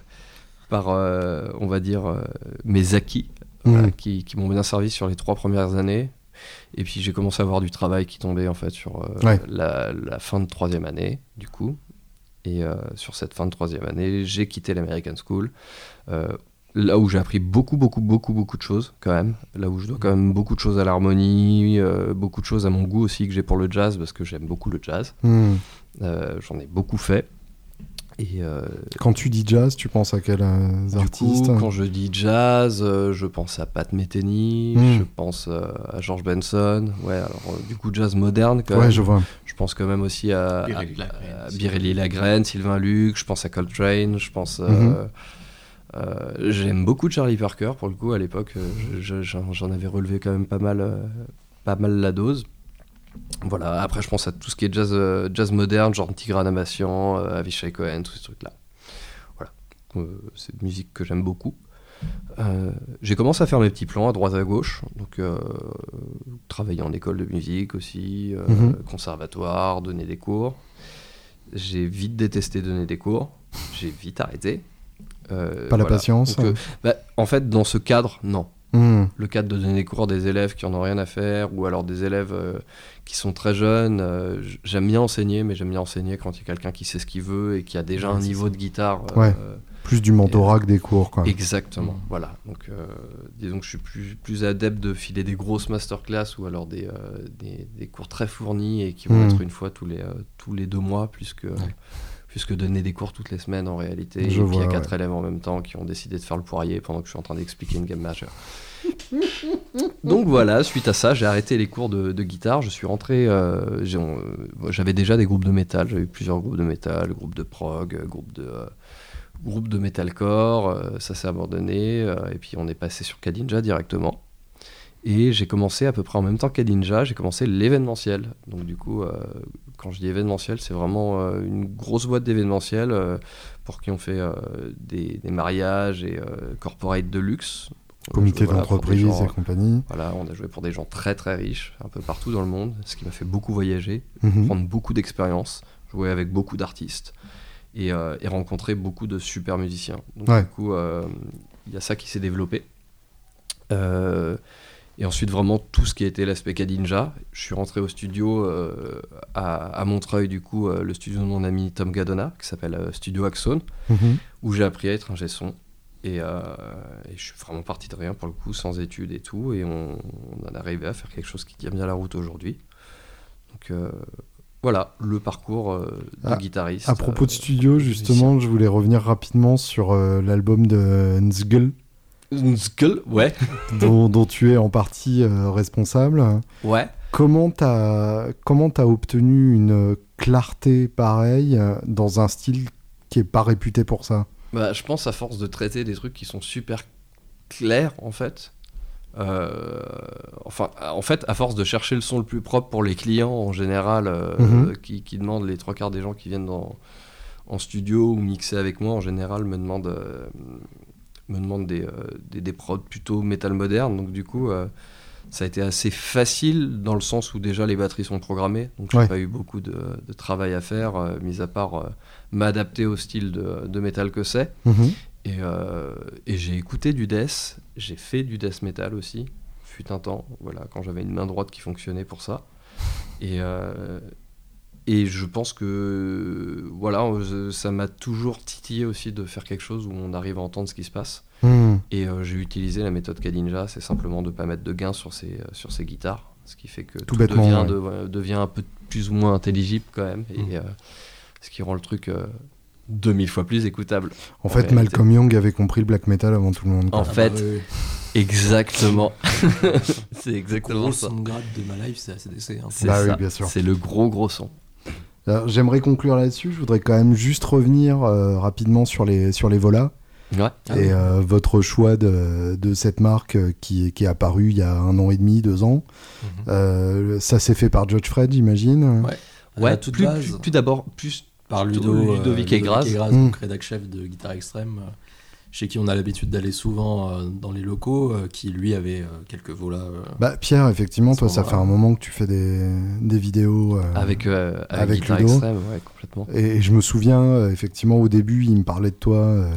par euh, on va dire, euh, mes acquis voilà, qui, qui m'ont bien servi sur les trois premières années. Et puis j'ai commencé à avoir du travail qui tombait en fait sur euh, Ouais. la, la fin de troisième année, du coup. Et euh, sur cette fin de troisième année, j'ai quitté l'American School. euh, là où j'ai appris beaucoup, beaucoup, beaucoup, beaucoup de choses quand même. Là où je dois quand même beaucoup de choses à l'harmonie, euh, beaucoup de choses à mon goût aussi que j'ai pour le jazz parce que j'aime beaucoup le jazz. Hmm. Euh, J'en ai beaucoup fait. Et euh, Quand tu dis jazz, tu penses à quels euh, du artistes coup, quand je dis jazz, euh, je pense à Pat Metheny, Mm. je pense euh, à George Benson. Ouais, alors euh, du coup jazz moderne quand Ouais, même. je vois. Je pense quand même aussi à Lagrène, à Sylvain Luc. Je pense à Coltrane. Je pense. euh, Mhm. Euh, J'aime beaucoup Charlie Parker pour le coup. À l'époque, euh, je- je- j'en avais relevé quand même pas mal, euh, pas mal la dose. Voilà. Après, je pense à tout ce qui est jazz, jazz moderne, genre Tigran Amassian, Avishai Cohen, tous ces trucs-là. Voilà. C'est une musique que j'aime beaucoup. Euh, j'ai commencé à faire mes petits plans à droite à gauche, donc euh, travailler en école de musique aussi, euh, Mhm. conservatoire, donner des cours. J'ai vite détesté donner des cours, j'ai vite arrêté. Euh, Pas la voilà. patience. Donc, euh, bah, en fait, dans ce cadre, non. Hmm. Le cadre de donner des cours à des élèves qui en ont rien à faire, ou alors des élèves euh, qui sont très jeunes, euh, j'aime bien enseigner, mais j'aime bien enseigner quand il y a quelqu'un qui sait ce qu'il veut et qui a déjà Ouais, un niveau ça. de guitare. euh, Ouais. Plus du mentorat que des cours, quoi. Exactement, Mm. voilà. Donc, euh, disons que je suis plus, plus adepte de filer des grosses masterclass ou alors des, euh, des, des cours très fournis et qui vont Mm. être une fois tous les, euh, tous les deux mois, plus que, plus que donner des cours toutes les semaines en réalité. Je et puis il y a quatre élèves en même temps qui ont décidé de faire le poirier pendant que je suis en train d'expliquer une gamme majeure. Donc voilà, suite à ça, j'ai arrêté les cours de, de guitare. Je suis rentré. euh, j'ai- euh, J'avais déjà des groupes de métal. J'avais eu plusieurs groupes de métal, groupes de prog, euh, groupes de, euh, groupes de metalcore. euh, ça s'est abandonné. euh, et puis on est passé sur Kadinja directement. Et j'ai commencé à peu près en même temps qu'Adinja, j'ai commencé l'événementiel. Donc du coup, euh, quand je dis événementiel, c'est vraiment euh, une grosse boîte d'événementiel euh, pour qui on fait des, des mariages et corporate de luxe. Comité d'entreprise et compagnie. voilà, on a joué pour des gens très très riches, un peu partout dans le monde, ce qui m'a fait beaucoup voyager, Mhm. prendre beaucoup d'expérience, jouer avec beaucoup d'artistes et, et rencontrer beaucoup de super musiciens. Donc Ouais. du coup, il y a ça qui s'est développé. Euh, et ensuite, vraiment, tout ce qui était l'aspect Kadinja. Je suis rentré au studio euh, à, à Montreuil, du coup, euh, le studio de mon ami Tom Gadona, qui s'appelle euh, Studio Axone Mhm. où j'ai appris à être un son. Et, et je suis vraiment parti de rien pour le coup, sans études et tout. Et on, on en est arrivé à faire quelque chose qui tient bien la route aujourd'hui. Donc voilà, le parcours de Ah, guitariste. À propos de studio, justement, je voulais revenir rapidement sur l'album de Skull, ouais. dont, dont tu es en partie euh, responsable. Ouais. Comment t'as comment t'as obtenu une clarté pareille euh, dans un style qui est pas réputé pour ça? Bah, je pense à force de traiter des trucs qui sont super clairs en fait. Euh, enfin, en fait, à force de chercher le son le plus propre pour les clients en général, euh, Mhm. qui, qui demandent les trois quarts des gens qui viennent dans, en studio ou mixer avec moi en général me demandent, euh, me demandent des, euh, des, des prods plutôt métal moderne. Donc du coup, euh, ça a été assez facile dans le sens où déjà les batteries sont programmées. Donc j'ai Ouais. pas eu beaucoup de, de travail à faire, euh, mis à part m'adapter au style de, de métal que c'est. Mhm. Et, euh, et j'ai écouté du death, j'ai fait du death metal aussi, fut un temps, voilà, quand j'avais une main droite qui fonctionnait pour ça. Et, euh, et je pense que voilà, euh, ça m'a toujours titillé aussi de faire quelque chose où on arrive à entendre ce qui se passe. Hmm. Et euh, j'ai utilisé la méthode Kadinja, c'est simplement de pas mettre de gain sur ses, euh, sur ses guitares, ce qui fait que tout, bêtement, devient, ouais. de- ouais, devient un peu plus ou moins intelligible quand même, et Mm. euh, ce qui rend le truc euh, 2000 fois plus écoutable. En En fait, réalité. Malcolm Young avait compris le black metal avant tout le monde. quoi. En fait, Ah bah exactement. c'est exactement Gros ça. son de grade de ma life, c'est ACDC. Hein. C'est Bah oui. C'est le gros gros son. Alors, J'aimerais conclure là-dessus. Je voudrais quand même juste revenir euh, rapidement sur les, sur les Volas Ouais. Ah et euh, votre choix de, de cette marque euh, qui, qui est apparue il y a un an et demi, deux ans. Mhm. Euh, ça s'est fait par Judge Fred, j'imagine. Ouais. Ouais, la toute plus, base, plus, plus d'abord, plus par Ludo, Ludovic euh, Egraz. Mm. donc rédac chef de Guitare Extrême, euh, chez qui on a l'habitude d'aller souvent euh, dans les locaux, euh, qui lui avait euh, quelques volas. euh, Bah, Pierre, effectivement, toi, ça fait un moment que tu fais des, des vidéos. euh, avec, euh, avec, Ludo. Extrême, ouais, complètement. Et, et je me souviens, euh, effectivement, au début, il me parlait de toi euh,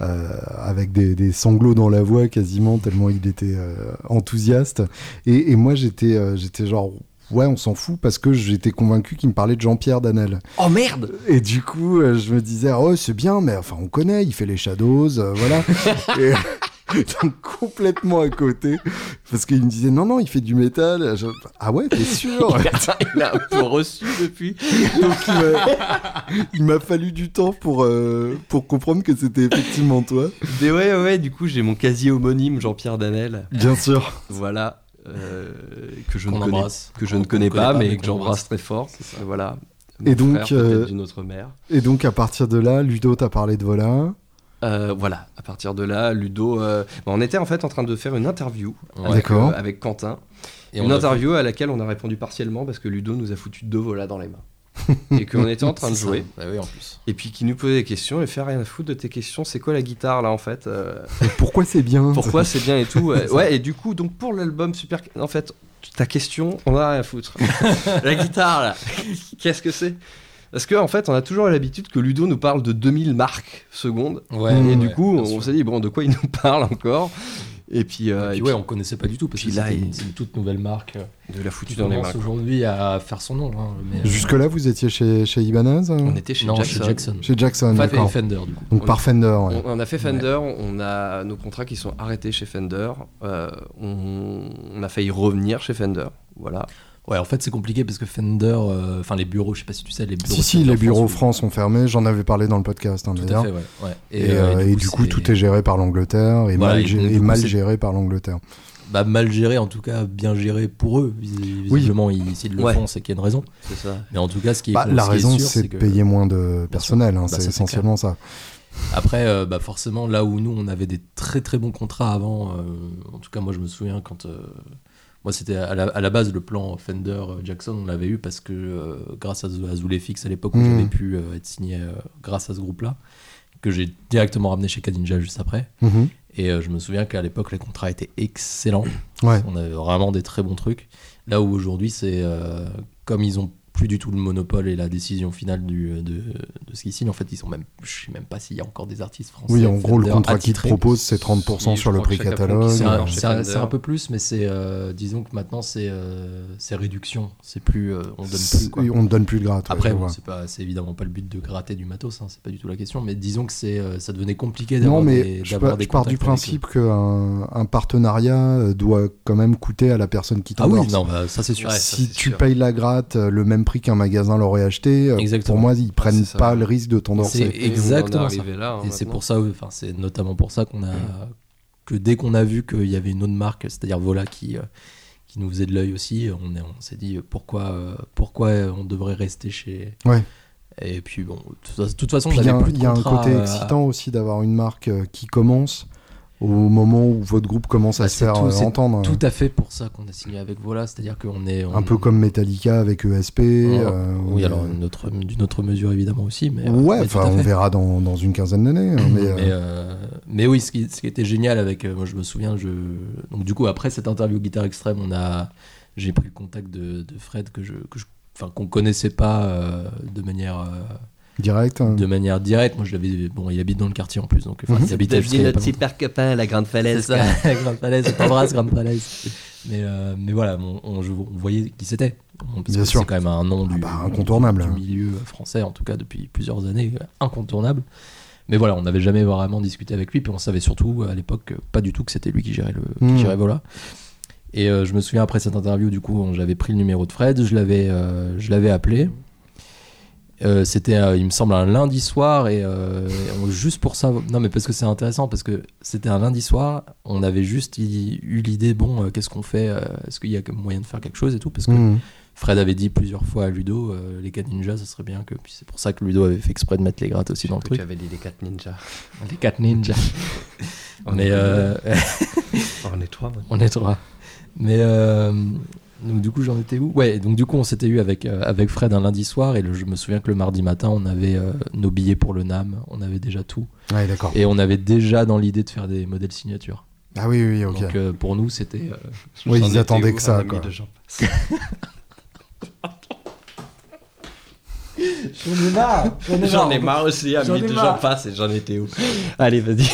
euh, avec des, des sanglots dans la voix quasiment, tellement il était euh, enthousiaste. Et, et moi, j'étais euh, j'étais genre, ouais, on s'en fout, parce que j'étais convaincu qu'il me parlait de Jean-Pierre Danel. Oh merde Et du coup, euh, je me disais, oh, c'est bien, mais enfin, on connaît, il fait les Shadows, euh, voilà. et, donc, complètement à côté, parce qu'il me disait, non, non, il fait du métal. Je- ah ouais, t'es sûr? Il a un peu reçu depuis. Donc il m'a- fallu du temps pour, euh, pour comprendre que c'était effectivement toi. Mais ouais, ouais, ouais, du coup, j'ai mon quasi homonyme Jean-Pierre Danel. Bien sûr. Voilà. Euh, que je, ne connais, que je ne connais pas, connaît mais que j'embrasse très fort. Et Voilà. Et donc, frère, euh, d'une autre mère. Et donc à partir de là, Ludo t'a parlé de Vola. Euh, voilà, à partir de là, Ludo. euh, bon, on était en fait en train de faire une interview Ouais. avec, euh, Quentin. Et une interview à laquelle on a répondu partiellement parce que Ludo nous a foutu deux volas dans les mains. et qu'on était en train de jouer. Bah oui, en plus. Et puis qui nous posait des questions et fait rien à foutre de tes questions. C'est quoi la guitare là en fait Euh, Et pourquoi c'est bien? Pourquoi c'est bien et tout ouais. Ouais, et du coup, donc pour l'album Super. En fait, ta question, on a rien à foutre. la guitare là, qu'est-ce que c'est? Parce qu'en en fait, on a toujours l'habitude que Ludo nous parle de 2000 marques secondes. Ouais. Et ouais, du coup, on s'est dit, bon, de quoi il nous parle encore? Et puis, euh, Et puis et ouais, puis, on connaissait pas du tout parce que là, c'était il- une, c'est une toute nouvelle marque euh, de la foutu qui dans les quoi. aujourd'hui à faire son nom. hein, mais, euh, Jusque-là, vous étiez chez, chez Ibanez euh On était chez non, Jackson. chez Jackson. Chez Jackson, Enfin. Fender du coup. Donc On- par Fender. ouais. On, on a fait Fender, on a nos contrats qui sont arrêtés chez Fender, euh, on, on a failli revenir chez Fender, voilà. Ouais, en fait, c'est compliqué parce que Fender, euh, enfin les bureaux, je sais pas si tu sais, les bureaux. Si, si, Fender les bureaux France, sont fermés. J'en avais parlé dans le podcast, hein, Tout à fait, ouais. ouais. Et, euh, et du coup, tout est géré par l'Angleterre et Voilà, mal, coup, géré par l'Angleterre. bah, mal géré, en tout cas bien géré pour eux. Vis- Visiblement, ils- s'ils le Ouais. font, c'est qu'il y a une raison. C'est ça. Mais en tout cas, ce qui est, Bah, la raison, c'est de que- payer moins de personnel. hein, Bah, c'est essentiellement ça. Après, euh, bah forcément, là où nous, on avait des très très bons contrats avant, euh, en tout cas, moi, je me souviens quand. euh, moi, c'était à la, à la base le plan Fender Jackson, on l'avait eu parce que grâce à, à Zulefix à l'époque où Mm. j'avais pu être signé grâce à ce groupe-là, que j'ai directement ramené chez Kadinja juste après. Mhm. Et je me souviens qu'à l'époque, les contrats étaient excellents. Ouais. On avait vraiment des très bons trucs. Là où aujourd'hui, c'est comme ils ont plus du tout le monopole et la décision finale du, de, de ce qu'ils signent. En fait, ils sont même, je sais même pas s'il y a encore des artistes français. Oui, en gros, le contrat qu'ils proposent, c'est 30% Si, sur le prix catalogue. C'est un, peu plus, mais c'est euh, disons que maintenant c'est euh, c'est réduction. C'est plus, euh, on donne plus. Quoi. On ne donne plus de gratte. Après, bon, c'est pas, c'est évidemment pas le but de gratter du matos, hein, c'est pas du tout la question. Mais disons que c'est, euh, ça devenait compliqué Non, d'avoir mais des, je, d'avoir pars- des je pars du principe qu'un un partenariat euh, doit quand même coûter à la personne qui Ah oui, non, bah, ça c'est sûr. Si tu payes la gratte euh, le même prix qu'un magasin l'aurait acheté, euh, Exactement. pour moi, ils prennent pas le risque de t'endorser. C'est exactement ça. là, hein, Et c'est pour ça, enfin, c'est notamment pour ça qu'on a que dès qu'on a vu qu'il y avait une autre marque, c'est-à-dire Vola qui euh, qui nous faisait de l'œil aussi, on, est- on s'est dit pourquoi euh, pourquoi on devrait rester chez. Ouais. Et puis bon, de toute- façon, il y a, un- y a côté euh, excitant aussi d'avoir une marque qui commence au moment où votre groupe commence à Bah, se faire tout- euh, entendre. Tout à fait pour ça qu'on a signé avec Vola, c'est-à-dire qu'on est Un peu comme Metallica avec ESP. euh, oui, alors autre- d'une autre mesure évidemment aussi, mais euh, ouais, mais on verra dans, dans une quinzaine d'années. hein, mais, euh, Mais, euh, mais oui, ce qui, ce qui était génial avec, euh, moi je me souviens, je, donc du coup après cette interview guitare extrême, on a, j'ai pris le contact de, de Fred que je, que je- enfin qu'on connaissait pas euh, de manière, euh, direct. hein. de manière directe. Moi je l'avais, bon, il habite dans le quartier en plus, donc enfin, Mhm. il habitait jusqu'à il y a pas longtemps. super copain, la grande falaise. ça, Grande Falaise, on t'embrasse, Grande Falaise. Mais, euh, mais voilà, on, on- je- on voyait qui c'était. Bien sûr. C'est quand même un nom du, bah, incontournable. du milieu français, en tout cas depuis plusieurs années, incontournable. Mais voilà, on n'avait jamais vraiment discuté avec lui, puis on savait surtout à l'époque pas du tout que c'était lui qui gérait, le, qui Mm. gérait Vola. Et euh, je me souviens après cette interview, du coup, j'avais pris le numéro de Fred, je l'avais, euh, je l'avais appelé. Euh, c'était, euh, il me semble, un lundi soir et euh, on- juste pour ça. Non, mais parce que c'est intéressant parce que c'était un lundi soir. On avait juste eu l'idée, bon, euh, qu'est-ce qu'on fait euh, Est-ce qu'il y a moyen de faire quelque chose et tout Parce que Mhm. Fred avait dit plusieurs fois à Ludo, euh, les 4 ninjas, ça serait bien que. Puis c'est pour ça que Ludo avait fait exprès de mettre les grattes aussi dans le Tu truc. avais dit les 4 ninjas. Les 4 ninjas. On mais est euh, On est trois. maintenant. on est trois. Mais euh, donc du coup j'en étais où? Ouais, donc du coup on s'était eu avec euh, avec Fred un lundi soir et le- je me souviens que le mardi matin on avait euh, nos billets pour le Nam, on avait déjà tout Ouais, d'accord. et on avait déjà dans l'idée de faire des modèles signatures. Ah oui, oui, ok. Donc euh, pour nous c'était euh, Oui, J'en ils attendaient que ça, quoi. J'en ai marre J'en ai marre aussi, J'en ami ai de marre. Jean Passe, et j'en étais où? Allez, vas-y.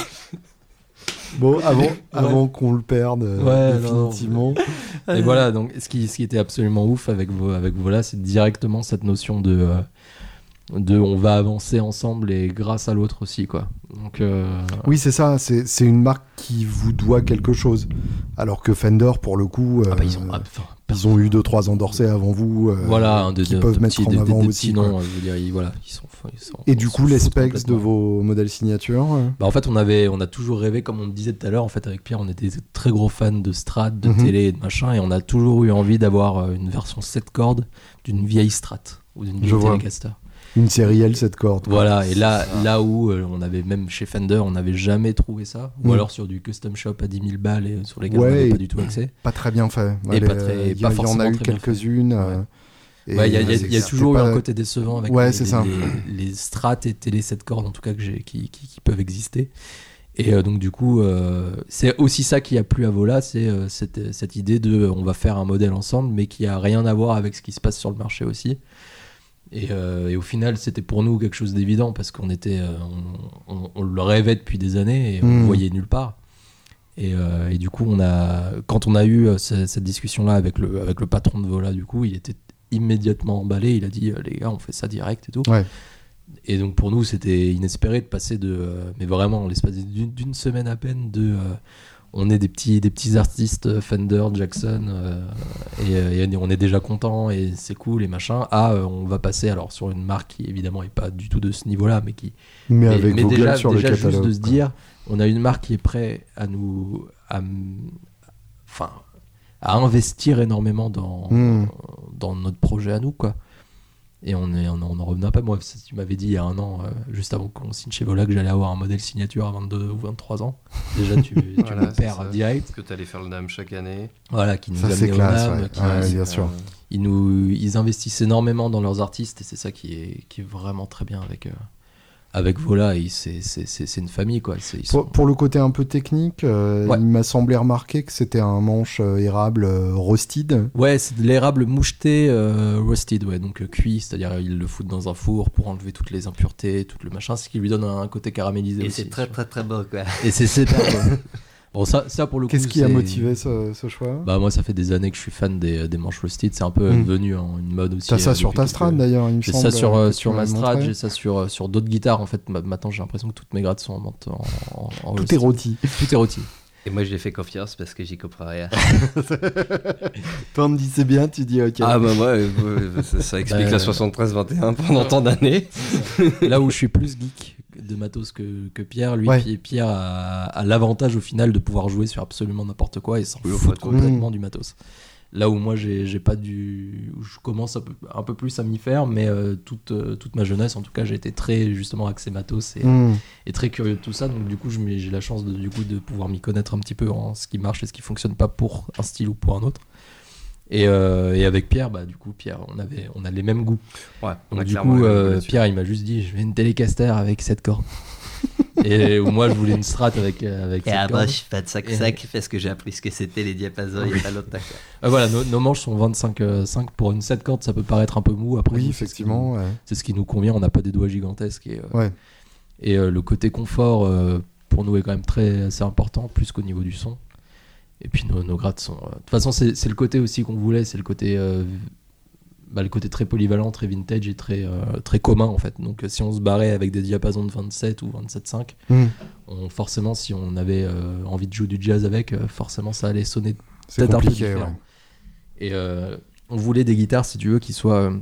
Bon, avant, avant qu'on le perde euh, Ouais, non, non. définitivement. Et voilà, donc ce qui, ce qui était absolument ouf avec, avec Vola, c'est directement cette notion de, euh, de on va avancer ensemble et grâce à l'autre aussi, quoi. Donc, euh, Oui, c'est ça. C'est une marque qui vous doit quelque chose. Alors que Fender, pour le coup, ah bah, ils ont, enfin, ils ont eu 2-3 ans d'Orsay avant vous. euh, voilà, un de, qui de- peuvent de mettre petits- en avant aussi. noms, je veux dire, ils, voilà, ils sont, ils sont- Et du coup, les specs de vos modèles signature. euh, Bah, en fait, on avait, on a toujours rêvé, comme on le disait tout à l'heure, en fait, avec Pierre, on était très gros fans de Strat, de Mhm. télé et de machin, et on a toujours eu envie d'avoir euh, une version 7 cordes d'une vieille Strat ou d'une vieille. Telecaster. Une série L, cette corde. quoi. Voilà, et là, ça. là où euh, on avait même chez Fender, on n'avait jamais trouvé ça, ou Mm. alors sur du custom shop à 10 000 balles et sur lesquels Ouais, on n'avait pas du tout accès. Pas très bien fait. Et pas les- très- il y, pas a- il y en a eu quelques-unes. euh, Ouais, Il y a, y y toujours eu pas- un côté décevant avec Ouais, les, ça. les, les strats et télé 7 cordes, en tout cas, que qui, qui, qui peuvent exister. Et euh, donc, du coup, euh, c'est aussi ça qui a plu à Vola, c'est euh, cette, cette idée de euh, on va faire un modèle ensemble, mais qui a rien à voir avec ce qui se passe sur le marché aussi. Et, euh, et au final, c'était pour nous quelque chose d'évident parce qu'on était, euh, on, on- on le rêvait depuis des années et on Mm. le voyait nulle part. Et, euh, et du coup, on a, quand on a eu ce- cette discussion-là avec le, avec le patron de Vola, du coup, il était immédiatement emballé. Il a dit, les gars, on fait ça direct et tout. Ouais. Et donc pour nous, c'était inespéré de passer de, mais vraiment, l'espace d'une d'une semaine à peine, de, on est des petits, des petits artistes euh, Fender, Jackson, euh, et, euh, et on est déjà content et c'est cool et machin. Euh, on va passer alors sur une marque qui évidemment est pas du tout de ce niveau-là, mais qui Mais, mais, avec mais déjà, sur déjà le juste de se dire, on a une marque qui est prête à nous, à, enfin, à investir énormément dans, Mm. dans notre projet à nous, quoi. Et on est, on en- revenait pas. Moi, si tu m'avais dit il y a un an, euh, juste avant qu'on signe chez Vola, que j'allais avoir un modèle signature à 22 ou 23 ans, déjà tu, tu Voilà, me c'est perds direct. Que tu allais faire le NAM chaque année Voilà, qui nous Ça, amenait au classe, NAM, ouais. qui- Ouais, c'est, bien sûr. euh, ils nous ils investissent énormément dans leurs artistes et c'est ça qui est qui est vraiment très bien avec euh, avec Vola et c'est une famille quoi c'est ils sont- Pour, pour le côté un peu technique, euh, Ouais. il m'a semblé remarquer que c'était un manche euh, érable euh, roasted. ouais c'est de l'érable moucheté euh, roasted ouais donc euh, cuit c'est-à-dire ils le foutent dans un four pour enlever toutes les impuretés tout le machin ce qui lui donne un côté caramélisé Et aussi c'est très très très beau quoi. et c'est super bon. Bon ça ça pour le coup Qu'est-ce qui a motivé ce, ce choix bah moi ça fait des années que je suis fan des, des manches roasted c'est un peu Mm. devenu hein, une mode aussi T'as ça euh, sur ta quelques- Strad d'ailleurs, il me J'ai semble. ça sur, euh, euh, sur ma m'as Strad, montré. j'ai ça sur, euh, sur d'autres guitares. En fait, ma- maintenant j'ai l'impression que toutes mes grades sont en, en, en- en Tout est rôti. Tout est rôti. Et moi je lui ai fait confiance parce que j'y comprends rien. Toi, on me dit c'est bien, tu dis ok. Ah bah moi, euh, euh, ça, ça explique Bah, la 73-21 pendant tant d'années. Là où je suis plus geek de matos que, que Pierre, lui, Ouais. Pi- Pierre a, a l'avantage au final de pouvoir jouer sur absolument n'importe quoi et s'en Oui, fout complètement du matos. Là où moi j'ai j'ai pas du. où je commence un peu, un peu plus à m'y faire, mais euh, toute, euh, toute ma jeunesse en tout cas, j'ai été très justement axé matos et, Hmm. et très curieux de tout ça. Donc du coup, j'ai la chance de, du coup, de pouvoir m'y connaître un petit peu en ce qui marche et ce qui fonctionne pas pour un style ou pour un autre. Et, euh, et avec Pierre, bah, du coup, Pierre, on, avait, on a les mêmes goûts. Ouais, Donc du coup, euh. Pierre, il m'a juste dit, je veux une télécaster avec cette corde. et moi, je voulais une strat avec, euh, avec Et cette ah, corde. moi je suis pas de sac-sac parce que j'ai appris ce que c'était les diapasons il y a pas longtemps. Euh, voilà, nos, nos manches sont 25 euh, 5 pour une 7 cordes, ça peut paraître un peu mou. Après, Oui, nous, c'est ce qui effectivement. ouais. c'est ce qui nous convient. On n'a pas des doigts gigantesques et, euh, Ouais. et euh, le côté confort euh, pour nous est quand même très assez important, plus qu'au niveau du son. Et puis nos, nos grades sont. euh, De toute façon, c'est le côté aussi qu'on voulait, c'est le côté euh, bah, le côté très polyvalent, très vintage et très, euh, très commun en fait. Donc si on se barrait avec des diapasons de 27 ou 27.5, Hmm. on, forcément si on avait euh, envie de jouer du jazz avec, euh, forcément ça allait sonner peut-être un peu différent. ouais. Et on voulait des guitares, si tu veux, qui soient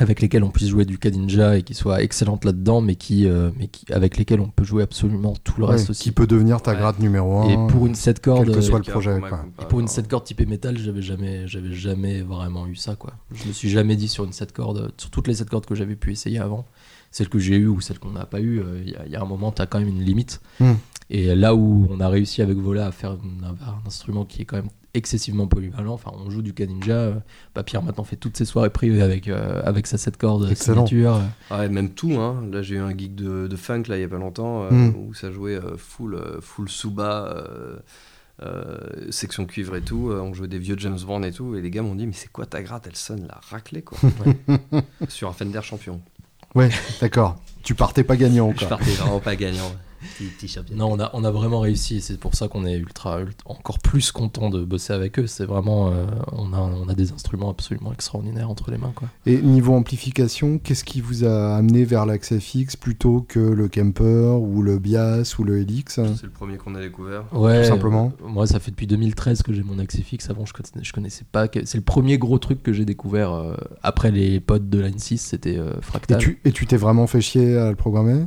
avec lesquelles on puisse jouer du Kadinja et qui soient excellentes là-dedans, mais qui, euh, mais qui, avec lesquelles on peut jouer absolument tout le Ouais, reste aussi. Qui peut devenir ta Ouais. gratte numéro 1. Et pour une 7 cordes, quel que soit le projet, quoi. et pour une 7 cordes typée métal, j'avais jamais, j'avais jamais vraiment eu ça, quoi. Je me suis jamais dit sur une 7 cordes, sur toutes les 7 cordes que j'avais pu essayer avant, celle que j'ai eue ou celle qu'on n'a pas eue, euh, il y, a- il y a un moment, tu as quand même une limite. Hmm. Et là où on a réussi avec Vola à faire un, un instrument qui est quand même excessivement polyvalent, enfin on joue du Kaninja, euh, bah, Pierre maintenant fait toutes ses soirées privées avec, euh, avec sa 7 cordes signature. Ouais, même tout, hein. Là, j'ai eu un geek de, de funk, là, il y a pas longtemps, euh, Mm. où ça jouait euh, full, euh, full Suba, euh, euh, section cuivre et tout. euh, on jouait des vieux James Bond et tout. Et les gars m'ont dit, mais c'est quoi ta gratte? Elle sonne la raclée, quoi. Sur un Fender champion. Ouais, d'accord. Tu partais pas gagnant, Je quoi. partais vraiment pas gagnant. Non, on a, on a vraiment réussi et c'est pour ça qu'on est ultra, ultra- encore plus content de bosser avec eux. C'est vraiment, euh, on, a, on a des instruments absolument extraordinaires entre les mains. Quoi. Et niveau amplification, qu'est-ce qui vous a amené vers l'axe FX plutôt que le Kemper ou le Bias ou le Helix? C'est le premier qu'on a découvert. Ouais, Tout simplement. euh, moi, ça fait depuis 2013 que j'ai mon Axe FX. Avant, je connaissais, je connaissais pas. que- C'est le premier gros truc que j'ai découvert euh, après les pods de Line 6. C'était euh, Fractal. tu et tu t'es vraiment fait chier à le programmer?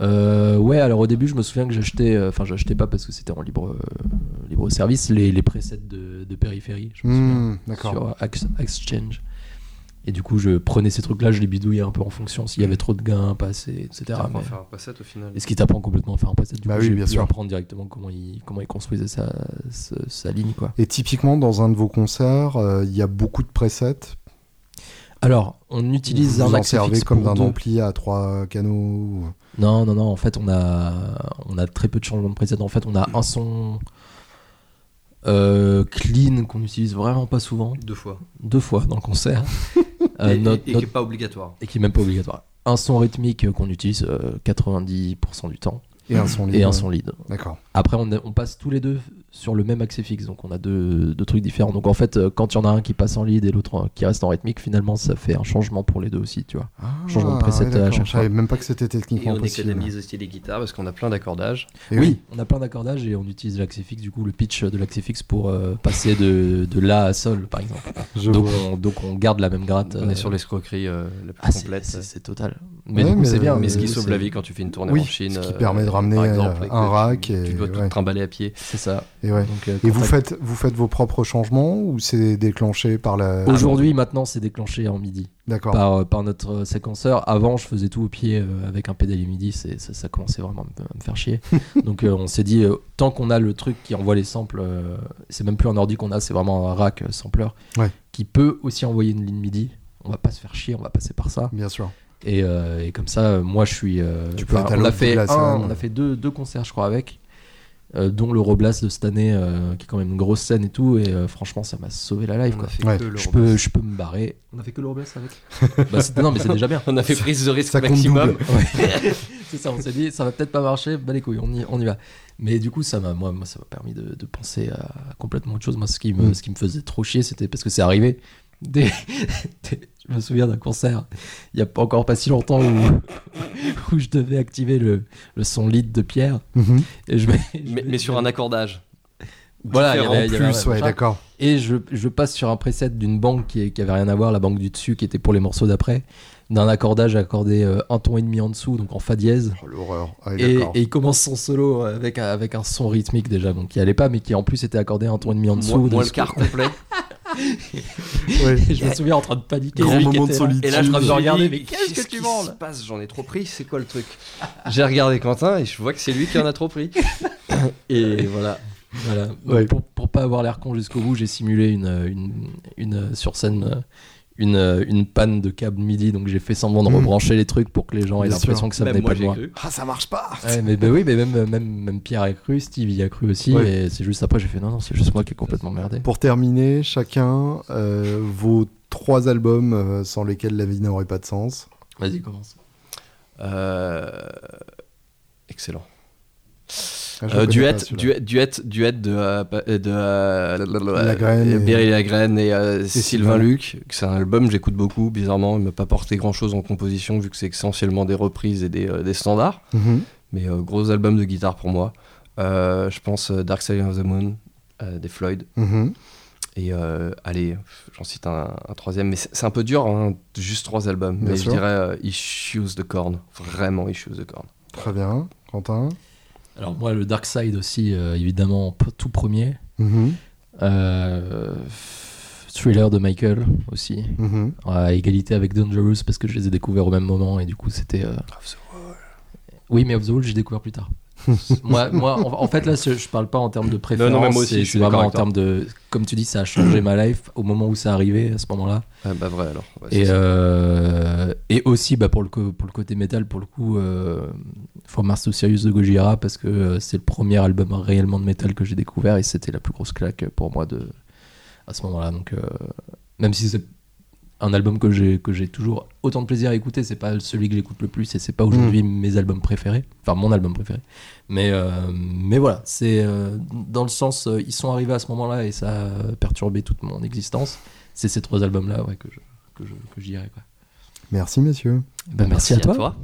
Euh, ouais, alors au début, je me souviens que j'achetais, euh, enfin, j'achetais pas parce que c'était en libre, euh, libre service, les, les presets de, de périphérie. Je me souviens. Hmm, D'accord. sur Ax- Exchange. Et du coup, je prenais ces trucs-là, je les bidouillais un peu en fonction s'il y avait trop de gains, pas assez, etc. T'apprends Mais- à faire un passette au final. Et ce qui t'apprend complètement à faire un passette, du Bah coup, oui, bien pu sûr. apprendre directement comment il, comment il construisait sa, sa, sa ligne, quoi. Et typiquement, dans un de vos concerts, euh, il y a beaucoup de presets. Alors, on utilise vous un en axe servez fixe comme d'un ampli à trois canaux. Non, non, non, en fait, on a, on a très peu de changements de preset. En fait, on a un son euh, clean qu'on utilise vraiment pas souvent, Deux fois. deux fois dans le concert. Euh, et, et- notre- et notre- qui est pas obligatoire. et qui est même pas obligatoire. Un son rythmique euh, qu'on utilise euh, 90% du temps Et un son et libre. un son lead. D'accord. Après, on, on passe tous les deux sur le même axe fixe, donc on a deux, deux trucs différents. Donc en fait, euh, quand il y en a un qui passe en lead et l'autre euh, qui reste en rythmique, finalement, ça fait un changement pour les deux aussi, tu vois. Changement de preset à d'accord. chaque Je savais fois. même pas que c'était Et techniquement on possible. économise aussi les guitares parce qu'on a plein d'accordages. Et oui, on a plein d'accordages et on utilise l'axe fixe, du coup, le pitch de l'axe fixe pour euh, passer de, de La à Sol, par exemple. je Donc vois. on, donc on garde la même gratte. On euh, est sur l'escroquerie euh, la plus ah, complète. c'est total. Mais Ouais, c'est bien. Mais ce qui Euh, sauve la vie quand tu fais une tournée Oui, en Chine. ce qui euh, permet de ramener, exemple, euh, et que un tu- rack Tu, et- dois tout ouais. trimballer à pied. C'est ça. Et ouais. Donc, euh, Et quand vous faites, vous faites vos propres changements ou c'est déclenché par la. Aujourd'hui, maintenant, c'est déclenché en midi. D'accord. par, euh, par notre séquenceur. Avant, je faisais tout au pied euh, avec un pédalier MIDI, ça, ça commençait vraiment à me, faire chier. Donc euh, on s'est dit, euh, tant qu'on a le truc qui envoie les samples, euh, c'est même plus un ordi qu'on a, c'est vraiment un rack euh, sampler Ouais. qui peut aussi envoyer une ligne MIDI. On va pas se faire chier, on va passer par ça. Bien sûr. Et, euh, et comme ça, moi je suis. euh, Tu peux enfin, être à on, a fait un- on a fait deux, deux concerts, je crois, avec. euh, dont le Roblast de cette année, euh, qui est quand même une grosse scène et tout, et euh, franchement, ça m'a sauvé la live. On Quoi. fait Ouais. Je peux, je peux me barrer. On a fait que le Roblast avec bah, Non, mais c'est déjà bien. On a fait prise de risque Ça maximum. c'est ça, on s'est dit, ça va peut-être pas marcher, bah les couilles, on y, on y va. Mais du coup, ça m'a, moi, moi, ça m'a permis de, de penser à complètement autre chose. Moi, ce qui me, Mm. ce qui me faisait trop chier, c'était parce que c'est arrivé. Des, des- je me souviens d'un concert, il y a pas encore pas si longtemps, où, où je devais activer le, le son lead de Pierre. Mhm. Et je, mets- je Mais, mets- mais sur un accordage. Voilà, il y avait- il y avait Plus, un- ouais, d'accord. Et je, je passe sur un preset d'une banque qui, est- qui avait rien à voir, la banque du dessus, qui était pour les morceaux d'après, d'un accordage accordé euh, un ton et demi en dessous, donc en fa dièse. Oh, L'horreur. Ah, Et, il commence son solo avec, un- avec un son rythmique déjà, donc qui allait pas, mais qui en plus était accordé un ton et demi en dessous. Moi, moi, le quart complet. Ouais. Je me souviens en train de paniquer. Grand moment de solitude. Et là, je en train de me regarder, suis dit, mais qu'est-ce que tu qui vends se là passe? J'en ai trop pris, c'est quoi le truc? J'ai regardé Quentin et je vois que c'est lui qui en a trop pris. Et voilà. Voilà. Ouais. pour, pour pas avoir l'air con jusqu'au bout, j'ai simulé une, une, une- sur scène euh, une, euh, une panne de câble MIDI, donc j'ai fait semblant de Mm. rebrancher les trucs pour que les gens aient l'impression que ça venait pas de moi. cru. Ah, ça marche pas. Ouais, mais bah oui, mais même, même, même Pierre a cru, Steve y a cru aussi, Ouais. et c'est juste après j'ai fait non, non, c'est juste moi qui ai complètement merdé. Pour terminer, chacun euh, vos trois albums euh, sans lesquels la vie n'aurait pas de sens. Vas-y, commence. Euh, Excellent. Ah, Euh, duet, pas, duet, duet, duet de, euh, de euh, Lagraine et- Lagraine et, euh, Sylvain Sylvain Luc. C'est un album que j'écoute beaucoup. Bizarrement, il m'a pas porté grand chose en composition vu que c'est essentiellement des reprises et des, euh, des standards. Mhm. Mais euh, gros album de guitare pour moi. Euh, je pense euh, Dark Side of the Moon euh, des Floyd. Mhm. Et euh, allez, j'en cite un, un troisième, mais c'est un peu dur, hein, juste trois albums. Bien mais sûr. je dirais euh, Issues the Corn, vraiment Issues the Corn. Très bien. Quentin? Alors moi, le Dark Side aussi, euh, évidemment, tout premier. Mhm. Euh, thriller de Michael aussi. Mhm. À égalité avec Dangerous parce que je les ai découverts au même moment et du coup c'était. euh, Oui, mais Of the Wall, j'ai découvert plus tard. moi, moi en, fait, là, je parle pas en termes de préférence. non, moi aussi, je suis vraiment en termes de. Comme tu dis, ça a changé ma life au moment où c'est arrivé, à ce moment-là. Ah bah vrai alors. Ouais, Et, ça. euh, et aussi, bah, pour, le pour le côté métal, pour le coup, euh, For Mars to Sirius de Gojira, parce que euh, c'est le premier album réellement de métal que j'ai découvert et c'était la plus grosse claque pour moi de, à ce moment-là. Donc, euh, même si c'est un album que j'ai que j'ai toujours autant de plaisir à écouter, c'est pas celui que j'écoute le plus et c'est pas aujourd'hui mes albums préférés, enfin mon album préféré. Mais euh, mais voilà, c'est euh, dans le sens euh, ils sont arrivés à ce moment-là et ça a perturbé toute mon existence. C'est ces trois albums là ouais, que je que je que. Merci, messieurs. Bah, merci, à toi.